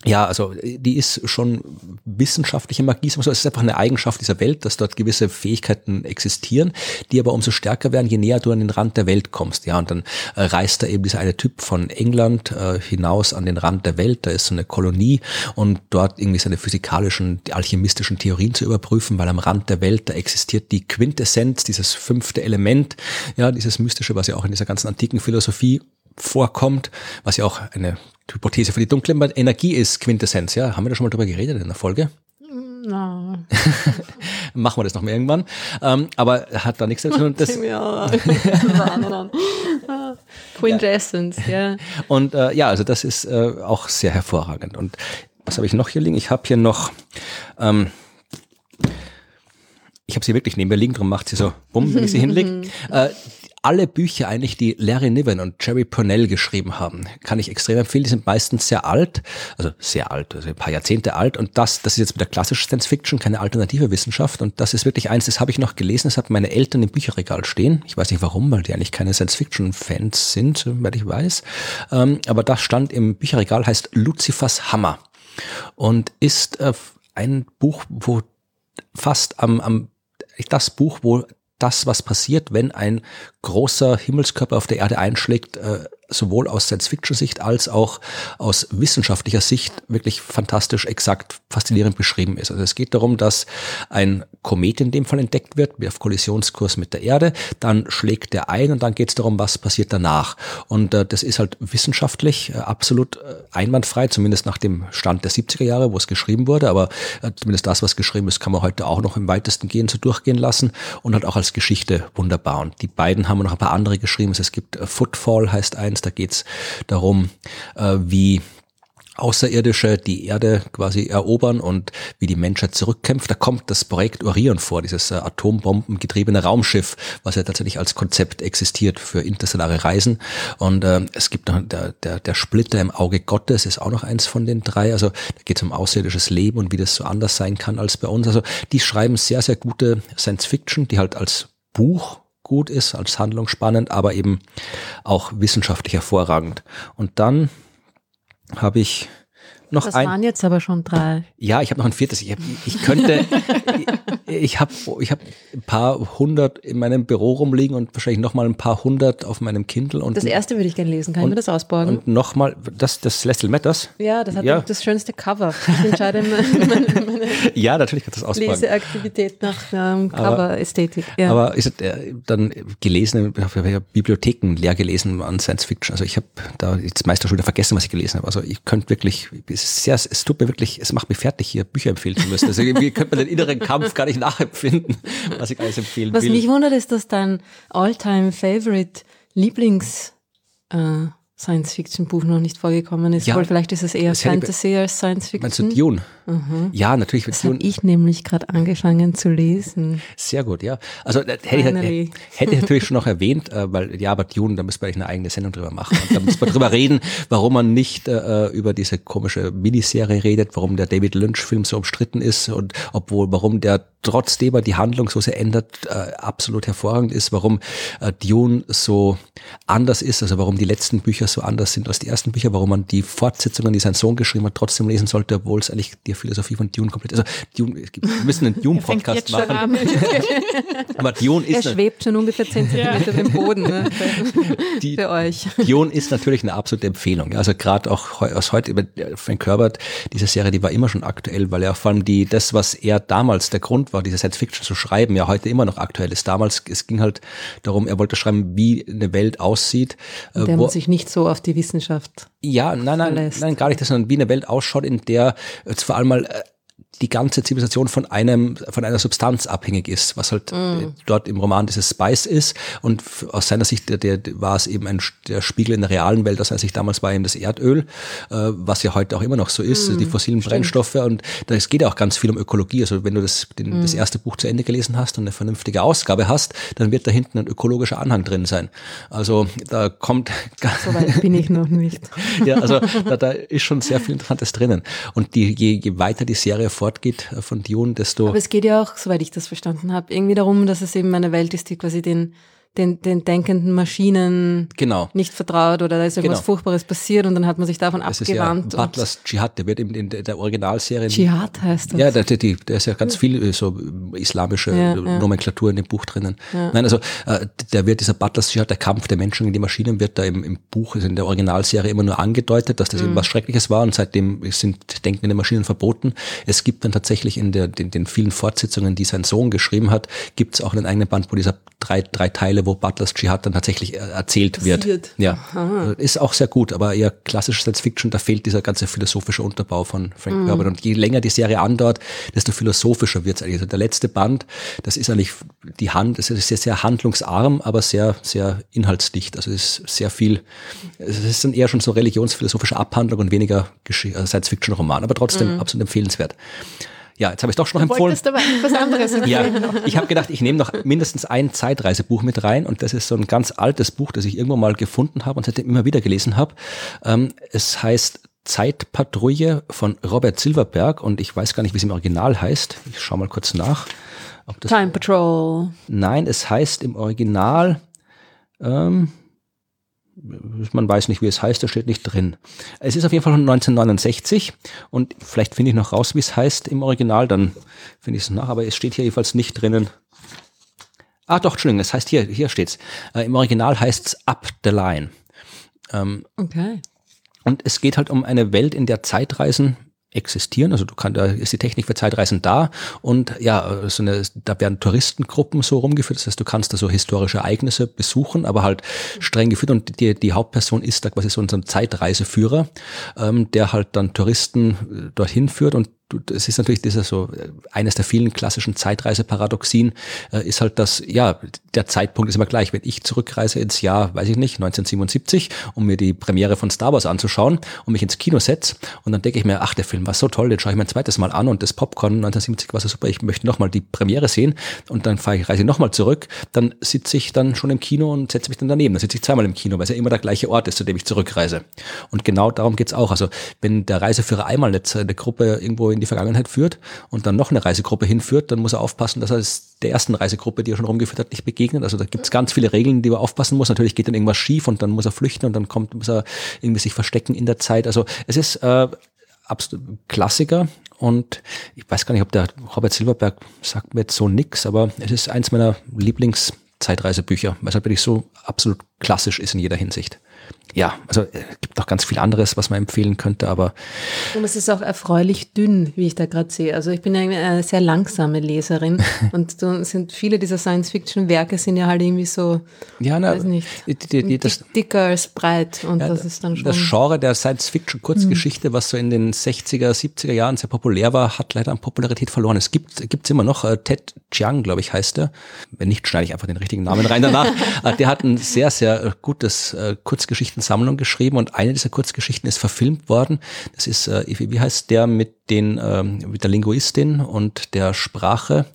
ja, also die ist schon wissenschaftliche Magie. Es ist einfach eine Eigenschaft dieser Welt, dass dort gewisse Fähigkeiten existieren, die aber umso stärker werden, je näher du an den Rand der Welt kommst. Ja, und dann äh, reist da eben dieser eine Typ von England äh, hinaus an den Rand der Welt. Da ist so eine Kolonie und dort irgendwie seine physikalischen, alchemistischen Theorien zu überprüfen, weil am Rand der Welt da existiert die Quintessenz, dieses fünfte Element, ja, dieses mystische, was ja auch in dieser ganzen antiken Philosophie vorkommt, was ja auch eine Hypothese für die dunkle Energie ist, Quintessenz. Ja, haben wir da schon mal drüber geredet in der Folge? No. (laughs) Machen wir das noch mal irgendwann. Ähm, aber hat da nichts zu tun. Das (laughs) Quintessence, ja. Und äh, ja, also das ist äh, auch sehr hervorragend. Und was habe ich noch hier liegen? Ich habe hier noch ähm, ich habe sie wirklich neben mir liegen, darum macht sie so bumm, wenn ich sie hinlege. (laughs) Äh, alle Bücher eigentlich, die Larry Niven und Jerry Purnell geschrieben haben, kann ich extrem empfehlen. Die sind meistens sehr alt, also sehr alt, also ein paar Jahrzehnte alt. Und das, das ist jetzt mit der klassischen Science Fiction keine alternative Wissenschaft. Und das ist wirklich eins, das habe ich noch gelesen, das hat meine Eltern im Bücherregal stehen. Ich weiß nicht warum, weil die eigentlich keine Science Fiction Fans sind, soweit ich weiß. Ähm, aber das stand im Bücherregal, heißt Lucifers Hammer. Und ist äh, ein Buch, wo fast am, am das Buch, wo das, was passiert, wenn ein großer Himmelskörper auf der Erde einschlägt, äh, sowohl aus Science-Fiction-Sicht als auch aus wissenschaftlicher Sicht wirklich fantastisch, exakt, faszinierend beschrieben ist. Also es geht darum, dass ein Komet in dem Fall entdeckt wird, auf Kollisionskurs mit der Erde, dann schlägt der ein und dann geht es darum, was passiert danach. Und äh, das ist halt wissenschaftlich äh, absolut äh, einwandfrei, zumindest nach dem Stand der 70er Jahre, wo es geschrieben wurde, aber äh, zumindest das, was geschrieben ist, kann man heute auch noch im weitesten gehen so durchgehen lassen und halt auch als Geschichte wunderbar. Und die beiden haben noch ein paar andere geschrieben. Es gibt äh, Footfall heißt ein Aliens. Da geht es darum, äh, wie Außerirdische die Erde quasi erobern und wie die Menschheit zurückkämpft. Da kommt das Projekt Orion vor, dieses äh, atombombengetriebene Raumschiff, was ja tatsächlich als Konzept existiert für interstellare Reisen. Und äh, es gibt noch der, der, der Splitter im Auge Gottes, ist auch noch eins von den drei. Also da geht es um außerirdisches Leben und wie das so anders sein kann als bei uns. Also die schreiben sehr, sehr gute Science Fiction, die halt als Buch gut ist, als Handlung spannend, aber eben auch wissenschaftlich hervorragend. Und dann habe ich noch das ein. Das waren jetzt aber schon drei. Ja, ich habe noch ein viertes. Ich, ich könnte, (laughs) ich habe ich hab ein paar hundert in meinem Büro rumliegen und wahrscheinlich noch mal ein paar hundert auf meinem Kindle. Und das erste würde ich gerne lesen. Kann und, ich mir das ausborgen? Und noch mal, das, das Celestial Matters? Ja, das hat ja. das schönste Cover. Ich entscheide (laughs) meine, meine ja, natürlich kann das ausborgen. Leseaktivität nach ähm, Cover-Ästhetik. Ja. Aber ist äh, dann gelesen, ich habe ja Bibliotheken leer gelesen an Science Fiction. Also ich habe da jetzt meist schon wieder vergessen, was ich gelesen habe. Also ich könnte wirklich, es ist sehr, es tut mir wirklich, es macht mich fertig, hier Bücher empfehlen zu müssen. Also (laughs) wie könnte man den inneren Kampf gar nicht nicht (laughs) nachempfinden, was ich alles empfehlen Was will. mich wundert, ist, dass dein All-Time-Favorite Lieblings äh, Science-Fiction-Buch noch nicht vorgekommen ist. Ja. Wohl vielleicht ist es eher Fantasy als Meinst du Science-Fiction. Dune? Ja, natürlich wird Das habe ich nämlich gerade angefangen zu lesen. Sehr gut, ja. Also äh, hätte ich, Finally. hätte ich natürlich schon noch erwähnt, äh, weil ja, aber Dune, da müssen wir eigentlich eine eigene Sendung drüber machen. Und da müssen wir drüber reden, warum man nicht äh, über diese komische Miniserie redet, warum der David Lynch-Film so umstritten ist und obwohl, warum der trotzdem er die Handlung so sehr ändert, äh, absolut hervorragend ist, warum äh, Dune so anders ist, also warum die letzten Bücher so anders sind als die ersten Bücher, warum man die Fortsetzungen, die sein Sohn geschrieben hat, trotzdem lesen sollte, obwohl es eigentlich die Philosophie von Dune komplett, also Dune, es gibt- wir müssen einen (laughs) Dune-Podcast machen. an. (laughs) Aber Dune Er ist, na- schwebt schon ungefähr 10 Zentimeter über dem Boden ne? für, (laughs) Die- für euch. Dune ist natürlich eine absolute Empfehlung. Ja, Also gerade auch aus heute über äh, Frank Herbert, diese Serie, die war immer schon aktuell, weil ja vor allem die, das, was er damals der Grund war, diese Science Fiction zu schreiben, ja heute immer noch aktuell ist. Damals, es ging halt darum, er wollte schreiben, wie eine Welt aussieht. äh, Der wo- man sich nicht so auf die Wissenschaft. ja, nein, nein, verlässt. nein, gar nicht, das, sondern wie eine Welt ausschaut, in der jetzt vor allem mal äh, die ganze Zivilisation von einem, von einer Substanz abhängig ist, was halt äh, dort im Roman dieses Spice ist. Und aus seiner Sicht der, der, war es eben ein, der Spiegel in der realen Welt, das heißt, ich damals war eben das Erdöl, äh, was ja heute auch immer noch so ist, die fossilen Brennstoffe. Und es geht ja auch ganz viel um Ökologie. Also wenn du das, den, das erste Buch zu Ende gelesen hast und eine vernünftige Ausgabe hast, dann wird da hinten ein ökologischer Anhang drin sein. Also da kommt (laughs) So weit bin ich noch nicht. ja, also da, da ist schon sehr viel Interessantes drinnen. Und die, je, je weiter die Serie fortgeht äh, von Dune, desto Aber es geht ja auch, soweit ich das verstanden habe, irgendwie darum, dass es eben eine Welt ist, die quasi den, den, den denkenden Maschinen genau. nicht vertraut oder da ist irgendwas Genau. Furchtbares passiert und dann hat man sich davon Das ist ja abgewandt. Butlers Dschihad, der wird eben in der, der Originalserie. Dschihad heißt das. Ja, da, die, die, da ist ja ganz viel äh, so äh, islamische Ja, äh, ja. Nomenklatur in dem Buch drinnen. Nein, also äh, da wird dieser Butlers Dschihad, der Kampf der Menschen gegen die Maschinen, wird da im, im Buch, also in der Originalserie immer nur angedeutet, dass das Mhm. eben was Schreckliches war und seitdem sind denkende Maschinen verboten. Es gibt dann tatsächlich in der, den, den vielen Fortsetzungen, die sein Sohn geschrieben hat, gibt es auch einen eigenen Band, wo dieser drei, drei Teile, wo Butlers Dschihad dann tatsächlich äh, erzählt wird. Passiert. Ja, Äh, ist auch sehr gut, aber eher klassische Science Fiction, da fehlt dieser ganze philosophische Unterbau von Frank Mhm. Herbert. Und je länger die Serie andauert, desto philosophischer wird es eigentlich. Also der letzte Band, das ist eigentlich die Hand, es ist sehr, sehr handlungsarm, aber sehr, sehr inhaltsdicht. Also es ist sehr viel, es ist dann eher schon so religionsphilosophische Abhandlung und weniger äh, Science Fiction Roman, aber trotzdem absolut empfehlenswert. Ja, jetzt habe ich doch schon noch empfohlen. Wolltest aber was anderes (laughs) Ja, ich habe gedacht, ich nehme noch mindestens ein Zeitreisebuch mit rein und das ist so ein ganz altes Buch, das ich irgendwo mal gefunden habe und seitdem immer wieder gelesen habe. Ähm, es heißt Zeitpatrouille von Robert Silverberg und ich weiß gar nicht, wie es im Original heißt. Ich schaue mal kurz nach. Time Patrol. Nein, es heißt im Original, ähm, man weiß nicht, wie es heißt, da steht nicht drin. Es ist auf jeden Fall von 1969 und vielleicht finde ich noch raus, wie es heißt im Original, dann finde ich es nach, aber es steht hier jedenfalls nicht drinnen. Ah, doch, Entschuldigung, es heißt hier, hier steht's. Äh, Im Original heißt es Up the Line. Okay. Und es geht halt um eine Welt, in der Zeitreisen existieren. Also du kannst, da ist die Technik für Zeitreisen da und ja, so eine, da werden Touristengruppen so rumgeführt. Das heißt, du kannst da so historische Ereignisse besuchen, aber halt streng geführt und die, die Hauptperson ist da quasi so ein Zeitreiseführer, ähm, der halt dann Touristen äh, dorthin führt und es ist natürlich dieser so äh, eines der vielen klassischen Zeitreiseparadoxien äh, ist halt, dass ja der Zeitpunkt ist immer gleich. Wenn ich zurückreise ins Jahr, weiß ich nicht, 1977, um mir die Premiere von Star Wars anzuschauen und mich ins Kino setze und dann denke ich mir, ach der Film war so toll, den schaue ich mir ein zweites Mal an und das Popcorn 1970 war so super, ich möchte nochmal die Premiere sehen und dann fahre ich reise nochmal zurück, dann sitze ich dann schon im Kino und setze mich dann daneben. Dann sitze ich zweimal im Kino, weil es ja immer der gleiche Ort ist, zu dem ich zurückreise. Und genau darum geht's auch. Also wenn der Reiseführer einmal eine Gruppe irgendwo in die Vergangenheit führt und dann noch eine Reisegruppe hinführt, dann muss er aufpassen, dass er es der ersten Reisegruppe, die er schon rumgeführt hat, nicht begegnet. Also da gibt's ganz viele Regeln, die er aufpassen muss. Natürlich geht dann irgendwas schief und dann muss er flüchten und dann kommt, muss er irgendwie sich verstecken in der Zeit. Also es ist äh, absolut Klassiker und ich weiß gar nicht, ob der Robert Silverberg sagt mir jetzt so nix, aber es ist eins meiner Lieblingszeitreisebücher, weil es halt wirklich so absolut klassisch ist in jeder Hinsicht. Ja, also es äh, gibt noch ganz viel anderes, was man empfehlen könnte, aber. Und es ist auch erfreulich dünn, wie ich da gerade sehe. Also ich bin ja eine sehr langsame Leserin (laughs) und so sind viele dieser Science-Fiction-Werke sind ja halt irgendwie so, ja, na, weiß nicht, die, die, die, das, dicker als breit und ja, das ist dann schon. Das Genre der Science-Fiction-Kurzgeschichte, mhm. was so in den 60er, 70er Jahren sehr populär war, hat leider an Popularität verloren. Es gibt gibt's immer noch, äh, Ted Chiang, glaube ich, heißt er. Wenn nicht, schneide ich einfach den richtigen Namen rein danach. (laughs) Äh, der hat ein sehr, sehr gutes Kurzgeschichten Sammlung geschrieben und eine dieser Kurzgeschichten ist verfilmt worden. Das ist, äh, wie heißt der mit den, ähm, mit der Linguistin und der Sprache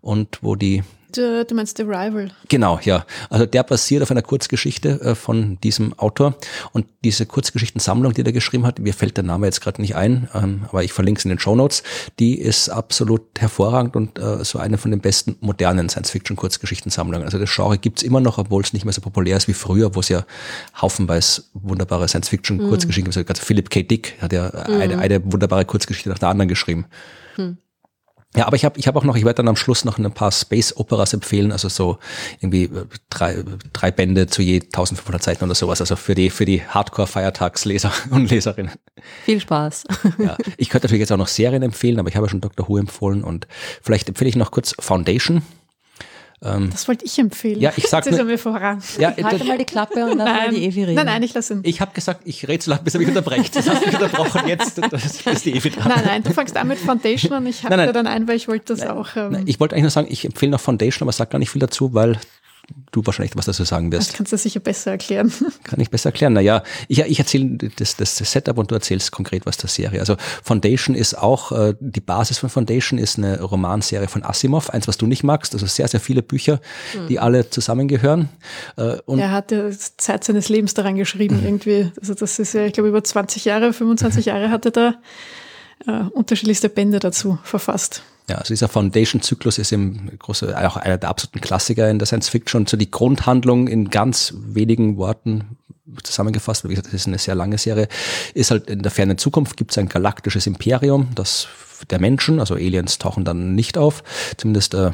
und wo die Du, du meinst The Rival. Genau, ja. Also der basiert auf einer Kurzgeschichte äh, von diesem Autor. Und diese Kurzgeschichtensammlung, die er geschrieben hat, mir fällt der Name jetzt gerade nicht ein, ähm, aber ich verlinke es in den Show Notes, die ist absolut hervorragend und äh, so eine von den besten modernen Science-Fiction-Kurzgeschichtensammlungen. Also das Genre gibt's immer noch, obwohl es nicht mehr so populär ist wie früher, wo es ja haufenweise wunderbare Science-Fiction-Kurzgeschichten mhm. gibt. Also Philip K. Dick hat ja mhm. eine, eine wunderbare Kurzgeschichte nach der anderen geschrieben. Mhm. Ja, aber ich habe ich hab auch noch, ich werde dann am Schluss noch ein paar Space Operas empfehlen, also so irgendwie äh, drei, drei Bände zu je 1500 Seiten oder sowas, also für die, für die Hardcore-Feiertagsleser (laughs) und Leserinnen. Viel Spaß. (laughs) Ja, ich könnte natürlich jetzt auch noch Serien empfehlen, aber ich habe ja schon Dr. Who empfohlen und vielleicht empfehle ich noch kurz Foundation. Ähm, das wollte ich empfehlen. Ja, ich sag nur, mir voran. Ja, Halte mal die Klappe und dann mal die Evi reden. Nein, nein, ich lasse ihn. Ich habe gesagt, ich rede so lange, bis er mich unterbrecht. Das hast du mich unterbrochen jetzt, das ist die Evi dran. Nein, nein, du fängst an mit Foundation und ich habe da dann ein, weil ich wollte das nein, auch. Ähm, nein, ich wollte eigentlich nur sagen, ich empfehle noch Foundation, aber sag gar nicht viel dazu, weil du wahrscheinlich was dazu sagen wirst. Das kannst du sicher besser erklären. (laughs) Kann ich besser erklären. Naja, ich, ich erzähle das, das, das Setup und du erzählst konkret was der Serie. Also Foundation ist auch, äh, die Basis von Foundation ist eine Romanserie von Asimov, eins, was du nicht magst. Also sehr, sehr viele Bücher, mhm. die alle zusammengehören. Äh, und er hat ja Zeit seines Lebens daran geschrieben irgendwie. Also das ist ja, ich glaube, über 20 Jahre, 25 (laughs) Jahre hat er da äh, unterschiedlichste Bände dazu verfasst. Ja, also dieser Foundation-Zyklus ist im große, auch einer der absoluten Klassiker in der Science Fiction. So die Grundhandlung in ganz wenigen Worten zusammengefasst, wie gesagt, das ist eine sehr lange Serie, ist halt in der fernen Zukunft gibt es ein galaktisches Imperium, das der Menschen, also Aliens tauchen dann nicht auf. Zumindest, äh,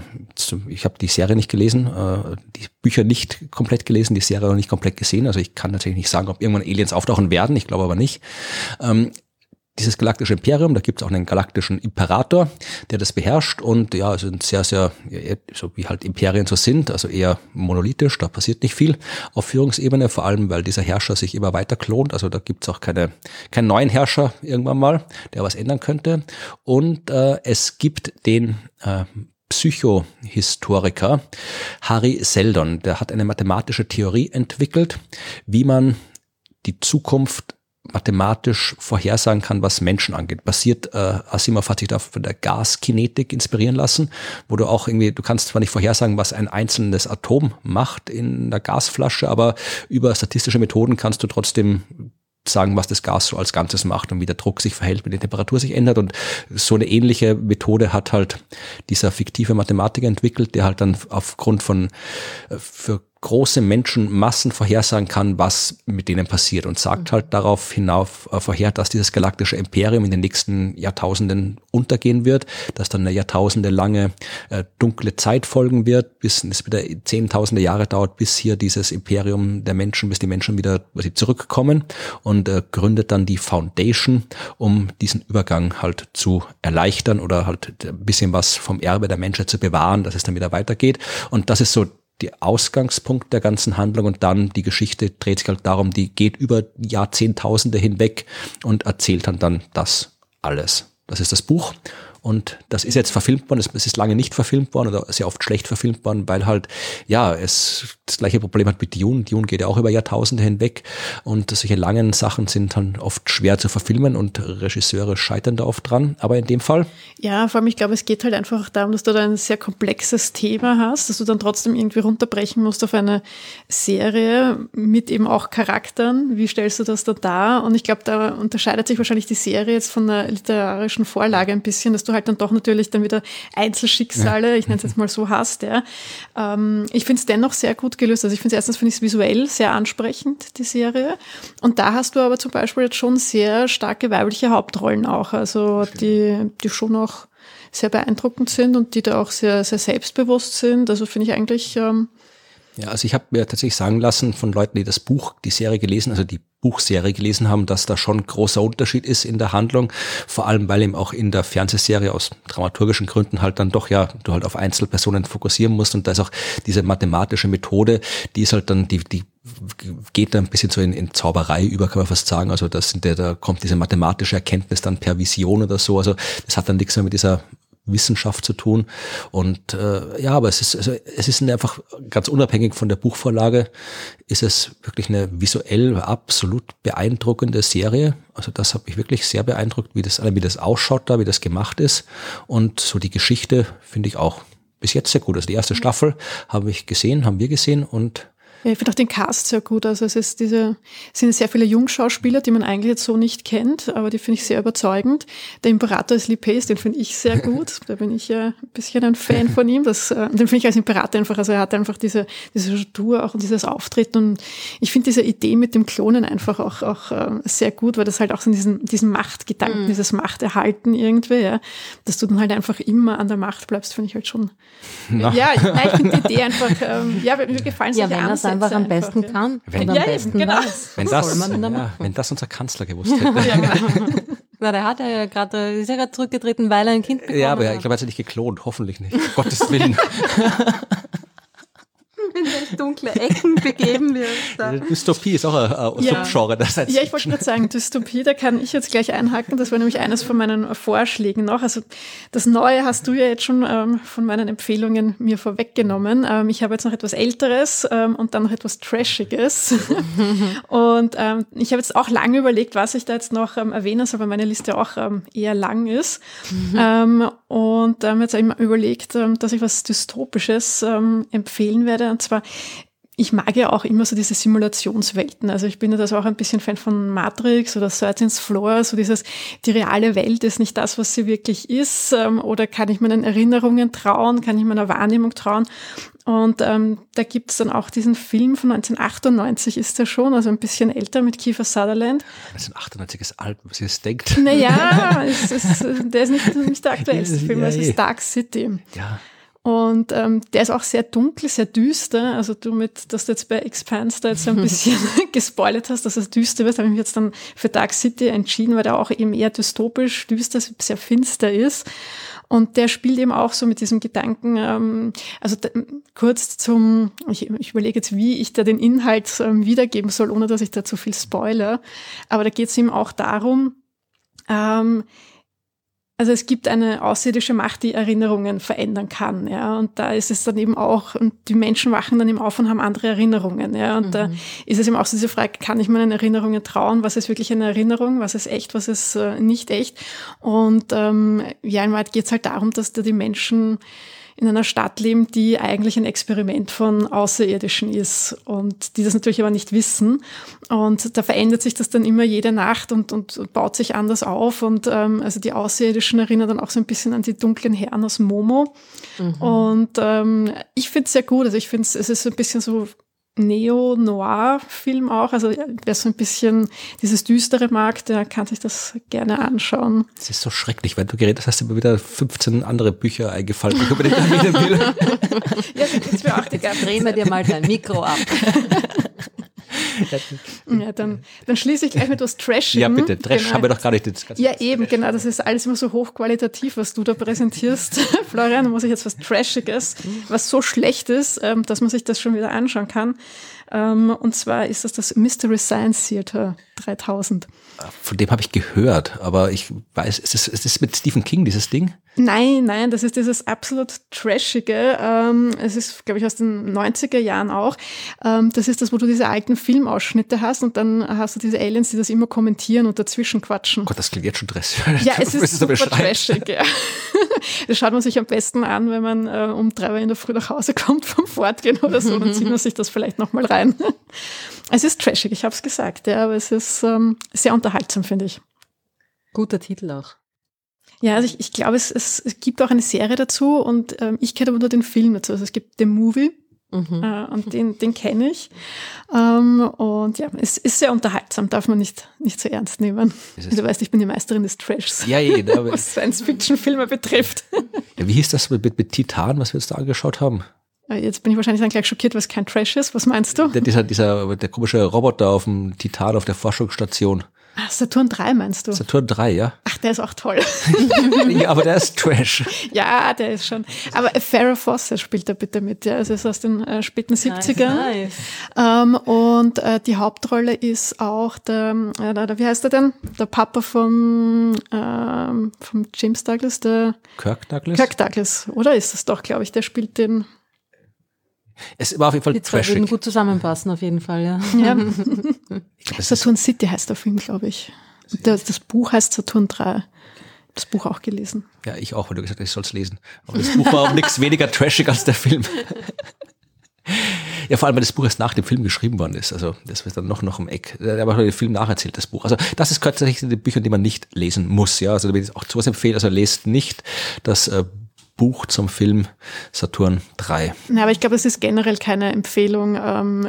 ich habe die Serie nicht gelesen, äh, die Bücher nicht komplett gelesen, die Serie auch nicht komplett gesehen. Also ich kann natürlich nicht sagen, ob irgendwann Aliens auftauchen werden, ich glaube aber nicht. Ähm, dieses galaktische Imperium, da gibt es auch einen galaktischen Imperator, der das beherrscht. Und ja, sind sehr, sehr, so wie halt Imperien so sind, also eher monolithisch, da passiert nicht viel auf Führungsebene, vor allem weil dieser Herrscher sich immer weiter klont, also da gibt es auch keine, keinen neuen Herrscher irgendwann mal, der was ändern könnte. Und äh, es gibt den äh, Psychohistoriker Harry Seldon, der hat eine mathematische Theorie entwickelt, wie man die Zukunft mathematisch vorhersagen kann, was Menschen angeht. Basiert, äh, Asimov hat sich da von der Gaskinetik inspirieren lassen, wo du auch irgendwie, du kannst zwar nicht vorhersagen, was ein einzelnes Atom macht in der Gasflasche, aber über statistische Methoden kannst du trotzdem sagen, was das Gas so als Ganzes macht und wie der Druck sich verhält, wie die Temperatur sich ändert. Und so eine ähnliche Methode hat halt dieser fiktive Mathematiker entwickelt, der halt dann aufgrund von äh, für große Menschenmassen vorhersagen kann, was mit denen passiert und sagt mhm. halt darauf hinauf äh, vorher, dass dieses galaktische Imperium in den nächsten Jahrtausenden untergehen wird, dass dann eine Jahrtausende lange äh, dunkle Zeit folgen wird, bis es wieder zehntausende Jahre dauert, bis hier dieses Imperium der Menschen, bis die Menschen wieder sie zurückkommen und äh, gründet dann die Foundation, um diesen Übergang halt zu erleichtern oder halt ein bisschen was vom Erbe der Menschheit zu bewahren, dass es dann wieder weitergeht. Und das ist so die Ausgangspunkt der ganzen Handlung und dann die Geschichte dreht sich halt darum, die geht über Jahrzehntausende hinweg und erzählt dann dann das alles. Das ist das Buch und das ist jetzt verfilmt worden, es ist lange nicht verfilmt worden oder sehr oft schlecht verfilmt worden, weil halt, ja, es das gleiche Problem hat mit Dune. Dune geht ja auch über Jahrtausende hinweg und solche langen Sachen sind dann oft schwer zu verfilmen und Regisseure scheitern da oft dran. Aber in dem Fall? Ja, vor allem, ich glaube, es geht halt einfach darum, dass du da ein sehr komplexes Thema hast, dass du dann trotzdem irgendwie runterbrechen musst auf eine Serie mit eben auch Charakteren. Wie stellst du das da dar? Und ich glaube, da unterscheidet sich wahrscheinlich die Serie jetzt von der literarischen Vorlage ein bisschen, dass du halt dann doch natürlich dann wieder Einzelschicksale, ich nenne es jetzt mal so, hast. Ja. Ähm, ich finde es dennoch sehr gut gelöst. Also ich finde erstens finde ich es visuell sehr ansprechend, die Serie. Und da hast du aber zum Beispiel jetzt schon sehr starke weibliche Hauptrollen auch. Also die, die schon auch sehr beeindruckend sind und die da auch sehr, sehr selbstbewusst sind. Also finde ich eigentlich, ähm, Ja, also ich habe mir tatsächlich sagen lassen von Leuten, die das Buch, die Serie gelesen, also die Buchserie gelesen haben, dass da schon großer Unterschied ist in der Handlung. Vor allem, weil eben auch in der Fernsehserie aus dramaturgischen Gründen halt dann doch ja, du halt auf Einzelpersonen fokussieren musst und da ist auch diese mathematische Methode, die ist halt dann, die, die geht da ein bisschen so in, in Zauberei über, kann man fast sagen. Also das sind der, da kommt diese mathematische Erkenntnis dann per Vision oder so. Also das hat dann nichts mehr mit dieser Wissenschaft zu tun. Und äh, ja, aber es ist, also, es ist einfach ganz unabhängig von der Buchvorlage, ist es wirklich eine visuell absolut beeindruckende Serie. Also das hat mich wirklich sehr beeindruckt, wie das, wie das ausschaut da, wie das gemacht ist. Und so die Geschichte finde ich auch bis jetzt sehr gut. Also die erste Staffel habe ich gesehen, haben wir gesehen und ja, ich finde auch den Cast sehr gut. Also es ist diese, es sind sehr viele Jungschauspieler, die man eigentlich jetzt so nicht kennt, aber die finde ich sehr überzeugend. Der Imperator ist Pace, den finde ich sehr gut. (laughs) Da bin ich ja ein bisschen ein Fan von ihm. Das, äh, den finde ich als Imperator einfach, also er hat einfach diese, diese Statur auch und dieses Auftreten. Und ich finde diese Idee mit dem Klonen einfach auch, auch äh, sehr gut, weil das halt auch so diesen, diesen Machtgedanken, mhm. dieses Machterhalten irgendwie, ja, dass du dann halt einfach immer an der Macht bleibst, finde ich halt schon. (laughs) Na. Ja, nein, ich finde die Idee einfach, ähm, ja, mir gefallen ja, solche Ansätze einfach am besten einfach, kann wenn, und am besten genau. weiß. Wenn das, ja, wenn das unser Kanzler gewusst hätte. ja, genau. (laughs) Na, der hat ja gerade, ist ja gerade zurückgetreten, weil er ein Kind bekommen hat. Ja, aber ich glaube, er hat sich nicht geklont, hoffentlich nicht. Gottes Willen. (laughs) (laughs) in welche dunkle Ecken begeben wir uns da. Dystopie ist auch ein, ein ja. Subgenre der Science Ja, ich wollte gerade sagen, Dystopie, da kann ich jetzt gleich einhaken. Das war nämlich eines von meinen Vorschlägen noch. Also das Neue hast du ja jetzt schon ähm, von meinen Empfehlungen mir vorweggenommen. Ähm, ich habe jetzt noch etwas Älteres ähm, und dann noch etwas Trashiges. (laughs) und ähm, ich habe jetzt auch lange überlegt, was ich da jetzt noch ähm, erwähnen soll, weil meine Liste auch ähm, eher lang ist. Mhm. und ähm, jetzt habe ich mir überlegt, dass ich was Dystopisches empfehlen werde. Und zwar, ich mag ja auch immer so diese Simulationswelten. Also ich bin ja das auch ein bisschen Fan von Matrix oder Surgeon's Floor, so dieses, die reale Welt ist nicht das, was sie wirklich ist. Ähm, oder kann ich meinen Erinnerungen trauen, kann ich meiner Wahrnehmung trauen? Und ähm, da gibt's dann auch diesen Film von 1998 ist der schon, also ein bisschen älter mit Kiefer Sutherland. 1998 ist alt, was ihr jetzt denkt. Naja, (laughs) es ist, der ist nicht, nicht der (laughs) aktuellste Film, ja, es ist Dark City. Ja. Und ähm, der ist auch sehr dunkel, sehr düster. Also du mit, dass du jetzt bei Expanse da jetzt ein bisschen (laughs) gespoilert hast, dass es düster wird, habe ich mich jetzt dann für Dark City entschieden, weil der auch eben eher dystopisch, düster, sehr finster ist. Und der spielt eben auch so mit diesem Gedanken, ähm, also kurz zum, ich, ich überlege jetzt, wie ich da den Inhalt ähm, wiedergeben soll, ohne dass ich da zu viel spoiler. Aber da geht es eben auch darum, ähm, also es gibt eine außerirdische Macht, die Erinnerungen verändern kann, ja. Und da ist es dann eben auch, und die Menschen wachen dann eben auf und haben andere Erinnerungen, ja. Und mhm. da ist es eben auch so diese Frage, kann ich meinen Erinnerungen trauen? Was ist wirklich eine Erinnerung? Was ist echt? Was ist äh, nicht echt? Und ähm, ja, in Wahrheit geht es halt darum, dass da die Menschen in einer Stadt leben, die eigentlich ein Experiment von Außerirdischen ist und die das natürlich aber nicht wissen. Und da verändert sich das dann immer jede Nacht und, und baut sich anders auf. Und ähm, also die Außerirdischen erinnern dann auch so ein bisschen an die dunklen Herren aus Momo. Mhm. Und ähm, ich finde es sehr gut. Also ich finde es, es ist ein bisschen so Neo-Noir-Film auch. Also wer so ein bisschen dieses Düstere mag, der kann sich das gerne anschauen. Es ist so schrecklich, weil du geredet hast, immer wieder 15 andere Bücher eingefallen, die ich über den will. (laughs) ja, jetzt mir auch die Drehen wir dir mal dein Mikro ab. (laughs) ja, dann, dann schließe ich gleich mit was Trashigem. Ja, bitte, Trash genau. haben wir doch gar nicht. Das ja, eben, genau. Das ist alles immer so hochqualitativ, was du da präsentierst. (laughs) Florian, da muss ich jetzt was Trashiges, was so schlecht ist, ähm, dass man sich das schon wieder anschauen kann. Ähm, und zwar ist das das Mystery Science Theater 3000. Von dem habe ich gehört, aber ich weiß, ist es, ist es mit Stephen King, dieses Ding? Nein, nein, das ist dieses absolut Trashige. Ähm, es ist, glaube ich, aus den 90er Jahren auch. Ähm, das ist das, wo du diese alten Filmausschnitte hast und dann hast du diese Aliens, die das immer kommentieren und dazwischen quatschen. Oh Gott, das klingt jetzt schon (laughs) trashig. Ja, es ist super trashig, ja. Das schaut man sich am besten an, wenn man äh, um drei Uhr in der Früh nach Hause kommt vom Fortgehen oder so, dann (laughs) zieht man sich das vielleicht nochmal rein. Es ist trashig, ich habe es gesagt, ja, aber es ist ähm, sehr unterhaltsam, finde ich. Guter Titel auch. Ja, also ich, ich glaube, es, es, es gibt auch eine Serie dazu und ähm, ich kenne aber nur den Film dazu. Also es gibt den Movie mhm. äh, und den, den kenne ich. Ähm, und ja, es ist sehr unterhaltsam, darf man nicht, nicht so ernst nehmen. Du weißt, ich bin die Meisterin des Trashs, ja, ja, (laughs) was Science-Fiction-Filme betrifft. Ja, wie hieß das mit, mit Titan, was wir uns da angeschaut haben? Jetzt bin ich wahrscheinlich dann gleich schockiert, was kein Trash ist. Was meinst du? Der, dieser, dieser, der komische Roboter auf dem Titan auf der Forschungsstation. Ah, Saturn 3 meinst du? Saturn 3, ja. Ach, der ist auch toll. (laughs) ja, aber der ist Trash. ja, der ist schon. Aber Farrah Fawcett spielt da bitte mit, ja. Es ist aus den äh, späten 70ern. Nice, Ähm, und äh, die Hauptrolle ist auch der, äh, der, wie heißt er denn? Der Papa vom, ähm, vom James Douglas, der Kirk Douglas? Kirk Douglas, oder ist das doch, glaube ich. Der spielt den es war auf jeden Fall Die zwei würden gut zusammenpassen, auf jeden Fall, ja. ja. (laughs) glaub, Saturn City heißt der Film, glaube ich. Das, das, Buch heißt Saturn 3. Das Buch auch gelesen. Ja, ich auch, weil du gesagt hast, ich soll es lesen. Aber das Buch war auch nichts weniger trashig als der Film. Ja, vor allem, weil das Buch erst nach dem Film geschrieben worden ist. Also das wird dann noch noch im Eck. Der hat den Film nacherzählt, das Buch. Also das ist tatsächlich die Bücher, die man nicht lesen muss. Ja, also da will ich auch sowas empfehlen. Also lest nicht das äh, Buch zum Film Saturn 3. Ja, aber ich glaube, es ist generell keine Empfehlung, ähm,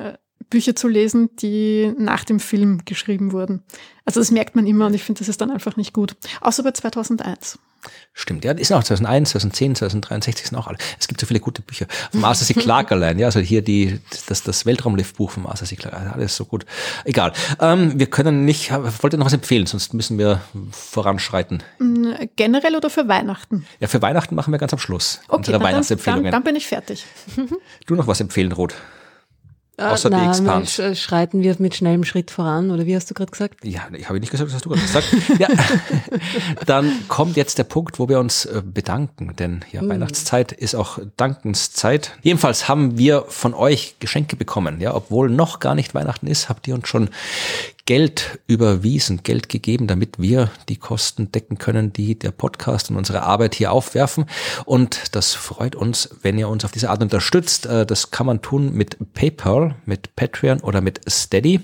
Bücher zu lesen, die nach dem Film geschrieben wurden. Also das merkt man immer und ich finde, das ist dann einfach nicht gut. Außer bei 2001. Stimmt, ja, ist auch 2001, 2010, 2063 sind auch alle. Es gibt so viele gute Bücher. Arthur C. (laughs) Clarke allein, ja, also hier die, das, das Weltraumlift-Buch vom Arthur C. Clarke, alles so gut. Egal. Ähm, wir können nicht, wollt ihr noch was empfehlen, sonst müssen wir voranschreiten. Mm, generell oder für Weihnachten? Ja, für Weihnachten machen wir ganz am Schluss. Okay, unsere Weihnachtsempfehlungen. Dann, dann bin ich fertig. du noch was empfehlen, Rot? Äh, Außer na, die Expans. Schreiten wir mit schnellem Schritt voran, oder wie hast du gerade gesagt? Ja, ich habe nicht gesagt, das hast du gerade gesagt. ja. (laughs) Dann kommt jetzt der Punkt, wo wir uns äh, bedanken, denn ja, mhm. Weihnachtszeit ist auch Dankenszeit. Jedenfalls haben wir von euch Geschenke bekommen, ja, obwohl noch gar nicht Weihnachten ist, habt ihr uns schon Geld überwiesen, Geld gegeben, damit wir die Kosten decken können, die der Podcast und unsere Arbeit hier aufwerfen. Und das freut uns, wenn ihr uns auf diese Art unterstützt. Äh, das kann man tun mit PayPal, mit Patreon oder mit Steady.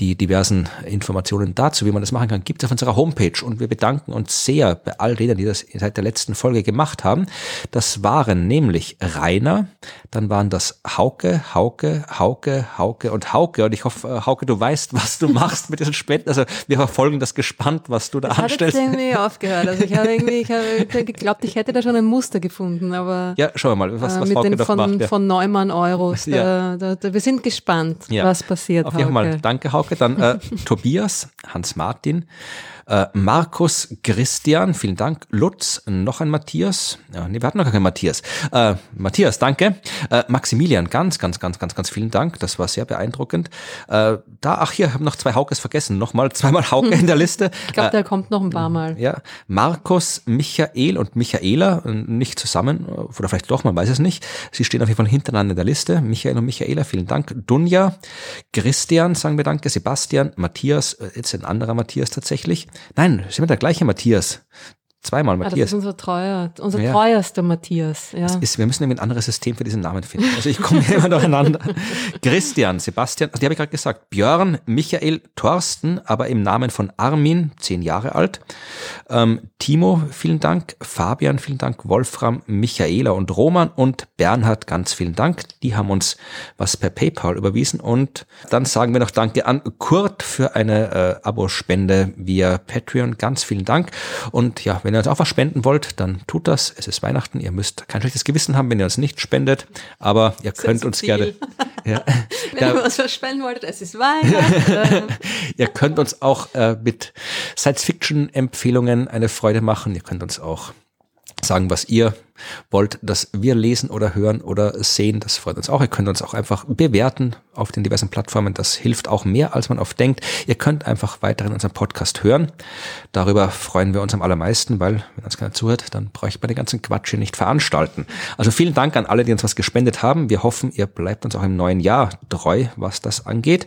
Die diversen Informationen dazu, wie man das machen kann, gibt es auf unserer Homepage. Und wir bedanken uns sehr bei all denen, die das seit der letzten Folge gemacht haben. Das waren nämlich Rainer, dann waren das Hauke, Hauke, Hauke, Hauke und Hauke. Und ich hoffe, äh, Hauke, du weißt, was du machst machst mit diesen Spenden. Also wir verfolgen das gespannt, was du da das anstellst. Ich habe irgendwie (laughs) aufgehört. Also ich habe irgendwie, ich habe geglaubt, ich hätte da schon ein Muster gefunden, aber ja, schauen wir mal, was, was äh, mit den von, macht, ja. von Neumann Euros. Da, da, da, wir sind gespannt, ja. was passiert. Auf jeden Fall. Danke, Hauke. Dann äh, (laughs) Tobias, Hans Martin. Äh, Markus Christian, vielen Dank. Lutz, noch ein Matthias. Ja, nee, wir hatten noch keinen Matthias. Äh, Matthias, danke. Äh, Maximilian, ganz, ganz, ganz, ganz, ganz vielen Dank. Das war sehr beeindruckend. Äh, da, ach hier, habe noch zwei Haukes vergessen. Nochmal zweimal Hauke (laughs) in der Liste. Ich glaube, der kommt noch ein paar Mal. Ja, Markus, Michael und Michaela, nicht zusammen, oder vielleicht doch, man weiß es nicht. Sie stehen auf jeden Fall hintereinander in der Liste. Michael und Michaela, vielen Dank. Dunja, Christian, sagen wir danke. Sebastian, Matthias, jetzt ein anderer Matthias tatsächlich. Nein, sind wir der gleiche Matthias. Zweimal Matthias. Ah, das ist unser treuer, unser ja. treuerster Matthias. Ja. Ist, wir müssen ein anderes System für diesen Namen finden. Also ich komme immer durcheinander. (laughs) Christian, Sebastian, also die habe ich gerade gesagt. Björn, Michael, Thorsten, aber im Namen von Armin, zehn Jahre alt. Ähm, Timo, vielen Dank. Fabian, vielen Dank. Wolfram, Michaela und Roman und Bernhard, ganz vielen Dank. Die haben uns was per PayPal überwiesen. Und dann sagen wir noch Danke an Kurt für eine äh, Abospende via Patreon. Ganz vielen Dank. Und ja, wenn wenn ihr uns auch was spenden wollt, dann tut das. Es ist Weihnachten. Ihr müsst kein schlechtes Gewissen haben, wenn ihr uns nicht spendet. Aber ihr könnt so uns viel. gerne. (laughs) Ja, wenn ihr uns was spenden wolltet, es ist Weihnachten. (laughs) ihr könnt uns auch äh, mit Science-Fiction-Empfehlungen eine Freude machen. Ihr könnt uns auch sagen, was ihr wollt, dass wir lesen oder hören oder sehen. Das freut uns auch. Ihr könnt uns auch einfach bewerten auf den diversen Plattformen. Das hilft auch mehr, als man oft denkt. Ihr könnt einfach weiterhin unseren Podcast hören. Darüber freuen wir uns am allermeisten, weil wenn uns keiner zuhört, dann bräuchte man den ganzen Quatsch hier nicht veranstalten. Also vielen Dank an alle, die uns was gespendet haben. Wir hoffen, ihr bleibt uns auch im neuen Jahr treu, was das angeht.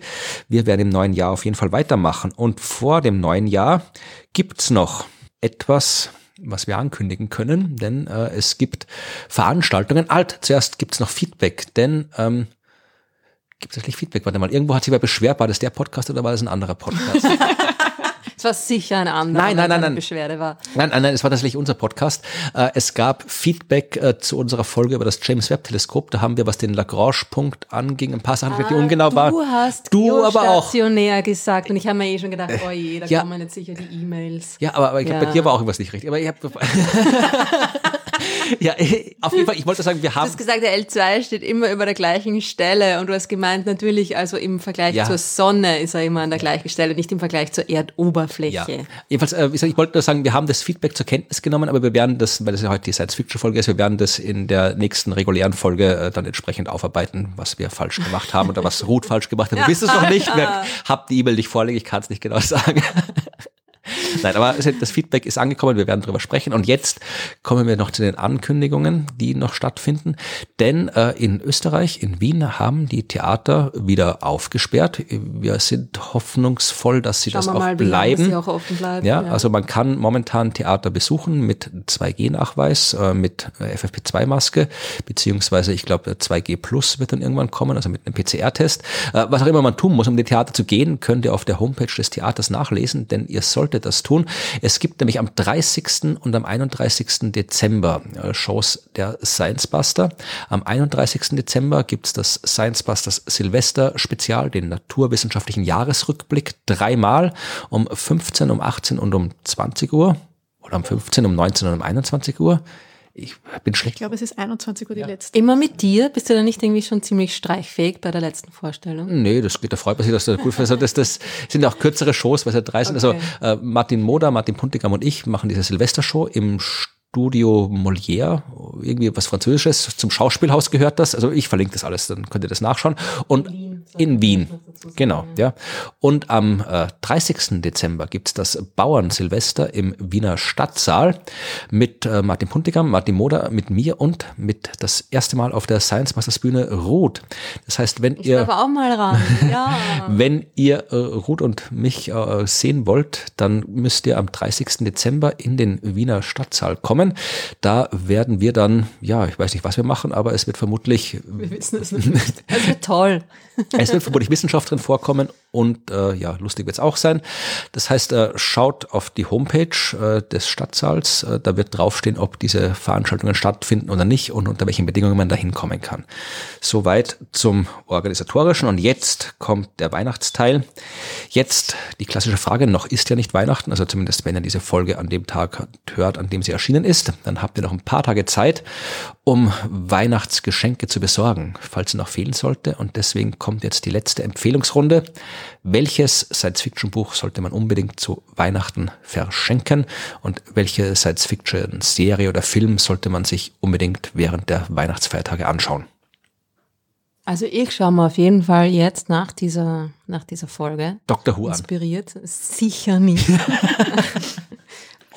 Wir werden im neuen Jahr auf jeden Fall weitermachen. Und vor dem neuen Jahr gibt's noch etwas, was wir ankündigen können, denn äh, es gibt Veranstaltungen. Alt, zuerst gibt's noch Feedback, denn ähm, gibt es eigentlich Feedback? Warte mal, irgendwo hat sich wer beschwert, war das der Podcast oder war das ein anderer Podcast? (laughs) Es war sicher ein anderer, nein, nein, nein, nein. Beschwerde war. Nein, nein, nein, es war tatsächlich unser Podcast. Äh, es gab Feedback äh, zu unserer Folge über das James Webb Teleskop. Da haben wir, was den Lagrange-Punkt anging, ein paar Sachen, ah, die ungenau waren. Du hast du aber auch stationär gesagt und ich habe mir eh schon gedacht, oh je, da ja. kommen jetzt sicher die E-Mails. Ja, aber, aber ich ja. glaube, bei dir war auch irgendwas nicht richtig. Aber ich habe (laughs) (laughs) (laughs) ja, (laughs) auf jeden Fall, ich wollte sagen, wir haben. Du hast gesagt, der L2 steht immer über der gleichen Stelle und du hast gemeint, natürlich, also im Vergleich ja. zur Sonne ist er immer an der gleichen Stelle, nicht im Vergleich zur Erdoberfläche. Ja. Jedenfalls, äh, ich wollte nur sagen, wir haben das Feedback zur Kenntnis genommen, aber wir werden das, weil das ja heute die Science-Fiction-Folge ist, wir werden das in der nächsten regulären Folge äh, dann entsprechend aufarbeiten, was wir falsch gemacht haben oder was Ruth falsch gemacht hat. Du wisst es noch nicht. (laughs) Wir, hab die E-Mail nicht vorliegen, ich kann es nicht genau sagen. Nein, aber das Feedback ist angekommen, wir werden darüber sprechen. Und jetzt kommen wir noch zu den Ankündigungen, die noch stattfinden. Denn äh, in Österreich, in Wien, haben die Theater wieder aufgesperrt. Wir sind hoffnungsvoll, dass sie Schauen das auch mal, bleiben. Sie auch offen bleiben. Ja, ja, also man kann momentan Theater besuchen mit 2G-Nachweis, äh, mit FFP2-Maske, beziehungsweise ich glaube 2G Plus wird dann irgendwann kommen, also mit einem PCR-Test. Äh, was auch immer man tun muss, um in die Theater zu gehen, könnt ihr auf der Homepage des Theaters nachlesen, denn ihr solltet sollte das tun. Es gibt nämlich am 30. und am 31. Dezember äh, Shows der Science Buster. Am 31. Dezember gibt es das Science Busters Silvester Spezial, den naturwissenschaftlichen Jahresrückblick, dreimal um 15, um 18 und um 20 Uhr. Oder um 15, um 19 und um 21 Uhr ich bin schlecht. Ich glaube, es ist 21 Uhr die ja. letzte. Immer mit dir? Bist du da nicht irgendwie schon ziemlich streichfähig bei der letzten Vorstellung? Nee, das geht, da freut man sich, dass du gut also das, das sind auch kürzere Shows, weil es ja drei sind. Also äh, Martin Moder, Martin Puntigam und ich machen diese Silvestershow im Studio Molière, irgendwie was Französisches, zum Schauspielhaus gehört das. Also ich verlinke das alles, dann könnt ihr das nachschauen. Und in Wien. Genau, ja. Und am äh, 30. Dezember gibt's das Bauernsilvester im Wiener Stadtsaal mit äh, Martin Puntigam, Martin Moder, mit mir und mit das erste Mal auf der Science Masters Bühne Ruth. Das heißt, wenn ich ihr aber auch mal ran. (laughs) Ja. wenn ihr äh, Ruth und mich äh, sehen wollt, dann müsst ihr am 30. Dezember in den Wiener Stadtsaal kommen. Da werden wir dann, ja, ich weiß nicht, was wir machen, aber es wird vermutlich. Wir wissen es nicht. Es wird toll. (laughs) Es wird vermutlich Wissenschaft drin vorkommen und äh, ja, lustig wird es auch sein. Das heißt, äh, schaut auf die Homepage äh, des Stadtsaals, äh, da wird draufstehen, ob diese Veranstaltungen stattfinden oder nicht und unter welchen Bedingungen man da hinkommen kann. Soweit zum organisatorischen und jetzt kommt der Weihnachtsteil. Jetzt die klassische Frage, noch ist ja nicht Weihnachten, also zumindest wenn ihr diese Folge an dem Tag hört, an dem sie erschienen ist, dann habt ihr noch ein paar Tage Zeit, um Weihnachtsgeschenke zu besorgen, falls es noch fehlen sollte und deswegen kommt jetzt die letzte Empfehlungsrunde. Welches Science-Fiction-Buch sollte man unbedingt zu Weihnachten verschenken und welche Science-Fiction-Serie oder Film sollte man sich unbedingt während der Weihnachtsfeiertage anschauen? Also ich schaue mir auf jeden Fall jetzt nach dieser, nach dieser Folge. Dr. Who Inspiriert. Sicher nicht. (laughs)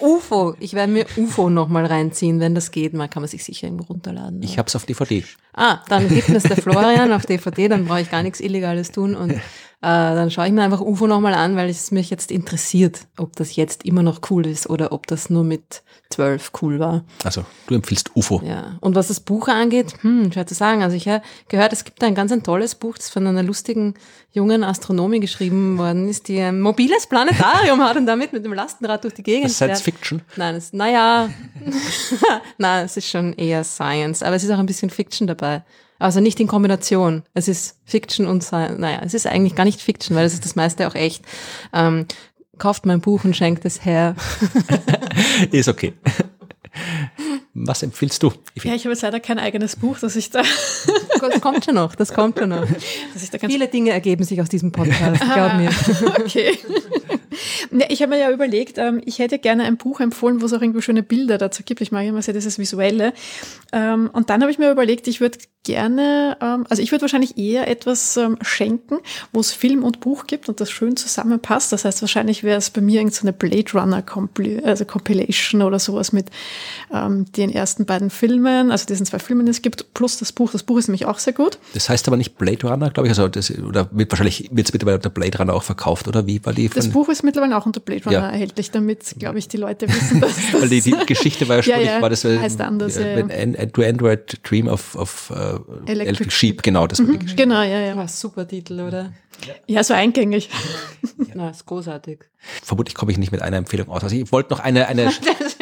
UFO. Ich werde mir UFO nochmal reinziehen, wenn das geht. Man kann man sich sicher irgendwo runterladen. Ich habe es auf DVD. Ah, dann gibt es der Florian auf DVD, dann brauche ich gar nichts Illegales tun und dann schaue ich mir einfach UFO nochmal an, weil es mich jetzt interessiert, ob das jetzt immer noch cool ist oder ob das nur mit zwölf cool war. Also du empfiehlst UFO. Ja. Und was das Buch angeht, hm, schwer zu sagen. Also ich habe gehört, es gibt ein ganz ein tolles Buch, das von einer lustigen jungen Astronomin geschrieben worden ist, die ein mobiles Planetarium hat und damit mit dem Lastenrad durch die Gegend das Science Fiction? Nein, es, naja, (laughs) nein, es ist schon eher Science, aber es ist auch ein bisschen Fiction dabei. Also nicht in Kombination. Es ist Fiction und Science. Naja, es ist eigentlich gar nicht Fiction, weil es ist das meiste auch echt. Ähm, kauft mein Buch und schenkt es her. (laughs) ist okay. Was empfiehlst du? Ja, ich habe jetzt leider kein eigenes Buch, dass ich da. Das kommt schon noch, das kommt schon noch. (laughs) Viele Dinge ergeben sich aus diesem Podcast, glaub mir. (laughs) Okay. Ja, ich habe mir ja überlegt, ähm, ich hätte gerne ein Buch empfohlen, wo es auch irgendwie schöne Bilder dazu gibt. Ich mag immer sehr dieses Visuelle. Ähm, und dann habe ich mir überlegt, ich würde gerne, ähm, also ich würde wahrscheinlich eher etwas schenken, wo es Film und Buch gibt und das schön zusammenpasst. Das heißt, wahrscheinlich wäre es bei mir irgendeine so Blade Runner Compil also Compilation oder sowas mit den ersten beiden Filmen, also diesen zwei Filmen, die es gibt, plus das Buch. Das Buch ist nämlich auch sehr gut. Das heißt aber nicht Blade Runner, glaube ich, also das, oder wird wahrscheinlich wird es mittlerweile unter Blade Runner auch verkauft, oder wie war die? das Buch ist mittlerweile auch unter Blade Runner ja. erhältlich, damit, glaube ich, die Leute wissen, dass das (laughs) Weil die, die Geschichte war ja (laughs) ja, ja, war das heißt anders, äh, ja, To Android Dream of, of uh, Electric, Electric Sheep, genau, das mhm, war die Geschichte. Genau, ja, ja. War super Titel, oder? Ja, so eingängig. (laughs) Na, ist großartig. Vermutlich komme ich nicht mit einer Empfehlung aus. Also ich wollte noch eine, eine (laughs)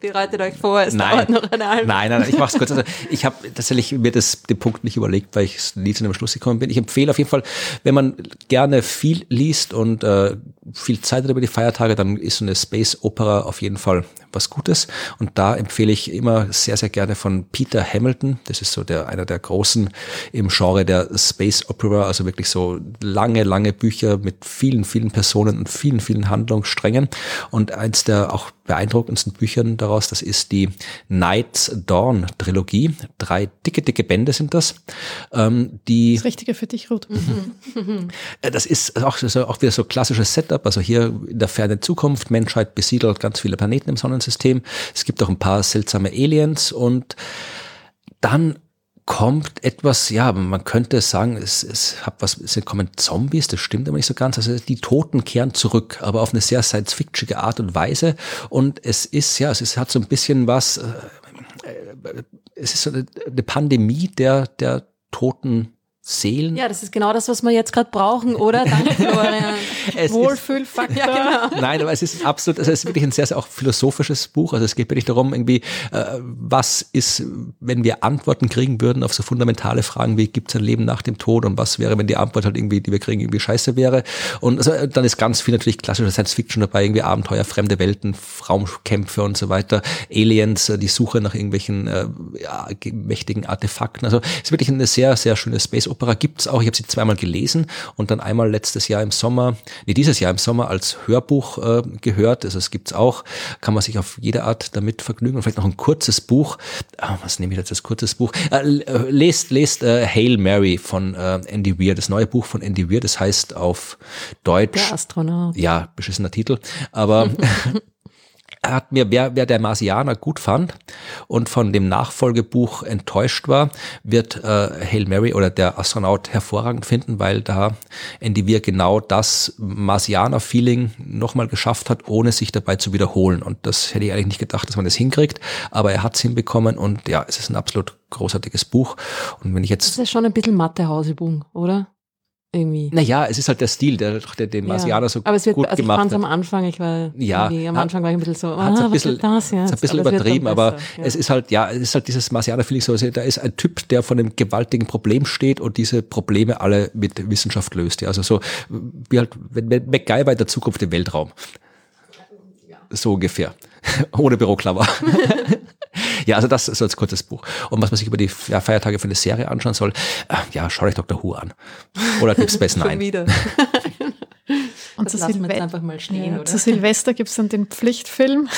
Bereitet euch vor, es nein, dauert noch eine halbe Nein, nein, nein, ich mache es kurz. Also ich habe tatsächlich mir das, den Punkt nicht überlegt, weil ich nie zu einem Schluss gekommen bin. Ich empfehle auf jeden Fall, wenn man gerne viel liest und äh, viel Zeit hat über die Feiertage, dann ist so eine Space Opera auf jeden Fall was Gutes. Und da empfehle ich immer sehr, sehr gerne von Peter Hamilton. Das ist so der, einer der großen im Genre der Space Opera, also wirklich so lange, lange Bücher mit vielen, vielen Personen und vielen, vielen Handlungssträngen. Und eins der auch beeindruckendsten Büchern daraus, das ist die Night's Dawn Trilogie. Drei dicke, dicke Bände sind das. Ähm, die das Richtige für dich, Ruth. Äh, das ist auch, so, auch wieder so klassisches Setup. Also hier in der fernen Zukunft, Menschheit besiedelt ganz viele Planeten im Sonnensystem. Es gibt auch ein paar seltsame Aliens und dann kommt etwas, ja, man könnte sagen, es, es hat was, es kommen Zombies, das stimmt aber nicht so ganz. Also die Toten kehren zurück, aber auf eine sehr science-fictionige Art und Weise. Und es ist, ja, es ist, hat so ein bisschen was, äh, äh es ist so eine, eine Pandemie der, der toten Seelen. Ja, das ist genau das, was wir jetzt gerade brauchen, oder? Danke, Florian. (laughs) Wohlfühlfaktor. Ja, genau. Nein, aber es ist absolut, also es ist wirklich ein sehr, sehr auch philosophisches Buch. Also es geht wirklich darum, irgendwie, äh, was ist, wenn wir Antworten kriegen würden auf so fundamentale Fragen wie, gibt es ein Leben nach dem Tod und was wäre, wenn die Antwort halt irgendwie, die wir kriegen, irgendwie scheiße wäre. Und also, dann ist ganz viel natürlich klassische Science Fiction dabei, irgendwie Abenteuer, fremde Welten, Raumkämpfe und so weiter, Aliens, äh, die Suche nach irgendwelchen äh, ja, mächtigen Artefakten. Also es ist wirklich eine sehr, sehr schöne Space Opera gibt's auch. Ich habe sie zweimal gelesen und dann einmal letztes Jahr im Sommer, nee, dieses Jahr im Sommer als Hörbuch äh, gehört. Also es gibt's auch, kann man sich auf jede Art damit vergnügen. Und vielleicht noch ein kurzes Buch. Ah, was nehme ich jetzt als kurzes Buch? Äh, äh, lest lest äh, Hail Mary von äh, Andy Weir, das neue Buch von Andy Weir. Das heißt auf Deutsch. Der Astronaut. Ja, beschissener Titel. Aber Er (laughs) (laughs) hat mir, wer, wer der Marsianer gut fand und von dem Nachfolgebuch enttäuscht war, wird äh, Hail Mary oder der Astronaut hervorragend finden, weil da Weir genau das Marsianer-Feeling nochmal geschafft hat, ohne sich dabei zu wiederholen. Und das hätte ich eigentlich nicht gedacht, dass man das hinkriegt, aber er hat es hinbekommen und ja, es ist ein absolut großartiges Buch. Und wenn ich jetzt... Das ist schon ein bisschen Mathe-Hausübung, oder? Irgendwie. Naja, es ist halt der Stil, der, der den Marsianer ja. so aber es wird, gut also gemacht ich am Anfang, ich war ja, am Anfang war ich ein bisschen so, ah, ein bisschen, das jetzt? ein bisschen aber übertrieben, aber ja. es ist halt, ja, es ist halt dieses Marsianer-Feeling so, da ist ein Typ, der von einem gewaltigen Problem steht und diese Probleme alle mit Wissenschaft löst. Ja, also so, wie halt, wenn MacGyver in der Zukunft im Weltraum. So ungefähr. (laughs) Ohne Büroklammer. (laughs) ja, also das ist als kurzes Buch. Und was man sich über die ja, Feiertage für eine Serie anschauen soll, äh, ja, schau euch Dr. Who an. Oder Deep Space Nine. wieder. (laughs) Und zu, Silve stehen, ja, zu, Silvester gibt es dann den Pflichtfilm.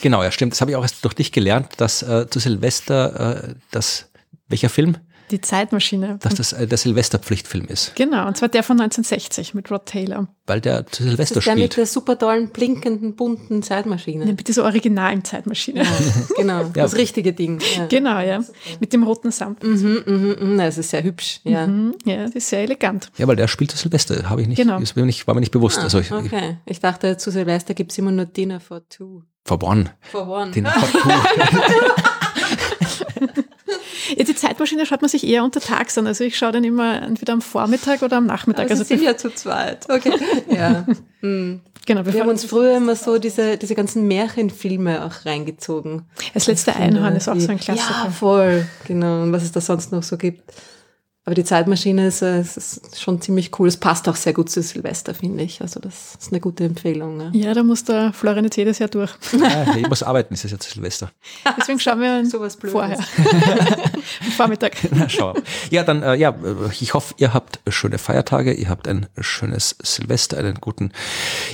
Genau, ja, stimmt. Das habe ich auch erst durch dich gelernt, dass äh, zu Silvester äh, das welcher Film? Die Zeitmaschine. Dass das äh, der Silvesterpflichtfilm ist. Genau, und zwar der von 1960 mit Rod Taylor. Weil der zu Silvester das ist der spielt. Der mit der super tollen, blinkenden, bunten Zeitmaschine. Ja, mit dieser originalen Zeitmaschine. Ja, genau, ja. das richtige Ding. Ja. Genau, ja. Mit dem roten Samt. Mhm, mhm, mhm. Das ist sehr hübsch. Ja, mhm, ja das ist sehr elegant. Ja, weil der spielt zu Silvester, habe ich nicht, genau. das war mir nicht bewusst. Ah, also ich, okay, ich dachte, zu Silvester gibt es immer nur Dinner for Two. For One. For One. Dinner (laughs) for Two. (laughs) Ja, die Zeitmaschine schaut man sich eher untertags an. Also ich schaue dann immer entweder am Vormittag oder am Nachmittag. Aber also Sie sind ja zu zweit. Okay. (laughs) ja. Hm. Genau, wir haben uns früher immer so diese, diese ganzen Märchenfilme auch reingezogen. Das letzte Einhorn ist auch so ein Klassiker. Ja, voll. Genau. Und was es da sonst noch so gibt. Aber die Zeitmaschine ist, äh, ist, schon ziemlich cool. Es passt auch sehr gut zu Silvester, finde ich. Also das ist eine gute Empfehlung. Ja, ja da muss der Florian jetzt jedes Jahr durch. Ja, ich muss arbeiten, es ist jetzt Silvester. (laughs) Deswegen schauen wir so was vorher. (laughs) Vormittag. (laughs) Na, schau. Ja, dann, äh, ja, ich hoffe, ihr habt schöne Feiertage, ihr habt ein schönes Silvester, einen guten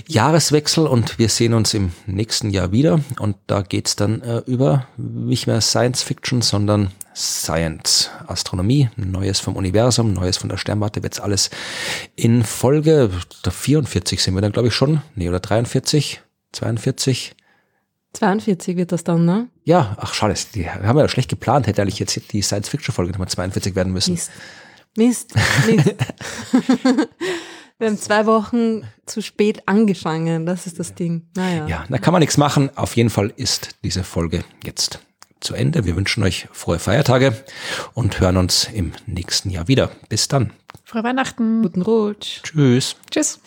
Jahreswechsel und wir sehen uns im nächsten Jahr wieder. Und da geht's dann äh, über nicht mehr Science Fiction, sondern Science, Astronomie, Neues vom Universum, Neues von der Sternwarte, wird's alles in Folge der 44 sind wir dann, glaube ich, schon. Nee, oder 43, 42. 42 wird das dann, ne? Ja, ach schade, die haben wir ja schlecht geplant, hätte eigentlich jetzt die Science-Fiction-Folge Nummer 42 werden müssen. Mist. Mist, Mist. (laughs) (laughs) wir haben zwei Wochen zu spät angefangen, das ist das Ding. Naja. Ja, da kann man nichts machen. Auf jeden Fall ist diese Folge jetzt zu Ende. Wir wünschen euch frohe Feiertage und hören uns im nächsten Jahr wieder. Bis dann. Frohe Weihnachten. Guten Rutsch. Tschüss. Tschüss.